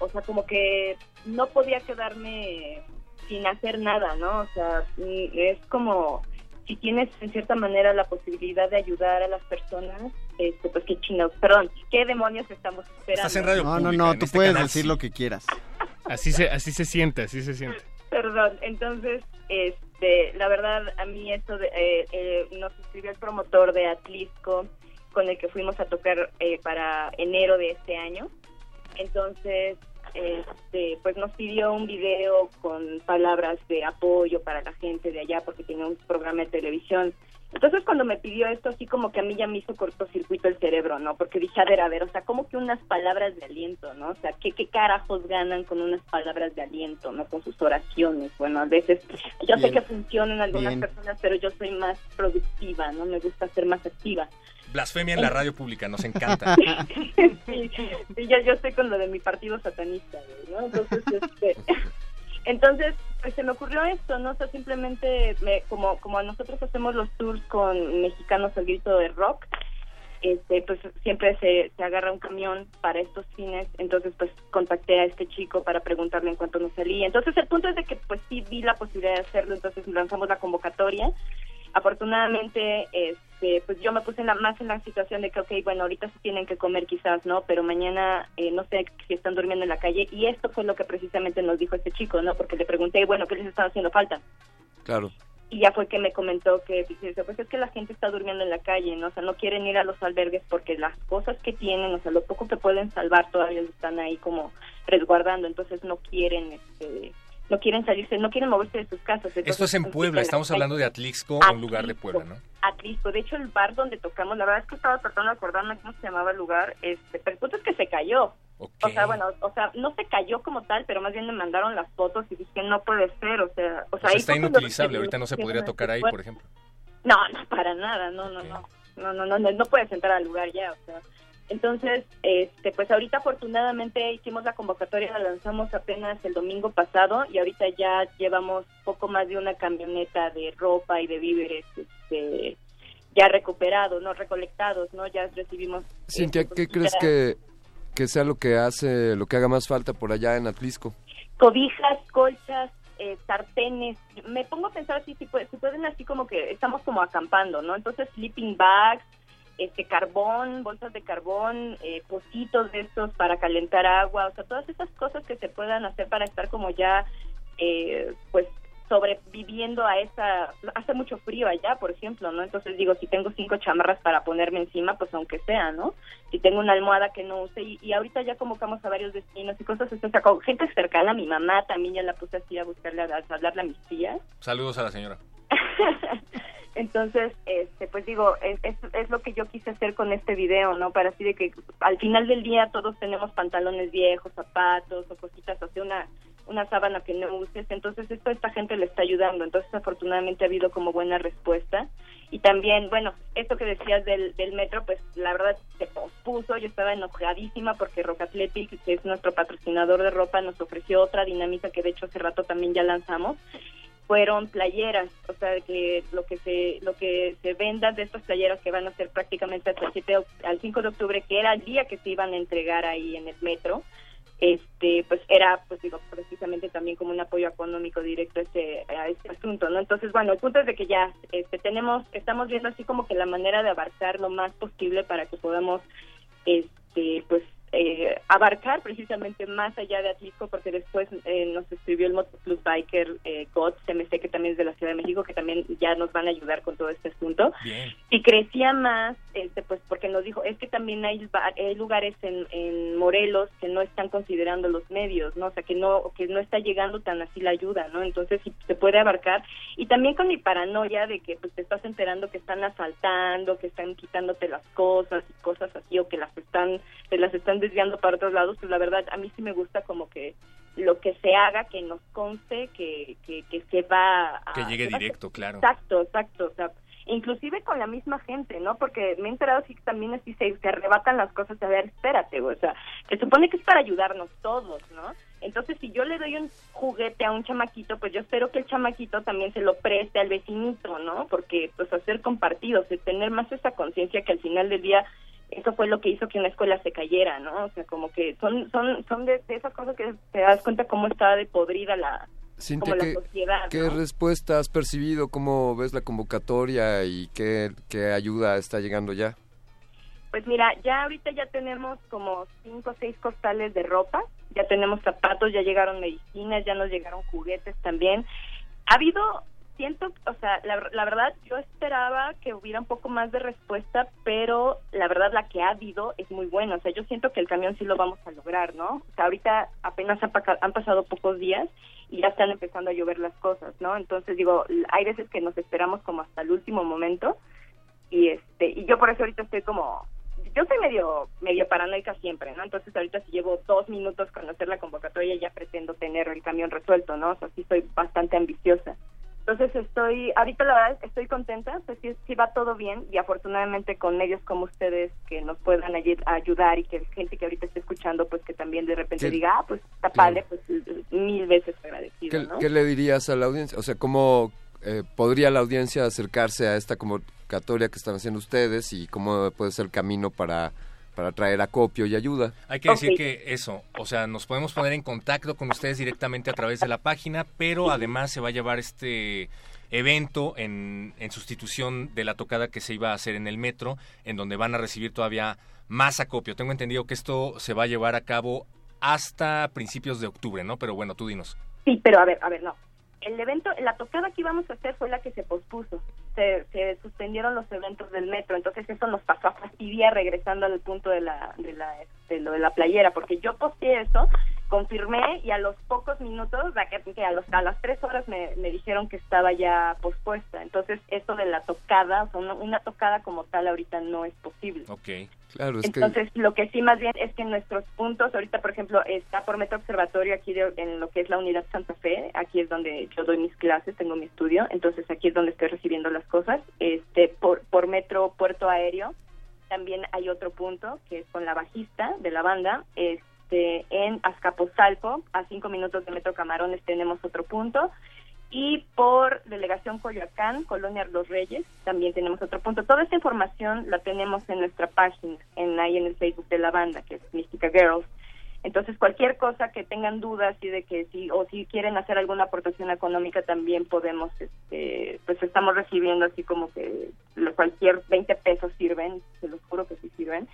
o sea, como que no podía quedarme sin hacer nada, ¿no? O sea, mm, es como si tienes en cierta manera la posibilidad de ayudar a las personas, este, pues qué chingados, perdón, qué demonios estamos esperando. No, no, no, tú puedes decir lo que quieras. Así se, así se siente, así se siente. Perdón, entonces, este, la verdad, a mí esto de, eh, eh, nos escribió el promotor de Atlisco, con el que fuimos a tocar eh, para enero de este año. Entonces, este, pues nos pidió un video con palabras de apoyo para la gente de allá porque tenía un programa de televisión. Entonces cuando me pidió esto, así como que a mí ya me hizo cortocircuito el cerebro, ¿no? Porque dije, a ver, a ver, o sea, como que unas palabras de aliento, ¿no? O sea, ¿qué, qué carajos ganan con unas palabras de aliento, ¿no? Con sus oraciones. Bueno, a veces, yo sé que funcionan algunas Bien. personas, pero yo soy más productiva, ¿no? Me gusta ser más activa. Blasfemia en la radio pública, nos encanta. sí, sí, yo, yo estoy con lo de mi partido satanista, ¿no? Entonces, este, entonces, se me ocurrió esto, ¿no? O sea, simplemente, me- como, como nosotros hacemos los tours con mexicanos al grito de rock, este, pues siempre se, se agarra un camión para estos fines, entonces pues contacté a este chico para preguntarle en cuánto nos salía. Entonces el punto es de que pues sí vi la posibilidad de hacerlo, entonces lanzamos la convocatoria. Afortunadamente, este, pues yo me puse en la, más en la situación de que, ok, bueno, ahorita sí tienen que comer quizás, ¿no? Pero mañana eh, no sé si están durmiendo en la calle. Y esto fue lo que precisamente nos dijo este chico, ¿no? Porque le pregunté, bueno, ¿qué les está haciendo falta? Claro. y ya fue que me comentó que pues es que la gente está durmiendo en la calle, ¿no? O sea, no quieren ir a los albergues porque las cosas que tienen, o sea, lo poco que pueden salvar todavía están ahí como resguardando, entonces no quieren, este, no quieren salirse, no quieren moverse de sus casas. Entonces, Esto es en pues, Puebla, estamos hablando de Atlixco, un lugar de Puebla, ¿no? Atlixco, de hecho el bar donde tocamos, la verdad es que estaba tratando de acordarme cómo se llamaba el lugar, este, pero el punto es que se cayó. O sea, bueno, o sea, no se cayó como tal, pero más bien me mandaron las fotos y dije, no puede ser, o sea... O sea, o sea está inutilizable, ahorita no se podría tocar ahí, por ejemplo. No, no, para nada, no, no, no, no, no, no, no, no puedes entrar al lugar ya, o sea... Entonces, este, pues ahorita afortunadamente hicimos la convocatoria, la lanzamos apenas el domingo pasado y ahorita ya llevamos poco más de una camioneta de ropa y de víveres, este, ya recuperados, no recolectados, no, ya recibimos. Cintia, este, ¿qué pues, crees que, que sea lo que hace, lo que haga más falta por allá en Atlisco? cobijas, colchas, eh, sartenes. Me pongo a pensar así, si, puede- si pueden así como que estamos como acampando, ¿no? Entonces, sleeping bags, este carbón, bolsas de carbón, eh, pocitos de estos para calentar agua, o sea, todas esas cosas que se puedan hacer para estar como ya, eh, pues, sobreviviendo a esa... Hace mucho frío allá, por ejemplo, ¿no? Entonces digo, si tengo cinco chamarras para ponerme encima, pues aunque sea, ¿no? Si tengo una almohada que no use, y, y ahorita ya convocamos a varios destinos y cosas así, o sea, con gente cercana, mi mamá también ya la puse así a buscarle, a, a hablarle a mis tías, Saludos a la señora. entonces, este, pues digo, es, es, es lo que yo quise hacer con este video, ¿no? Para así de que al final del día todos tenemos pantalones viejos, zapatos o cositas, o sea, una, una sábana que no uses. Entonces esto esta gente le está ayudando. Entonces afortunadamente ha habido como buena respuesta. Y también, bueno, esto que decías del, del metro, pues la verdad se pospuso. Yo estaba enojadísima porque Rock Athletic, que es nuestro patrocinador de ropa, nos ofreció otra dinámica que de hecho hace rato también ya lanzamos fueron playeras, o sea, que lo que se lo que se vendan de estas playeras que van a ser prácticamente hasta el 7 de oc- al 5 de octubre, que era el día que se iban a entregar ahí en el metro, este pues era pues digo precisamente también como un apoyo económico directo a este a este asunto no entonces bueno el punto es de que ya este tenemos estamos viendo así como que la manera de abarcar lo más posible para que podamos este pues eh, abarcar precisamente más allá de Atlisco porque después eh, nos escribió el Motoclub Biker eh, GOTS CMC que también es de la Ciudad de México que también ya nos van a ayudar con todo este asunto. Bien. y crecía más este pues porque nos dijo es que también hay, hay lugares en, en Morelos que no están considerando los medios no o sea que no que no está llegando tan así la ayuda no entonces sí se puede abarcar. Y también con mi paranoia de que pues te estás enterando que están asaltando que están quitándote las cosas y cosas así o que las están te las están desviando para otros lados pues la verdad a mí sí me gusta como que lo que se haga que nos conste que que, que se va a Que llegue que va a- directo, claro. Exacto, exacto, o sea, inclusive con la misma gente, ¿no? Porque me he enterado sí que también así se, se arrebatan las cosas, a ver, espérate, o sea, se supone que es para ayudarnos todos, ¿no? Entonces, si yo le doy un juguete a un chamaquito, pues yo espero que el chamaquito también se lo preste al vecinito, ¿no? Porque, pues, hacer compartidos, es tener más esa conciencia que al final del día eso fue lo que hizo que una escuela se cayera, ¿no? O sea, como que son son son de, de esas cosas que te das cuenta cómo está de podrida la Cintia, como la ¿qué, sociedad, qué ¿no? respuesta has percibido? ¿Cómo ves la convocatoria y qué, qué ayuda está llegando ya? Pues mira, ya ahorita ya tenemos como cinco o seis costales de ropa, ya tenemos zapatos, ya llegaron medicinas, ya nos llegaron juguetes también. Ha habido, siento, o sea, la, verdad yo esperaba que hubiera un poco más de respuesta, pero la verdad la que ha habido es muy buena. O sea, yo siento que el camión sí lo vamos a lograr, ¿no? O sea, ahorita apenas han, han pasado pocos días y ya están empezando a llover las cosas, ¿no? Entonces digo, hay veces que nos esperamos como hasta el último momento y este y yo por eso ahorita estoy como yo soy medio medio paranoica siempre no entonces ahorita si llevo dos minutos con hacer la convocatoria ya pretendo tener el camión resuelto no o sea sí soy bastante ambiciosa entonces estoy ahorita la verdad estoy contenta pues sí, sí va todo bien y afortunadamente con medios como ustedes que nos puedan ayu- ayudar y que gente que ahorita esté escuchando pues que también de repente ¿Qué- diga ah pues está padre pues mil veces agradecido ¿Qué, ¿no? qué le dirías a la audiencia? O sea, ¿cómo eh, podría la audiencia acercarse a esta convocatoria que están haciendo ustedes y cómo puede ser el camino para, para traer acopio y ayuda? Hay que decir que eso, o sea, nos podemos poner en contacto con ustedes directamente a través de la página, pero además se va a llevar este evento en, en sustitución de la tocada que se iba a hacer en el metro, en donde van a recibir todavía más acopio. Tengo entendido que esto se va a llevar a cabo hasta principios de octubre, ¿no? Pero bueno, tú dinos. Sí, pero a ver, a ver, no. El evento, la tocada que íbamos a hacer fue la que se pospuso. Se, se suspendieron los eventos del metro, entonces eso nos pasó a fastidiar regresando al punto de la, de la, de lo de la playera, porque yo posteé eso, confirmé y a los pocos minutos, a que, que a, los, a las tres horas me, me dijeron que estaba ya pospuesta. Entonces eso de la tocada, o sea, una, una tocada como tal ahorita no es posible. Ok. Claro, es Entonces, lo que sí más bien es que nuestros puntos, ahorita por ejemplo, está por Metro Observatorio aquí de- en lo que es la unidad Santa Fe, aquí es donde yo doy mis clases, tengo mi estudio, entonces aquí es donde estoy recibiendo las cosas. Este por, por Metro Puerto Aéreo también hay otro punto que es con la bajista de la banda, este en Azcapotzalco, a cinco minutos de Metro Camarones tenemos otro punto y por Delegación Coyoacán, Colonia Los Reyes, también tenemos otro punto. Toda esta información la tenemos en nuestra página, en ahí en el Facebook de la banda, que es Mística Girls. Entonces, cualquier cosa que tengan dudas y de que si o si quieren hacer alguna aportación económica también podemos, este, pues estamos recibiendo así como que cualquier 20 pesos sirven, se los juro que sí sirven.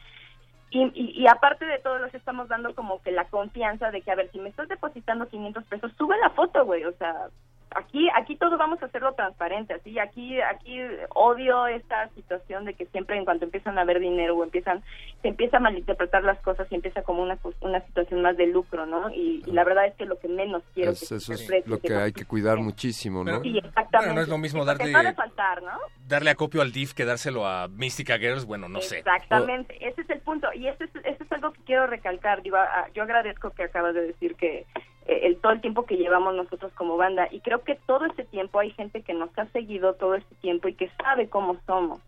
Y, y, y aparte de todo, los estamos dando como que la confianza de que, a ver, si me estás depositando 500 pesos, sube la foto, güey. O sea, aquí aquí todo vamos a hacerlo transparente. Así, aquí aquí odio esta situación de que siempre en cuanto empiezan a ver dinero o empiezan, se empieza a malinterpretar las cosas y empieza como una, una situación más de lucro, ¿no? Y, y la verdad es que lo que menos quiero Es- que se eso es interprete lo que hay que cuidar muchísimo, ¿no? Sí, exactamente. Bueno, no es lo mismo darle- no faltar, ¿no? Darle acopio al DIF que dárselo a Mystica Girls, bueno, no sé. Exactamente, ese es el punto y ese es, ese es algo que quiero recalcar. Digo, a- yo agradezco que acabas de decir que el todo el tiempo que llevamos nosotros como banda. Y creo que todo este tiempo hay gente que nos ha seguido todo este tiempo y que sabe cómo somos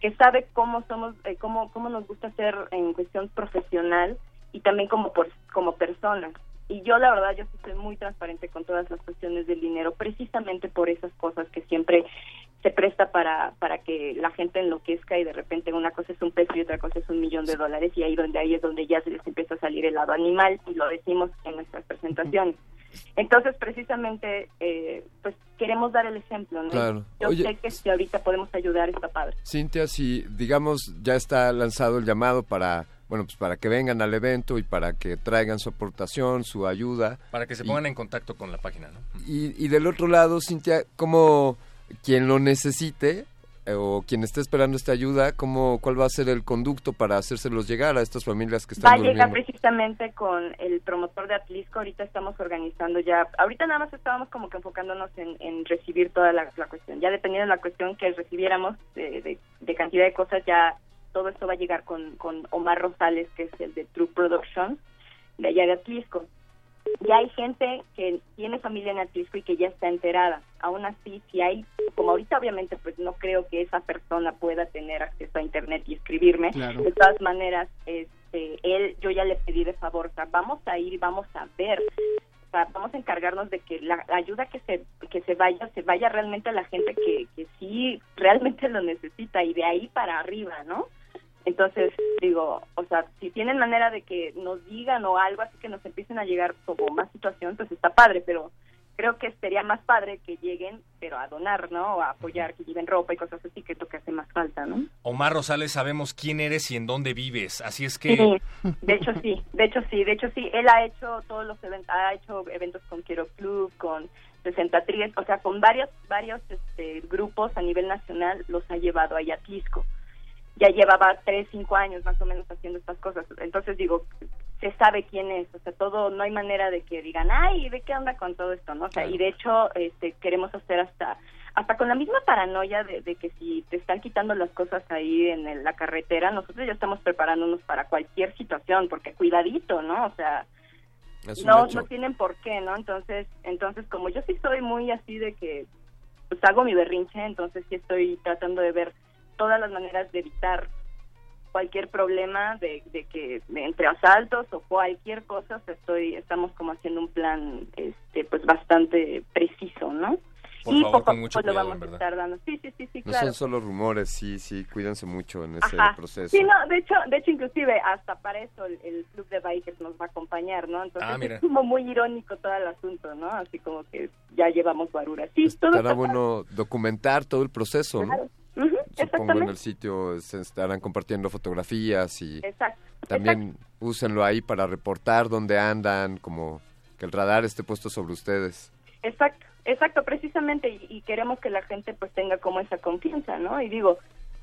que sabe cómo somos eh, cómo cómo nos gusta ser en cuestión profesional y también como por, como personas. Y yo la verdad yo sí soy muy transparente con todas las cuestiones del dinero precisamente por esas cosas que siempre se presta para para que la gente enloquezca y de repente una cosa es un peso y otra cosa es un millón de dólares y ahí donde ahí es donde ya se les empieza a salir el lado animal y lo decimos en nuestras presentaciones entonces precisamente eh, pues queremos dar el ejemplo ¿no? Claro. yo Oye, sé que si ahorita podemos ayudar está padre Cintia, si digamos ya está lanzado el llamado para bueno pues para que vengan al evento y para que traigan su aportación, su ayuda Para que se Y- pongan en contacto con la página, ¿no? y, y del otro lado, Cintia, como quien lo necesite eh, o quien esté esperando esta ayuda, cómo cuál va a ser el conducto para hacérselos llegar a estas familias que Va están a llegar precisamente con el promotor de Atlisco. Ahorita estamos organizando ya. Ahorita nada más estábamos como que enfocándonos en, en recibir toda la, la cuestión. Ya dependiendo de la cuestión que recibiéramos de, de- de cantidad de cosas, ya todo esto va a llegar con, con Omar Rosales, que es el de True Productions, de allá de Atlisco. Ya hay gente que tiene familia en Atlisco y que ya está enterada. Aún así, si hay, como ahorita obviamente, pues no creo que esa persona pueda tener acceso a internet y escribirme. Claro. De todas maneras, este, él, yo ya le pedí de favor, o sea, vamos a ir, vamos a ver, vamos a encargarnos de que la ayuda que se que se vaya, se vaya realmente a la gente que, que sí realmente lo necesita y de ahí para arriba, ¿no? Entonces, digo, o sea, si tienen manera de que nos digan o algo así que nos empiecen a llegar como más situación, pues está padre, pero creo que sería más padre que lleguen, pero a donar, ¿no? O a apoyar, que lleven ropa y cosas así, que es lo que hace más falta, ¿no? Omar Rosales, sabemos quién eres y en dónde vives, así es que... Sí, de hecho sí, de hecho sí, de hecho sí, él ha hecho todos los eventos, ha hecho eventos con Quiero Club, con 60 Tries, o sea, con varios varios este, grupos a nivel nacional los ha llevado ahí a Atlisco. Ya llevaba 3, 5 años más o menos haciendo estas cosas. Entonces digo, se sabe quién es, o sea, todo, no hay manera de que digan, ay, ¿de qué onda con todo esto? ¿no? O sea, y de hecho este, queremos hacer hasta hasta con la misma paranoia de, de que si te están quitando las cosas ahí en el- la carretera, nosotros ya estamos preparándonos para cualquier situación, porque cuidadito, ¿no? O sea, no, hecho. no tienen por qué, ¿no? Entonces, entonces como yo sí soy muy así de que pues hago mi berrinche, entonces sí estoy tratando de ver todas las maneras de evitar cualquier problema de, de que de entre asaltos o cualquier cosa, o sea, estoy estamos como haciendo un plan este pues bastante preciso, ¿no? Por y favor, poco a con mucho poco lo vamos a estar dando. Sí, sí, sí, sí, No claro. son solo rumores, sí, sí, cuídense mucho en ese Ajá. proceso. Sí, no, de hecho, de hecho inclusive hasta para eso el, el club de bikers nos va a acompañar, ¿no? Entonces Ah, mira. es como muy irónico todo el asunto, ¿no? Así como que ya llevamos guarura. Sí, todo Estará está bueno documentar todo el proceso, ¿no? Claro. Supongo en el sitio se estarán compartiendo fotografías y Exacto. también úsenlo ahí para reportar dónde andan, como que el radar esté puesto sobre ustedes. Exacto, exacto, precisamente, y, y queremos que la gente pues tenga como esa confianza, ¿no? Y digo,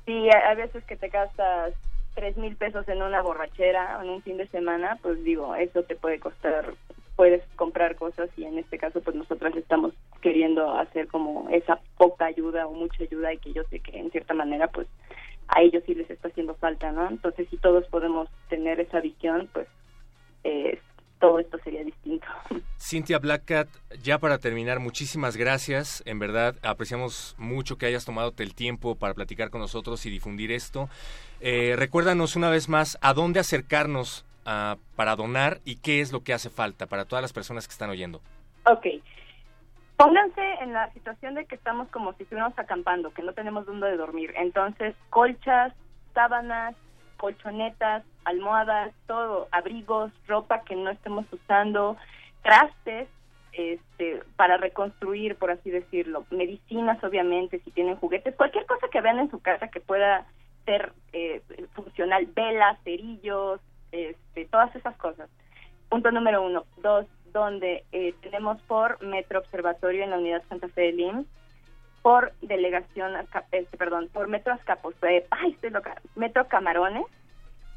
si a, a veces que te gastas tres mil pesos en una borrachera o en un fin de semana, pues digo, eso te puede costar, puedes comprar cosas y en este caso pues nosotras estamos queriendo hacer como esa poca ayuda o mucha ayuda y que yo sé que en cierta manera pues a ellos sí les está haciendo falta, ¿no? Entonces si todos podemos tener esa visión, pues todo esto sería distinto. Cintia Blackcat, ya para terminar, muchísimas gracias. En verdad, apreciamos mucho que hayas tomado el tiempo para platicar con nosotros y difundir esto. Eh, recuérdanos una vez más a dónde acercarnos ah, para donar y qué es lo que hace falta para todas las personas que están oyendo. Ok. Pónganse en la situación de que estamos como si estuviéramos acampando, que no tenemos dónde dormir. Entonces, colchas, sábanas, colchonetas, almohadas, todo, abrigos, ropa que no estemos usando, trastes este, para reconstruir, por así decirlo, medicinas, obviamente, si tienen juguetes, cualquier cosa que vean en su casa que pueda ser eh, funcional, velas, cerillos, este, todas esas cosas. Punto número uno. Dos, donde eh, tenemos por Metro Observatorio en la Unidad Santa Fe de Lim, por delegación, este, perdón, por Metro Azcapos, eh, ay, estoy loca, Metro Camarones,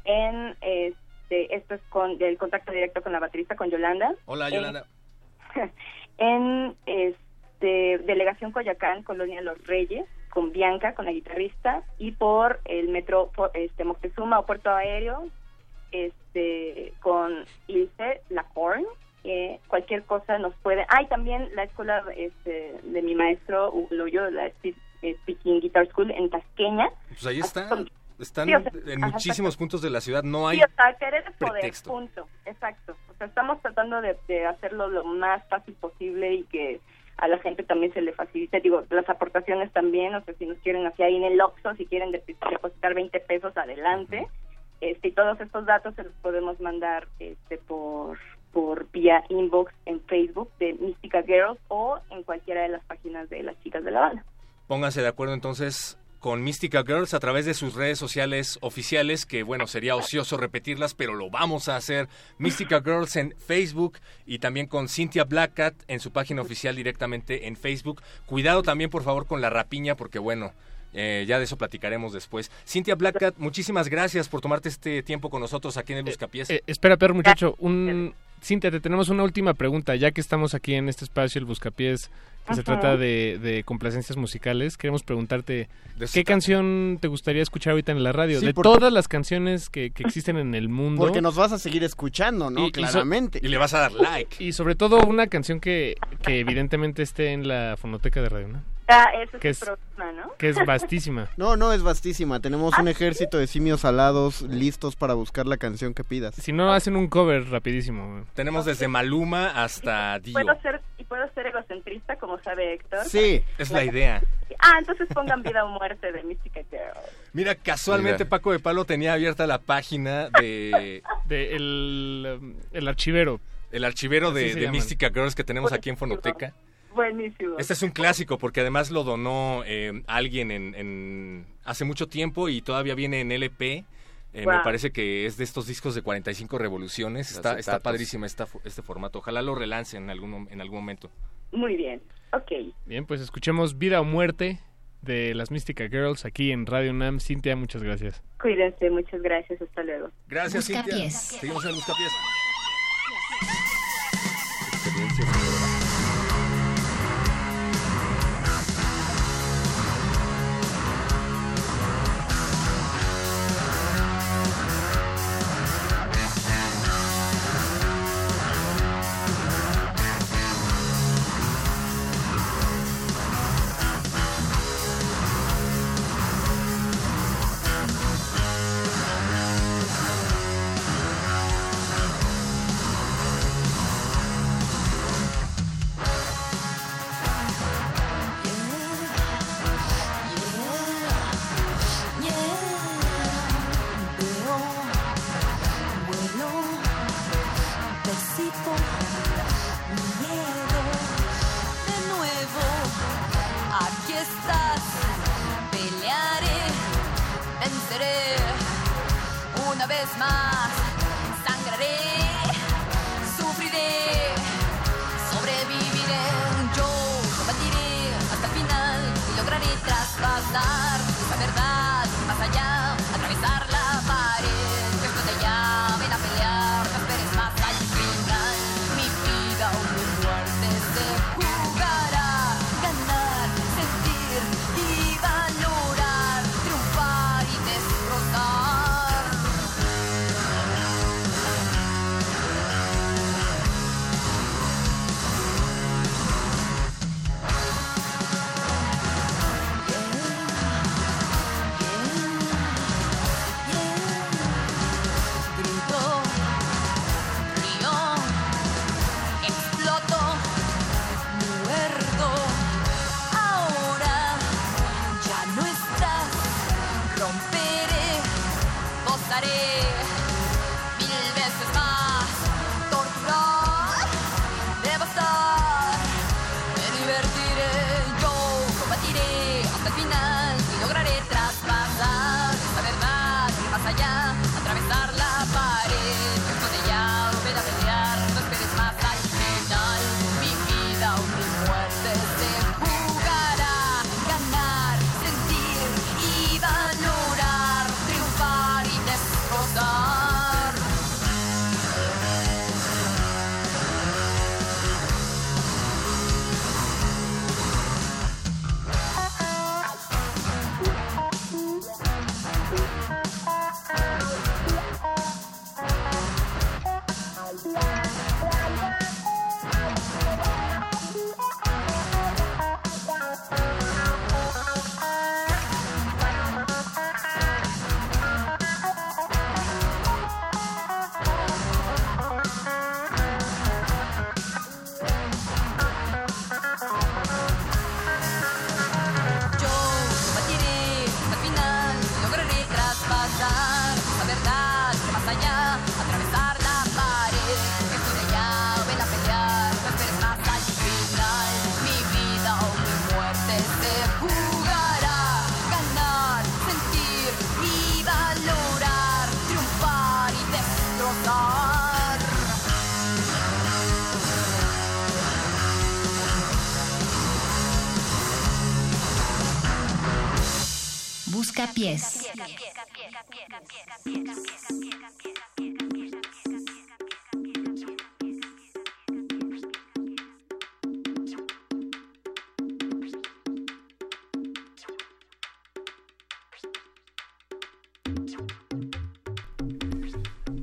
en este, esto es con el contacto directo con la baterista, con Yolanda. Hola, Yolanda. en este, Delegación Coyacán, Colonia Los Reyes, con Bianca, con la guitarrista, y por el metro por, este, Moctezuma o Puerto Aéreo, este, con Ilse Lacorn, eh, cualquier cosa nos puede... Ah, y también la escuela este, de mi maestro, Hugo Loyo, la eh, Speaking Guitar School en Tasqueña. Pues ahí está. Están Sí, o sea, en ajá, muchísimos puntos de la ciudad. No hay Sí, o sea, querer poder, punto. Exacto. O sea, estamos tratando de, de hacerlo lo más fácil posible y que a la gente también se le facilite. Digo, las aportaciones también, o sea, si nos quieren hacer ahí en el Oxxo, si quieren dep- depositar 20 pesos, adelante. Este, todos estos datos se los podemos mandar este, por por vía inbox en Facebook de Mística Girls o en cualquiera de las páginas de las chicas de la banda. Pónganse de acuerdo entonces con Mystica Girls a través de sus redes sociales oficiales, que bueno, sería ocioso repetirlas, pero lo vamos a hacer. Mystica Girls en Facebook y también con Cynthia Blackcat en su página oficial directamente en Facebook. Cuidado también, por favor, con la rapiña, porque bueno, eh, ya de eso platicaremos después. Cynthia Blackcat, muchísimas gracias por tomarte este tiempo con nosotros aquí en el Buscapiés. Eh, espera, perro muchacho, un... Cintia, te tenemos una última pregunta, ya que estamos aquí en este espacio, el Buscapiés, que se trata de, de complacencias musicales, queremos preguntarte, ¿qué canción te gustaría escuchar ahorita en la radio? Sí, de porque- todas las canciones que, que existen en el mundo. Porque nos vas a seguir escuchando, ¿no? Y- y so- Claramente. Y le vas a dar like. Y sobre todo una canción que, que evidentemente esté en la fonoteca de Radio, ¿no? Ah, ese es Que el es- problema, ¿no? Que es vastísima. No, no, es vastísima. Tenemos un ejército de simios alados listos para buscar la canción que pidas. Si no, hacen un cover rapidísimo. Tenemos desde Maluma hasta Dio. ¿Puedo ser, ¿Y puedo ser egocentrista, como sabe Héctor? Sí, es la idea. Ah, entonces pongan Vida o Muerte de Mystica Girl. Mira, casualmente Mira. Paco de Palo tenía abierta la página de... de el, el archivero. El archivero Así de. Mystica Girls que tenemos aquí en Fonoteca. Buenísimo. Este es un clásico porque además lo donó eh, alguien en, en- hace mucho tiempo y todavía viene en LP. Eh, Me parece que es de estos discos de 45 revoluciones. Está, está padrísima esta, este formato. Ojalá lo relancen en algún, en algún momento. Muy bien. Ok. Bien, pues escuchemos Vida o Muerte de las Mystica Girls aquí en Radio UNAM. Cintia, muchas gracias. Cuídense, muchas gracias. Hasta luego. Gracias, Cintia. Buscapiés. Seguimos en el Buscapiés.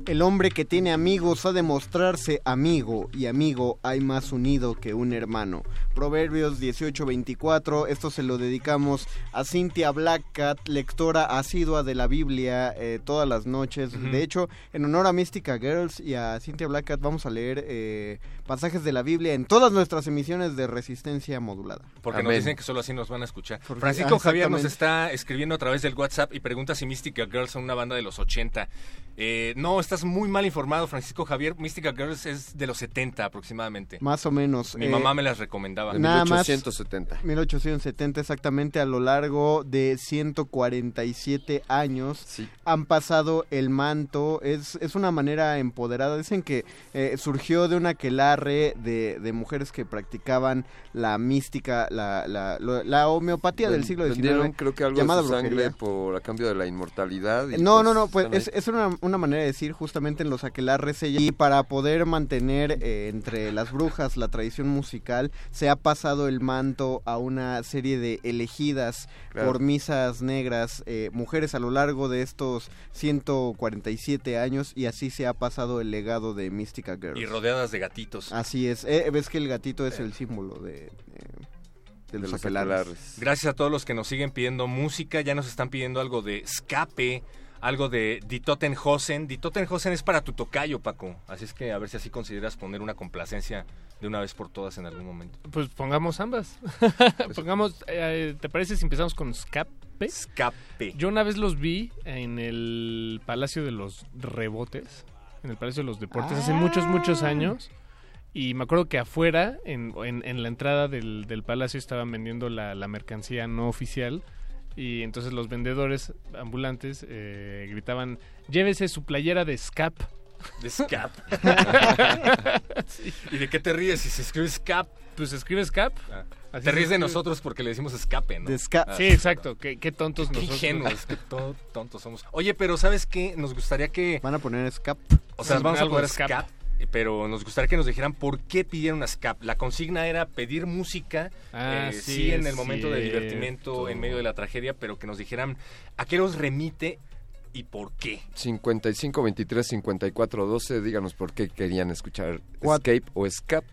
El hombre que tiene amigos ha de mostrarse amigo, y amigo hay más unido que un hermano. Proverbios 18:24, esto se lo dedicamos a Cynthia Lectora asidua de la Biblia eh, todas las noches. De hecho, en honor a Mystica Girls y a Cynthia Blackcat vamos a leer eh, pasajes de la Biblia en todas nuestras emisiones de resistencia modulada. Porque nos dicen que solo así nos van a escuchar. Porque- Francisco ah, Javier nos está escribiendo a través del WhatsApp y pregunta si Mystica Girls son una banda de los 80. Eh, no, estás muy mal informado, Francisco Javier. Mystica Girls es de los 70 aproximadamente. Más o menos. Mi eh, mamá me las recomendaba. Nada más 1870. 1870 exactamente a lo largo de 147 años han pasado el manto es, es una manera empoderada dicen que eh, surgió de una aquelarre de, de mujeres que practicaban la mística la, la, homeopatía del siglo XIX creo que algo llamada de su sangre por a cambio de la inmortalidad. y No, no, no, pues es, es una, una manera de decir justamente en los aquelarres ella- y para poder mantener eh, entre las brujas la tradición musical se ha pasado el manto a una serie de elegidas Claro. por misas negras, eh, mujeres a lo largo de estos 147 años y así se ha pasado el legado de Mystica Girls. Y rodeadas de gatitos. Así es, eh, ves que el gatito es el símbolo de, eh, de los. Gracias a todos los que nos siguen pidiendo música. Ya nos están pidiendo algo de escape, algo de. Die Totenhosen es para tu tocayo, Paco. Así es que a ver si así consideras poner una complacencia de una vez por todas en algún momento. Pues pongamos ambas. pongamos, eh, ¿te parece si empezamos con Escape? Escape. Yo una vez los vi en el Palacio de los Rebotes, en el Palacio de los Deportes, hace muchos, muchos años. Y me acuerdo que afuera, en, en- en la entrada del, del palacio, estaban vendiendo la, la mercancía no oficial. Y entonces los vendedores ambulantes eh, gritaban, llévese su playera de Scap. De Scap. ¿Y de qué te ríes si se escribe Scap? Pues se escribe Scap. te Así se ríes de nosotros porque le decimos escape, ¿no? De Ah, Sí, exacto. Qué, qué tontos Qué nosotros. ingenuos, qué to- tontos somos. Oye, pero ¿sabes qué? Nos gustaría que... Van a poner Scap. O sea, Sí, vamos a poner. Scap, pero nos gustaría que nos dijeran por qué pidieron a Scap. La consigna era pedir música, Ah, eh, sí, sí, en el momento de divertimento, en medio de la tragedia, pero que nos dijeran a qué nos remite y por qué. 55 23 54 12 díganos por qué querían escuchar Escape o Escape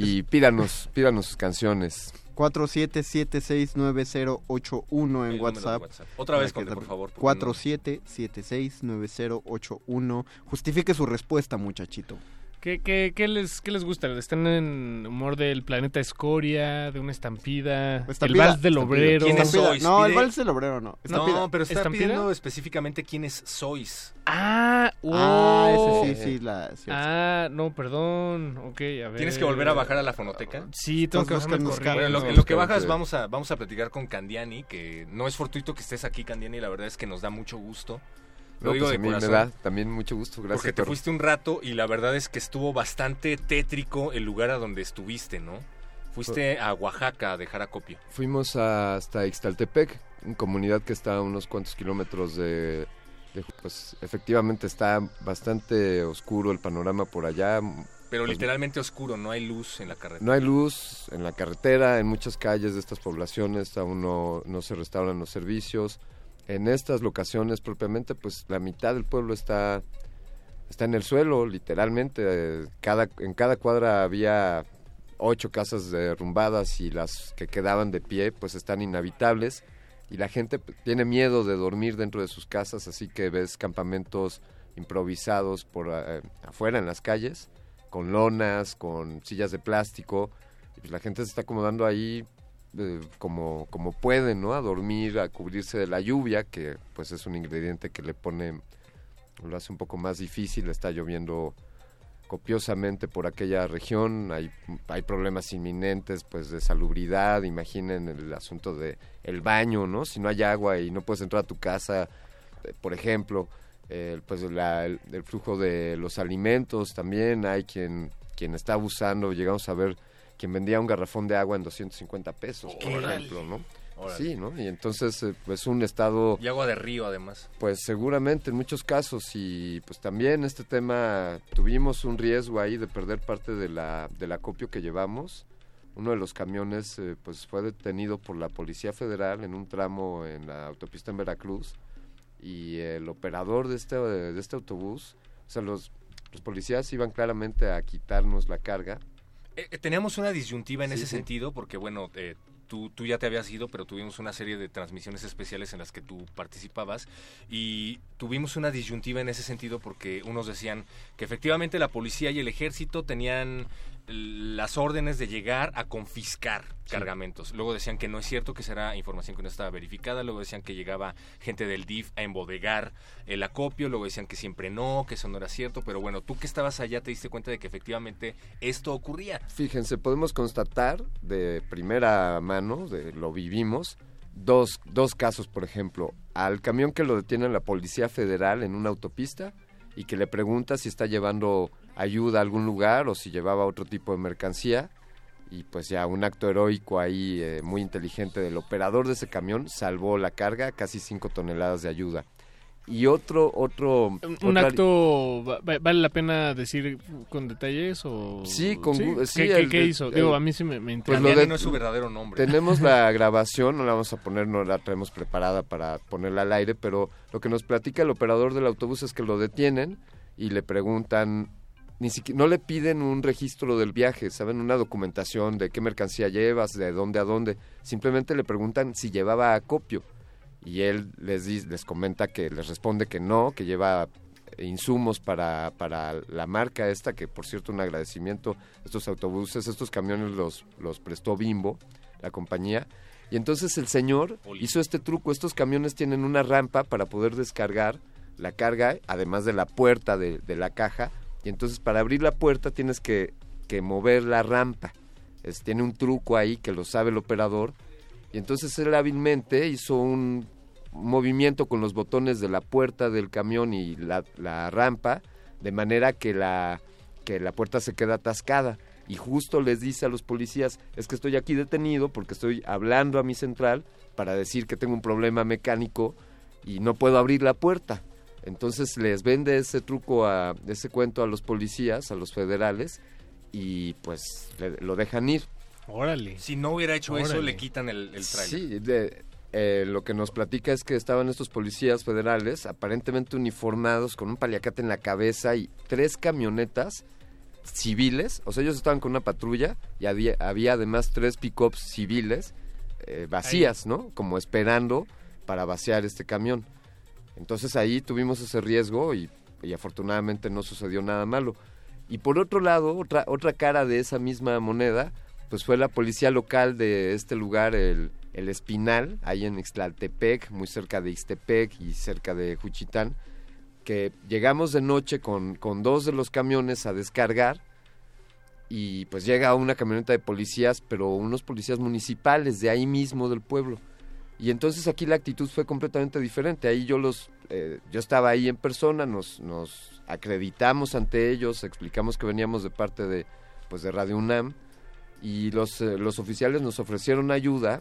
y pídanos pídanos sus canciones 47769081 en WhatsApp. WhatsApp. Otra vez, Conte, por favor, porque 47769081. Justifique su respuesta, muchachito. ¿Qué, qué, qué les, ¿Qué les gusta? ¿Están en humor del planeta Escoria, de una estampida, el vals del obrero? ¿Quiénes sois? No, el vals del obrero no. Estampida. No, pero está ¿Estampida? pidiendo específicamente quiénes sois. Ah, Ah, oh. ese sí, sí, la... cierto. Ah, no, perdón. Ok, a ver. ¿Tienes que volver a bajar a la fonoteca? Sí, tengo que. Bueno, en lo, en lo que bajas vamos a, vamos a platicar con Candiani, que no es fortuito que estés aquí, Candiani, la verdad es que nos da mucho gusto. Lo No, digo pues de a mí me corazón. da también mucho gusto gracias Porque te Toro. fuiste un rato y la verdad es que estuvo bastante tétrico el lugar a donde estuviste, ¿no? Fuiste a Oaxaca a dejar acopio. fuimos hasta Ixtaltepec una comunidad que está a unos cuantos kilómetros de, de- pues efectivamente está bastante oscuro el panorama por allá Pero Pues, literalmente oscuro, no hay luz en la carretera. No hay luz en la carretera, en muchas calles de estas poblaciones aún no, no se restauran los servicios. En estas locaciones propiamente, pues la mitad del pueblo está, está en el suelo, literalmente. Cada, en cada cuadra había ocho casas derrumbadas y las que quedaban de pie pues están inhabitables y la gente pues, tiene miedo de dormir dentro de sus casas, así que ves campamentos improvisados por eh, afuera en las calles con lonas, con sillas de plástico, y pues la gente se está acomodando ahí eh, como, como puede, ¿no? A dormir, a cubrirse de la lluvia, que pues es un ingrediente que le pone, lo hace un poco más difícil, está lloviendo copiosamente por aquella región, hay, hay problemas inminentes pues de salubridad, imaginen el asunto de el baño, ¿no? Si no hay agua y no puedes entrar a tu casa, eh, por ejemplo, eh, pues la- el, el flujo de los alimentos también, hay quien, quien está abusando, llegamos a ver quien vendía un garrafón de agua en 250 pesos, por Órale. ejemplo, ¿no? Órale. Sí, ¿no? Y entonces eh, pues un estado Y agua de río, además. pues seguramente en muchos casos y pues también este tema tuvimos un riesgo ahí de perder parte de la del acopio que llevamos. Uno de los camiones eh, pues fue detenido por la Policía Federal en un tramo en la autopista en Veracruz y el operador de este de este autobús, o sea, los los policías iban claramente a quitarnos la carga. Eh, eh, teníamos una disyuntiva en Sí, ese sí. sentido, porque bueno, eh, tú, tú ya te habías ido, pero tuvimos una serie de transmisiones especiales en las que tú participabas y tuvimos una disyuntiva en ese sentido porque unos decían que efectivamente la policía y el ejército tenían las órdenes de llegar a confiscar cargamentos. Luego decían que no es cierto, que será información que no estaba verificada. Luego decían que llegaba gente del DIF a embodegar el acopio. Luego decían que siempre no, que eso no era cierto. Pero bueno, tú que estabas allá te diste cuenta de que efectivamente esto ocurría. Fíjense, podemos constatar de primera mano, de lo vivimos, dos, dos casos, por ejemplo, al camión que lo detiene la Policía Federal en una autopista y que le pregunta si está llevando ayuda a algún lugar o si llevaba otro tipo de mercancía. Y pues ya un acto heroico ahí eh, muy inteligente del operador de ese camión salvó la carga, casi 5 toneladas de ayuda. Y otro, otro... ¿Un otra- acto va- va- vale la pena decir con detalles o...? Sí, con sí, ¿Qué, el- hizo? el- Digo, a mí sí me, me Pues interesa. lo de- no es su verdadero nombre. Tenemos la grabación, no la vamos a poner, no la traemos preparada para ponerla al aire, pero lo que nos platica el operador del autobús es que lo detienen y le preguntan, ni siquiera, no le piden un registro del viaje, ¿saben? Una documentación de qué mercancía llevas, de dónde a dónde. Simplemente le preguntan si llevaba acopio. Y él les, dice- les comenta que les responde que no, que lleva insumos para, para la marca esta, que por cierto un agradecimiento, estos autobuses, estos camiones los, los prestó Bimbo, la compañía. Y entonces el señor hizo este truco, estos camiones tienen una rampa para poder descargar la carga, además de la puerta de, de la caja, y entonces para abrir la puerta tienes que, que mover la rampa. Es- tiene un truco ahí que lo sabe el operador, y entonces él hábilmente hizo un movimiento con los botones de la puerta del camión y la, rampa, de manera que la, que la puerta se queda atascada. Y justo les dice a los policías, es que estoy aquí detenido porque estoy hablando a mi central para decir que tengo un problema mecánico y no puedo abrir la puerta. Entonces les vende ese truco, a, ese cuento a los policías, a los federales, y pues le- lo dejan ir. Órale. Si no hubiera hecho eso, le quitan el, el trailer. Sí, de- eh, lo que nos platica es que estaban estos policías federales, aparentemente uniformados, con un paliacate en la cabeza y tres camionetas civiles. O sea, ellos estaban con una patrulla y había, había además tres pick-ups civiles eh, vacías, ¿no? Como esperando para vaciar este camión. Entonces ahí tuvimos ese riesgo y, y afortunadamente no sucedió nada malo. Y por otro lado, otra, otra cara de esa misma moneda, pues fue la policía local de este lugar, el, el Espinal, ahí en Ixtlaltepec, muy cerca de Ixtepec y cerca de Juchitán, que llegamos de noche con, con dos de los camiones a descargar y pues llega una camioneta de policías, pero unos policías municipales de ahí mismo del pueblo. Y entonces aquí la actitud fue completamente diferente. Ahí yo los, eh, yo estaba ahí en persona, nos, nos acreditamos ante ellos, explicamos que veníamos de parte de, pues de Radio UNAM y los, eh, los oficiales nos ofrecieron ayuda,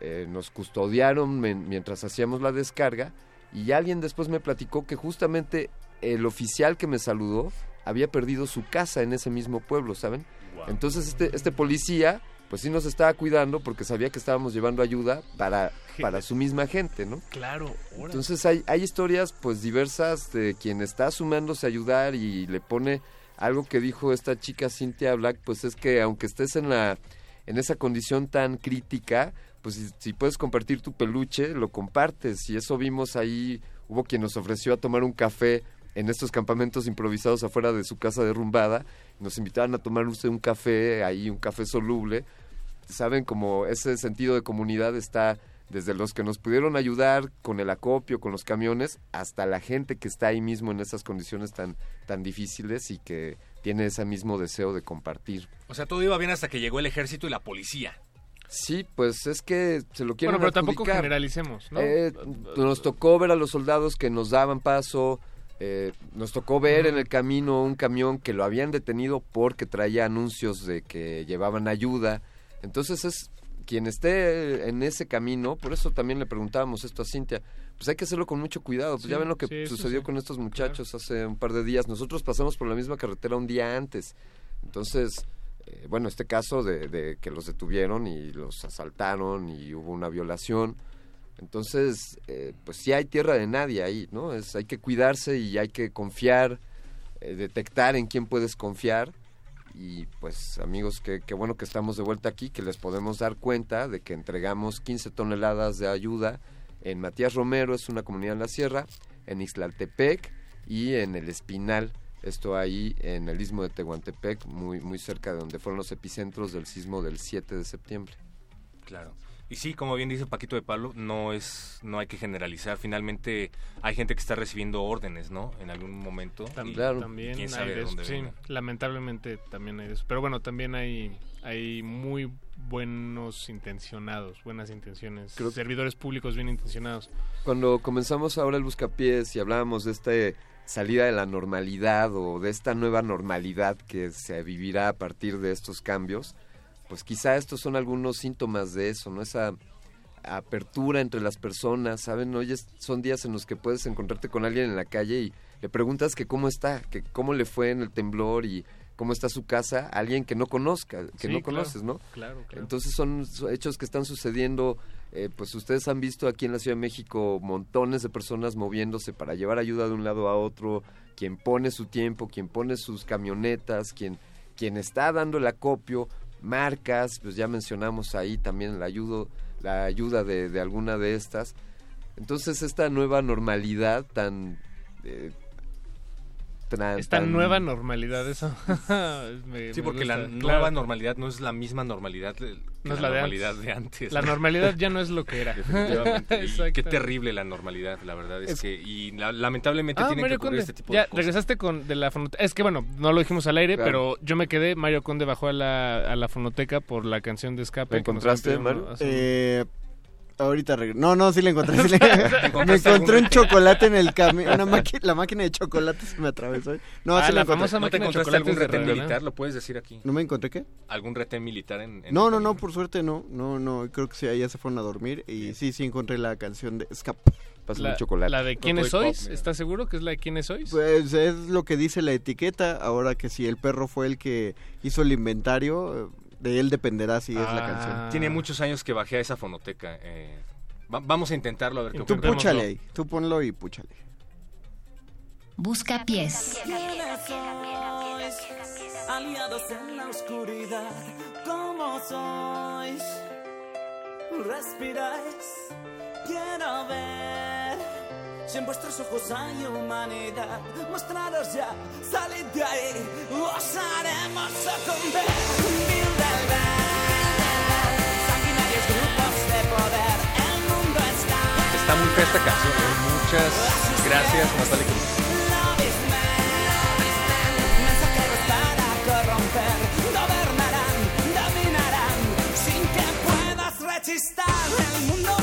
eh, nos custodiaron mientras hacíamos la descarga y alguien después me platicó que justamente el oficial que me saludó había perdido su casa en ese mismo pueblo, ¿saben? Entonces este, este policía pues sí nos estaba cuidando porque sabía que estábamos llevando ayuda para, para su misma gente, ¿no? Claro. Entonces hay, hay historias pues diversas de quien está sumándose a ayudar y le pone algo que dijo esta chica Cynthia Black, pues es que aunque estés en la en esa condición tan crítica, pues si, puedes compartir tu peluche, lo compartes. Y eso vimos ahí, hubo quien nos ofreció a tomar un café en estos campamentos improvisados afuera de su casa derrumbada. Nos invitaban a tomar un café, ahí un café soluble. Saben como ese sentido de comunidad está desde los que nos pudieron ayudar con el acopio, con los camiones, hasta la gente que está ahí mismo en esas condiciones tan, tan difíciles y que tiene ese mismo deseo de compartir. O sea, todo iba bien hasta que llegó el ejército y la policía. Sí, pues es que se lo quieren Bueno, pero tampoco generalicemos, ¿no? Eh, nos tocó ver a los soldados que nos daban paso, eh, nos tocó ver en el camino un camión que lo habían detenido porque traía anuncios de que llevaban ayuda. Entonces es quien esté en ese camino, por eso también le preguntábamos esto a Cintia, pues hay que hacerlo con mucho cuidado. Pues Sí, ya ven lo que sí, sucedió sí, con estos muchachos hace un par de días. Nosotros pasamos por la misma carretera un día antes. Entonces, eh, bueno, este caso de, de que los detuvieron y los asaltaron y hubo una violación. Entonces, eh, pues sí hay tierra de nadie ahí, ¿no? Es, hay que cuidarse y hay que confiar, eh, detectar en quién puedes confiar. Y pues amigos, qué qué bueno que estamos de vuelta aquí, que les podemos dar cuenta de que entregamos 15 toneladas de ayuda en Matías Romero, es una comunidad en la sierra, en Ixtlaltepec y en El Espinal, esto ahí en el istmo de Tehuantepec, muy, muy cerca de donde fueron los epicentros del sismo del 7 de septiembre. Claro. Y sí, como bien dice Paquito de Pablo, no es, no hay que generalizar. Finalmente hay gente que está recibiendo órdenes, ¿no? En algún momento. Tam- y también quién hay sabe de de eso. Sí, lamentablemente también hay de eso. Pero bueno, también hay, hay muy buenos intencionados, buenas intenciones, Creo- servidores públicos bien intencionados. Cuando comenzamos ahora el Buscapiés y hablábamos de esta salida de la normalidad o de esta nueva normalidad que se vivirá a partir de estos cambios, pues quizá estos son algunos síntomas de eso, ¿no? Esa apertura entre las personas, ¿saben? Hoy es- son días en los que puedes encontrarte con alguien en la calle y le preguntas que cómo está, que cómo le fue en el temblor y cómo está su casa, a alguien que no conozca, que Sí, no claro, conoces, ¿no? claro, claro. Entonces son so- hechos que están sucediendo, eh, pues ustedes han visto aquí en la Ciudad de México montones de personas moviéndose para llevar ayuda de un lado a otro, quien pone su tiempo, quien pone sus camionetas, quien, quien está dando el acopio, marcas, pues ya mencionamos ahí también la ayuda, la ayuda de, de alguna de estas. Entonces esta nueva normalidad tan... eh, tra- Esta tan- nueva normalidad, eso. me- Sí, me porque la nueva Claro. normalidad no es la misma normalidad de, que No es la, la de normalidad antes. de antes. La ¿no? normalidad ya no es lo que era. Definitivamente. Qué terrible la normalidad, la verdad es, Es- que y la- lamentablemente Ah, Mario que ocurrir Conde. este tipo ya, de cosas. regresaste con de la fonoteca. Es que bueno, no lo dijimos al aire, Claro. pero yo me quedé. Mario Conde bajó a la, a la fonoteca por la canción de escape. ¿La encontraste, Mario? Eh, ahorita regreso. No, no, sí la encontré. sí la- me encontré un chocolate en el camino. Una máquina, la máquina de chocolates se me atravesó. No, Ah, sí la, la encontré. famosa ¿No te de encontraste algún Revenant. militar? ¿Lo puedes decir aquí? ¿No me encontré qué? ¿Algún retén militar en, en No, no, no, por suerte no. No, no, creo que sí, ahí ya se fueron a dormir. Y sí, sí encontré la canción de Escape. Pásame La, un chocolate. la de quiénes Pop, sois. mira. ¿Estás seguro que es la de quiénes sois? Pues es lo que dice la etiqueta. Ahora que si el perro fue el que hizo el inventario, de él dependerá si es la Ah. canción. Tiene muchos años que bajé a esa fonoteca. eh, va- vamos a intentarlo a ver qué Tú ocurre. Púchale ahí. Tú ponlo y púchale. Busca pies. Aliados en la oscuridad, ¿cómo sois? Respiráis, quiero ver. Si en vuestros ojos hay humanidad, mostraros ya, salid de ahí, os haremos sucumbir. Sanguinarios grupos de poder, el mundo está. Está muy fea esta canción. ¿eh? Muchas gracias, Natalia Cruz. Mensajeros para corromper, gobernarán, dominarán, sin que puedas rechistar. El mundo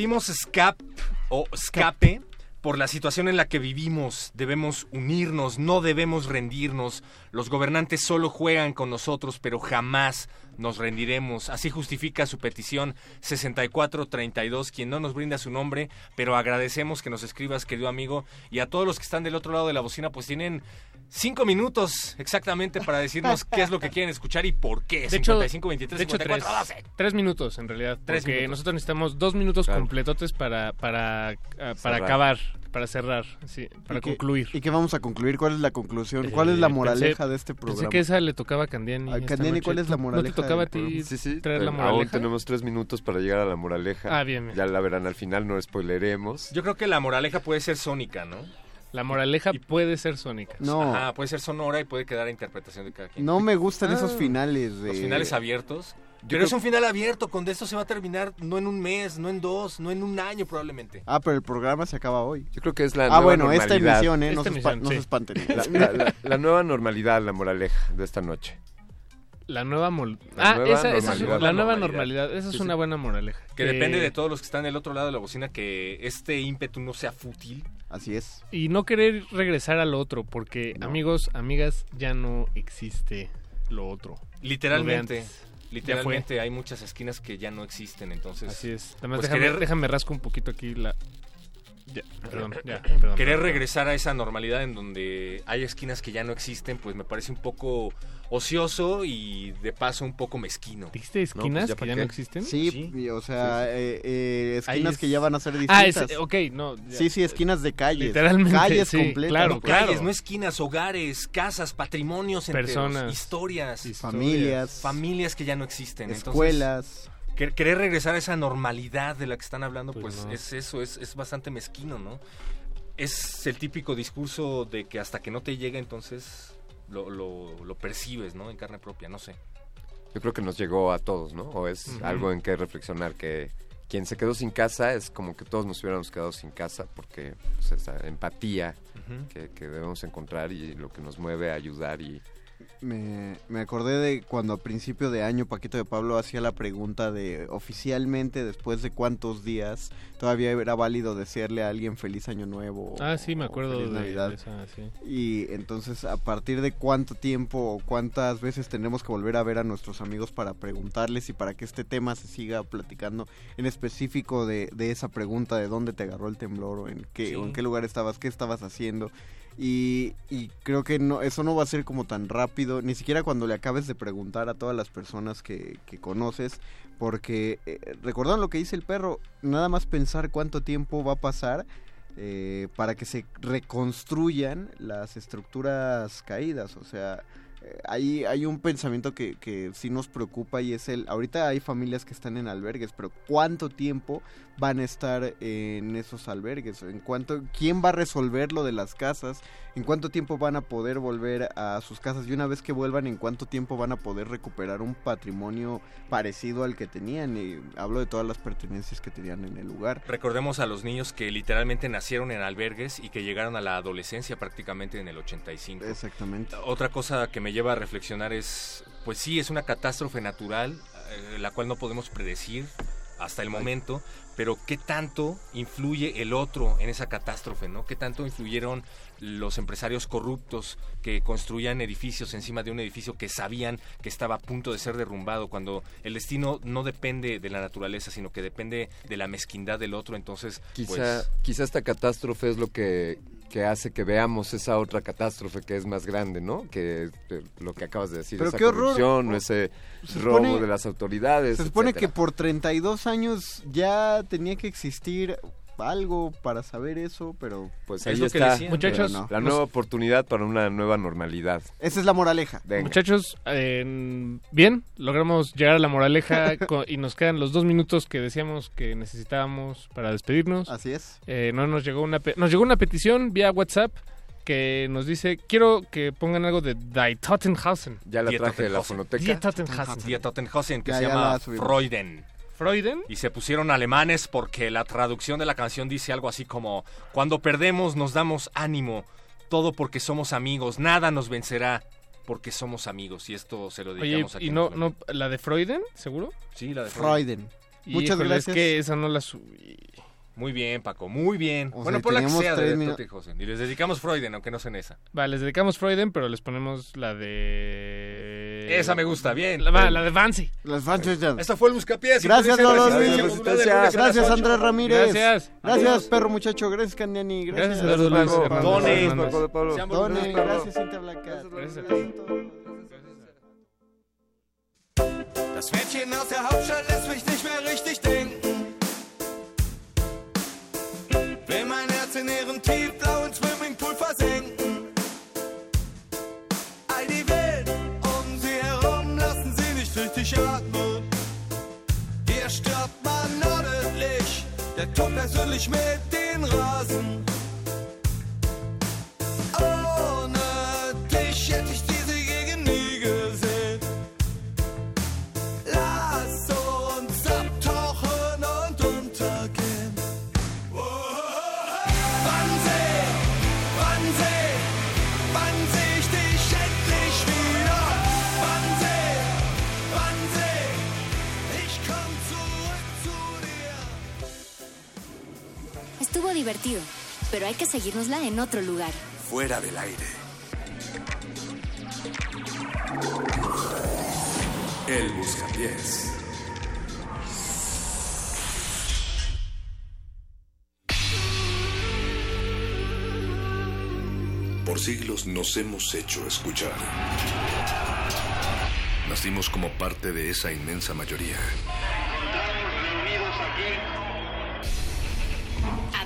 Pedimos escap o escape por la situación en la que vivimos. Debemos unirnos, no debemos rendirnos. Los gobernantes solo juegan con nosotros, pero jamás nos rendiremos. Así justifica su petición 6432, quien no nos brinda su nombre, pero agradecemos que nos escribas, querido amigo, y a todos los que están del otro lado de la bocina, pues tienen cinco minutos exactamente para decirnos qué es lo que quieren escuchar y por qué. De hecho, 55, 23, de hecho 54, tres, 12. tres minutos en realidad. Tres porque minutos. nosotros necesitamos dos minutos Claro. completotes para, para, ah, para Cerrar. acabar, para cerrar, sí, para ¿Y qué- concluir. ¿Y qué vamos a concluir? ¿Cuál es la conclusión? ¿Cuál es la Eh, moraleja pensé- de este programa? Pensé que esa le tocaba a Candiani. A Candiani, noche. ¿cuál es la ¿No- moraleja ¿No te tocaba a ti programa? Sí, sí. traer la moraleja? Aún tenemos tres minutos para llegar a la moraleja. Ah, bien, bien. Ya la verán al final, no spoileremos. Yo creo que la moraleja puede ser sónica, ¿no? La moraleja puede ser sónica. No. Ajá, puede ser sonora y puede quedar a interpretación de cada quien. No me gustan Ah. esos finales de... Los finales abiertos. Yo Pero creo- es un final abierto, con esto se va a terminar no en un mes, no en dos, no en un año probablemente. Ah, pero el programa se acaba hoy. Yo creo que es la Ah, nueva bueno, esta normalidad. emisión, ¿eh? No, Esta se, espa- emisión, no se espanten. La, la- la- la nueva normalidad, la moraleja de esta noche. La nueva mol- La ah, nueva esa, esa es normalidad. la nueva Normalidad. normalidad. Esa es Sí, sí. una buena moraleja. Que depende de todos los que están del otro lado de la bocina que este ímpetu no sea fútil. Así es. Y no querer regresar al otro, porque amigos, amigas, ya no existe lo otro. Literalmente. Lo. Literalmente hay muchas esquinas que ya no existen, entonces. Así es. Además, pues déjame, querer- déjame rasco un poquito aquí la... Ya, perdón, ya, perdón. Querer perdón. regresar a esa normalidad en donde hay esquinas que ya no existen, pues me parece un poco ocioso y de paso un poco mezquino. ¿Dijiste esquinas que ya no existen? Sí, o sea, eh, eh, esquinas es- que ya van a ser Ah, distintas. es- ok, no, ya. Sí, sí, esquinas de calles. Literalmente, Calles sí, completas. claro, no calles, no esquinas, hogares, casas, patrimonios enteros, Personas. historias, Familias. familias que ya no existen, Escuelas. Entonces, querer regresar a esa normalidad de la que están hablando, pues, Pues no. es eso, es, es bastante mezquino, ¿no? Es el típico discurso de que hasta que no te llega, entonces lo, lo, lo percibes, ¿no? En carne propia, no sé. Yo creo que nos llegó a todos, ¿no? O es algo en que reflexionar, que quien se quedó sin casa es como que todos nos hubiéramos quedado sin casa, porque pues, esa empatía que, que debemos encontrar y lo que nos mueve a ayudar y... Me, me acordé de cuando a principio de año Paquito de Pablo hacía la pregunta de oficialmente después de cuántos días todavía era válido desearle a alguien feliz año nuevo. Ah, sí, me acuerdo feliz de, Navidad. de esa, sí. Y entonces, a partir de cuánto tiempo o cuántas veces tenemos que volver a ver a nuestros amigos para preguntarles y para que este tema se siga platicando en específico de, de esa pregunta de dónde te agarró el temblor o en qué, Sí. o en qué lugar estabas, qué estabas haciendo. Y, y creo que no, eso no va a ser como tan rápido, ni siquiera cuando le acabes de preguntar a todas las personas que, que conoces, porque eh, recordando lo que dice el perro, nada más pensar cuánto tiempo va a pasar eh, para que se reconstruyan las estructuras caídas. O sea, eh, hay, hay un pensamiento que, que sí nos preocupa y es el, ahorita hay familias que están en albergues, pero ¿cuánto tiempo van a estar en esos albergues? ¿En cuánto, ¿Quién va a resolver lo de las casas? ¿En cuánto tiempo van a poder volver a sus casas? Y una vez que vuelvan, ¿en cuánto tiempo van a poder recuperar un patrimonio parecido al que tenían? Y hablo de todas las pertenencias que tenían en el lugar. Recordemos a los niños que literalmente nacieron en albergues y que llegaron a la adolescencia prácticamente en el 85. Exactamente. Otra cosa que me lleva a reflexionar es, pues sí, es una catástrofe natural, eh, la cual no podemos predecir hasta el momento, pero qué tanto influye el otro en esa catástrofe, ¿no? ¿Qué tanto influyeron los empresarios corruptos que construían edificios encima de un edificio que sabían que estaba a punto de ser derrumbado, cuando el destino no depende de la naturaleza, sino que depende de la mezquindad del otro, entonces, Quizá, pues, quizá esta catástrofe es lo que, que hace que veamos esa otra catástrofe que es más grande, ¿no? Que eh, lo que acabas de decir, Pero esa qué horror. corrupción, O- ese se robo supone- de las autoridades. Se supone etcétera. que por 32 años ya tenía que existir algo para saber eso, pero Pues es ahí está, decían. Muchachos, no. la nueva oportunidad para una nueva normalidad. Esa es la moraleja. Venga. Muchachos, eh, bien, logramos llegar a la moraleja y nos quedan los dos minutos que decíamos que necesitábamos para despedirnos. Así es. Eh, no nos llegó una pe- nos llegó una petición vía WhatsApp que nos dice quiero que pongan algo de Die Tottenhausen. Ya la Die traje de la fonoteca. Die Tottenhausen. Die Tottenhausen, que Ya, se ya llama. Freuden. Freuden. Y se pusieron alemanes porque la traducción de la canción dice algo así como, cuando perdemos nos damos ánimo, todo porque somos amigos, nada nos vencerá porque somos amigos. Y esto se lo Oye, dedicamos aquí. ¿y no, no la de Freuden, seguro? Sí, la de Freuden. Muchas Híjole, gracias. Es que esa no la subí. Muy bien, Paco, muy bien. O bueno, sea, por la que sea de José. Y les dedicamos Freuden, aunque no sean esa. Vale, les dedicamos Freuden, pero les ponemos la de... Esa me gusta, bien. La, va, la de Vancy. Las fanchas ya. Esto fue el Buscapiés. Gracias, Lolo Gracias, ocho. Andrés Ramírez. Gracias. Gracias, perro muchacho. Gracias, Candiani. Gracias, Gracias, Lolo Luis Pablo. Hernández Done. Hernández. Sean Done, bonitos, perro. gracias, Cintia Blanca. Gracias a ti. Das Mädchen aus der Hauptstadt lässt mich nicht mehr richtig denken. Persönlich mit den Rasen. Divertido, pero hay que seguirnosla en otro lugar. Fuera del aire. El Buscapiés. Por siglos nos hemos hecho escuchar. Nacimos como parte de esa inmensa mayoría.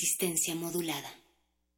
Resistencia modulada.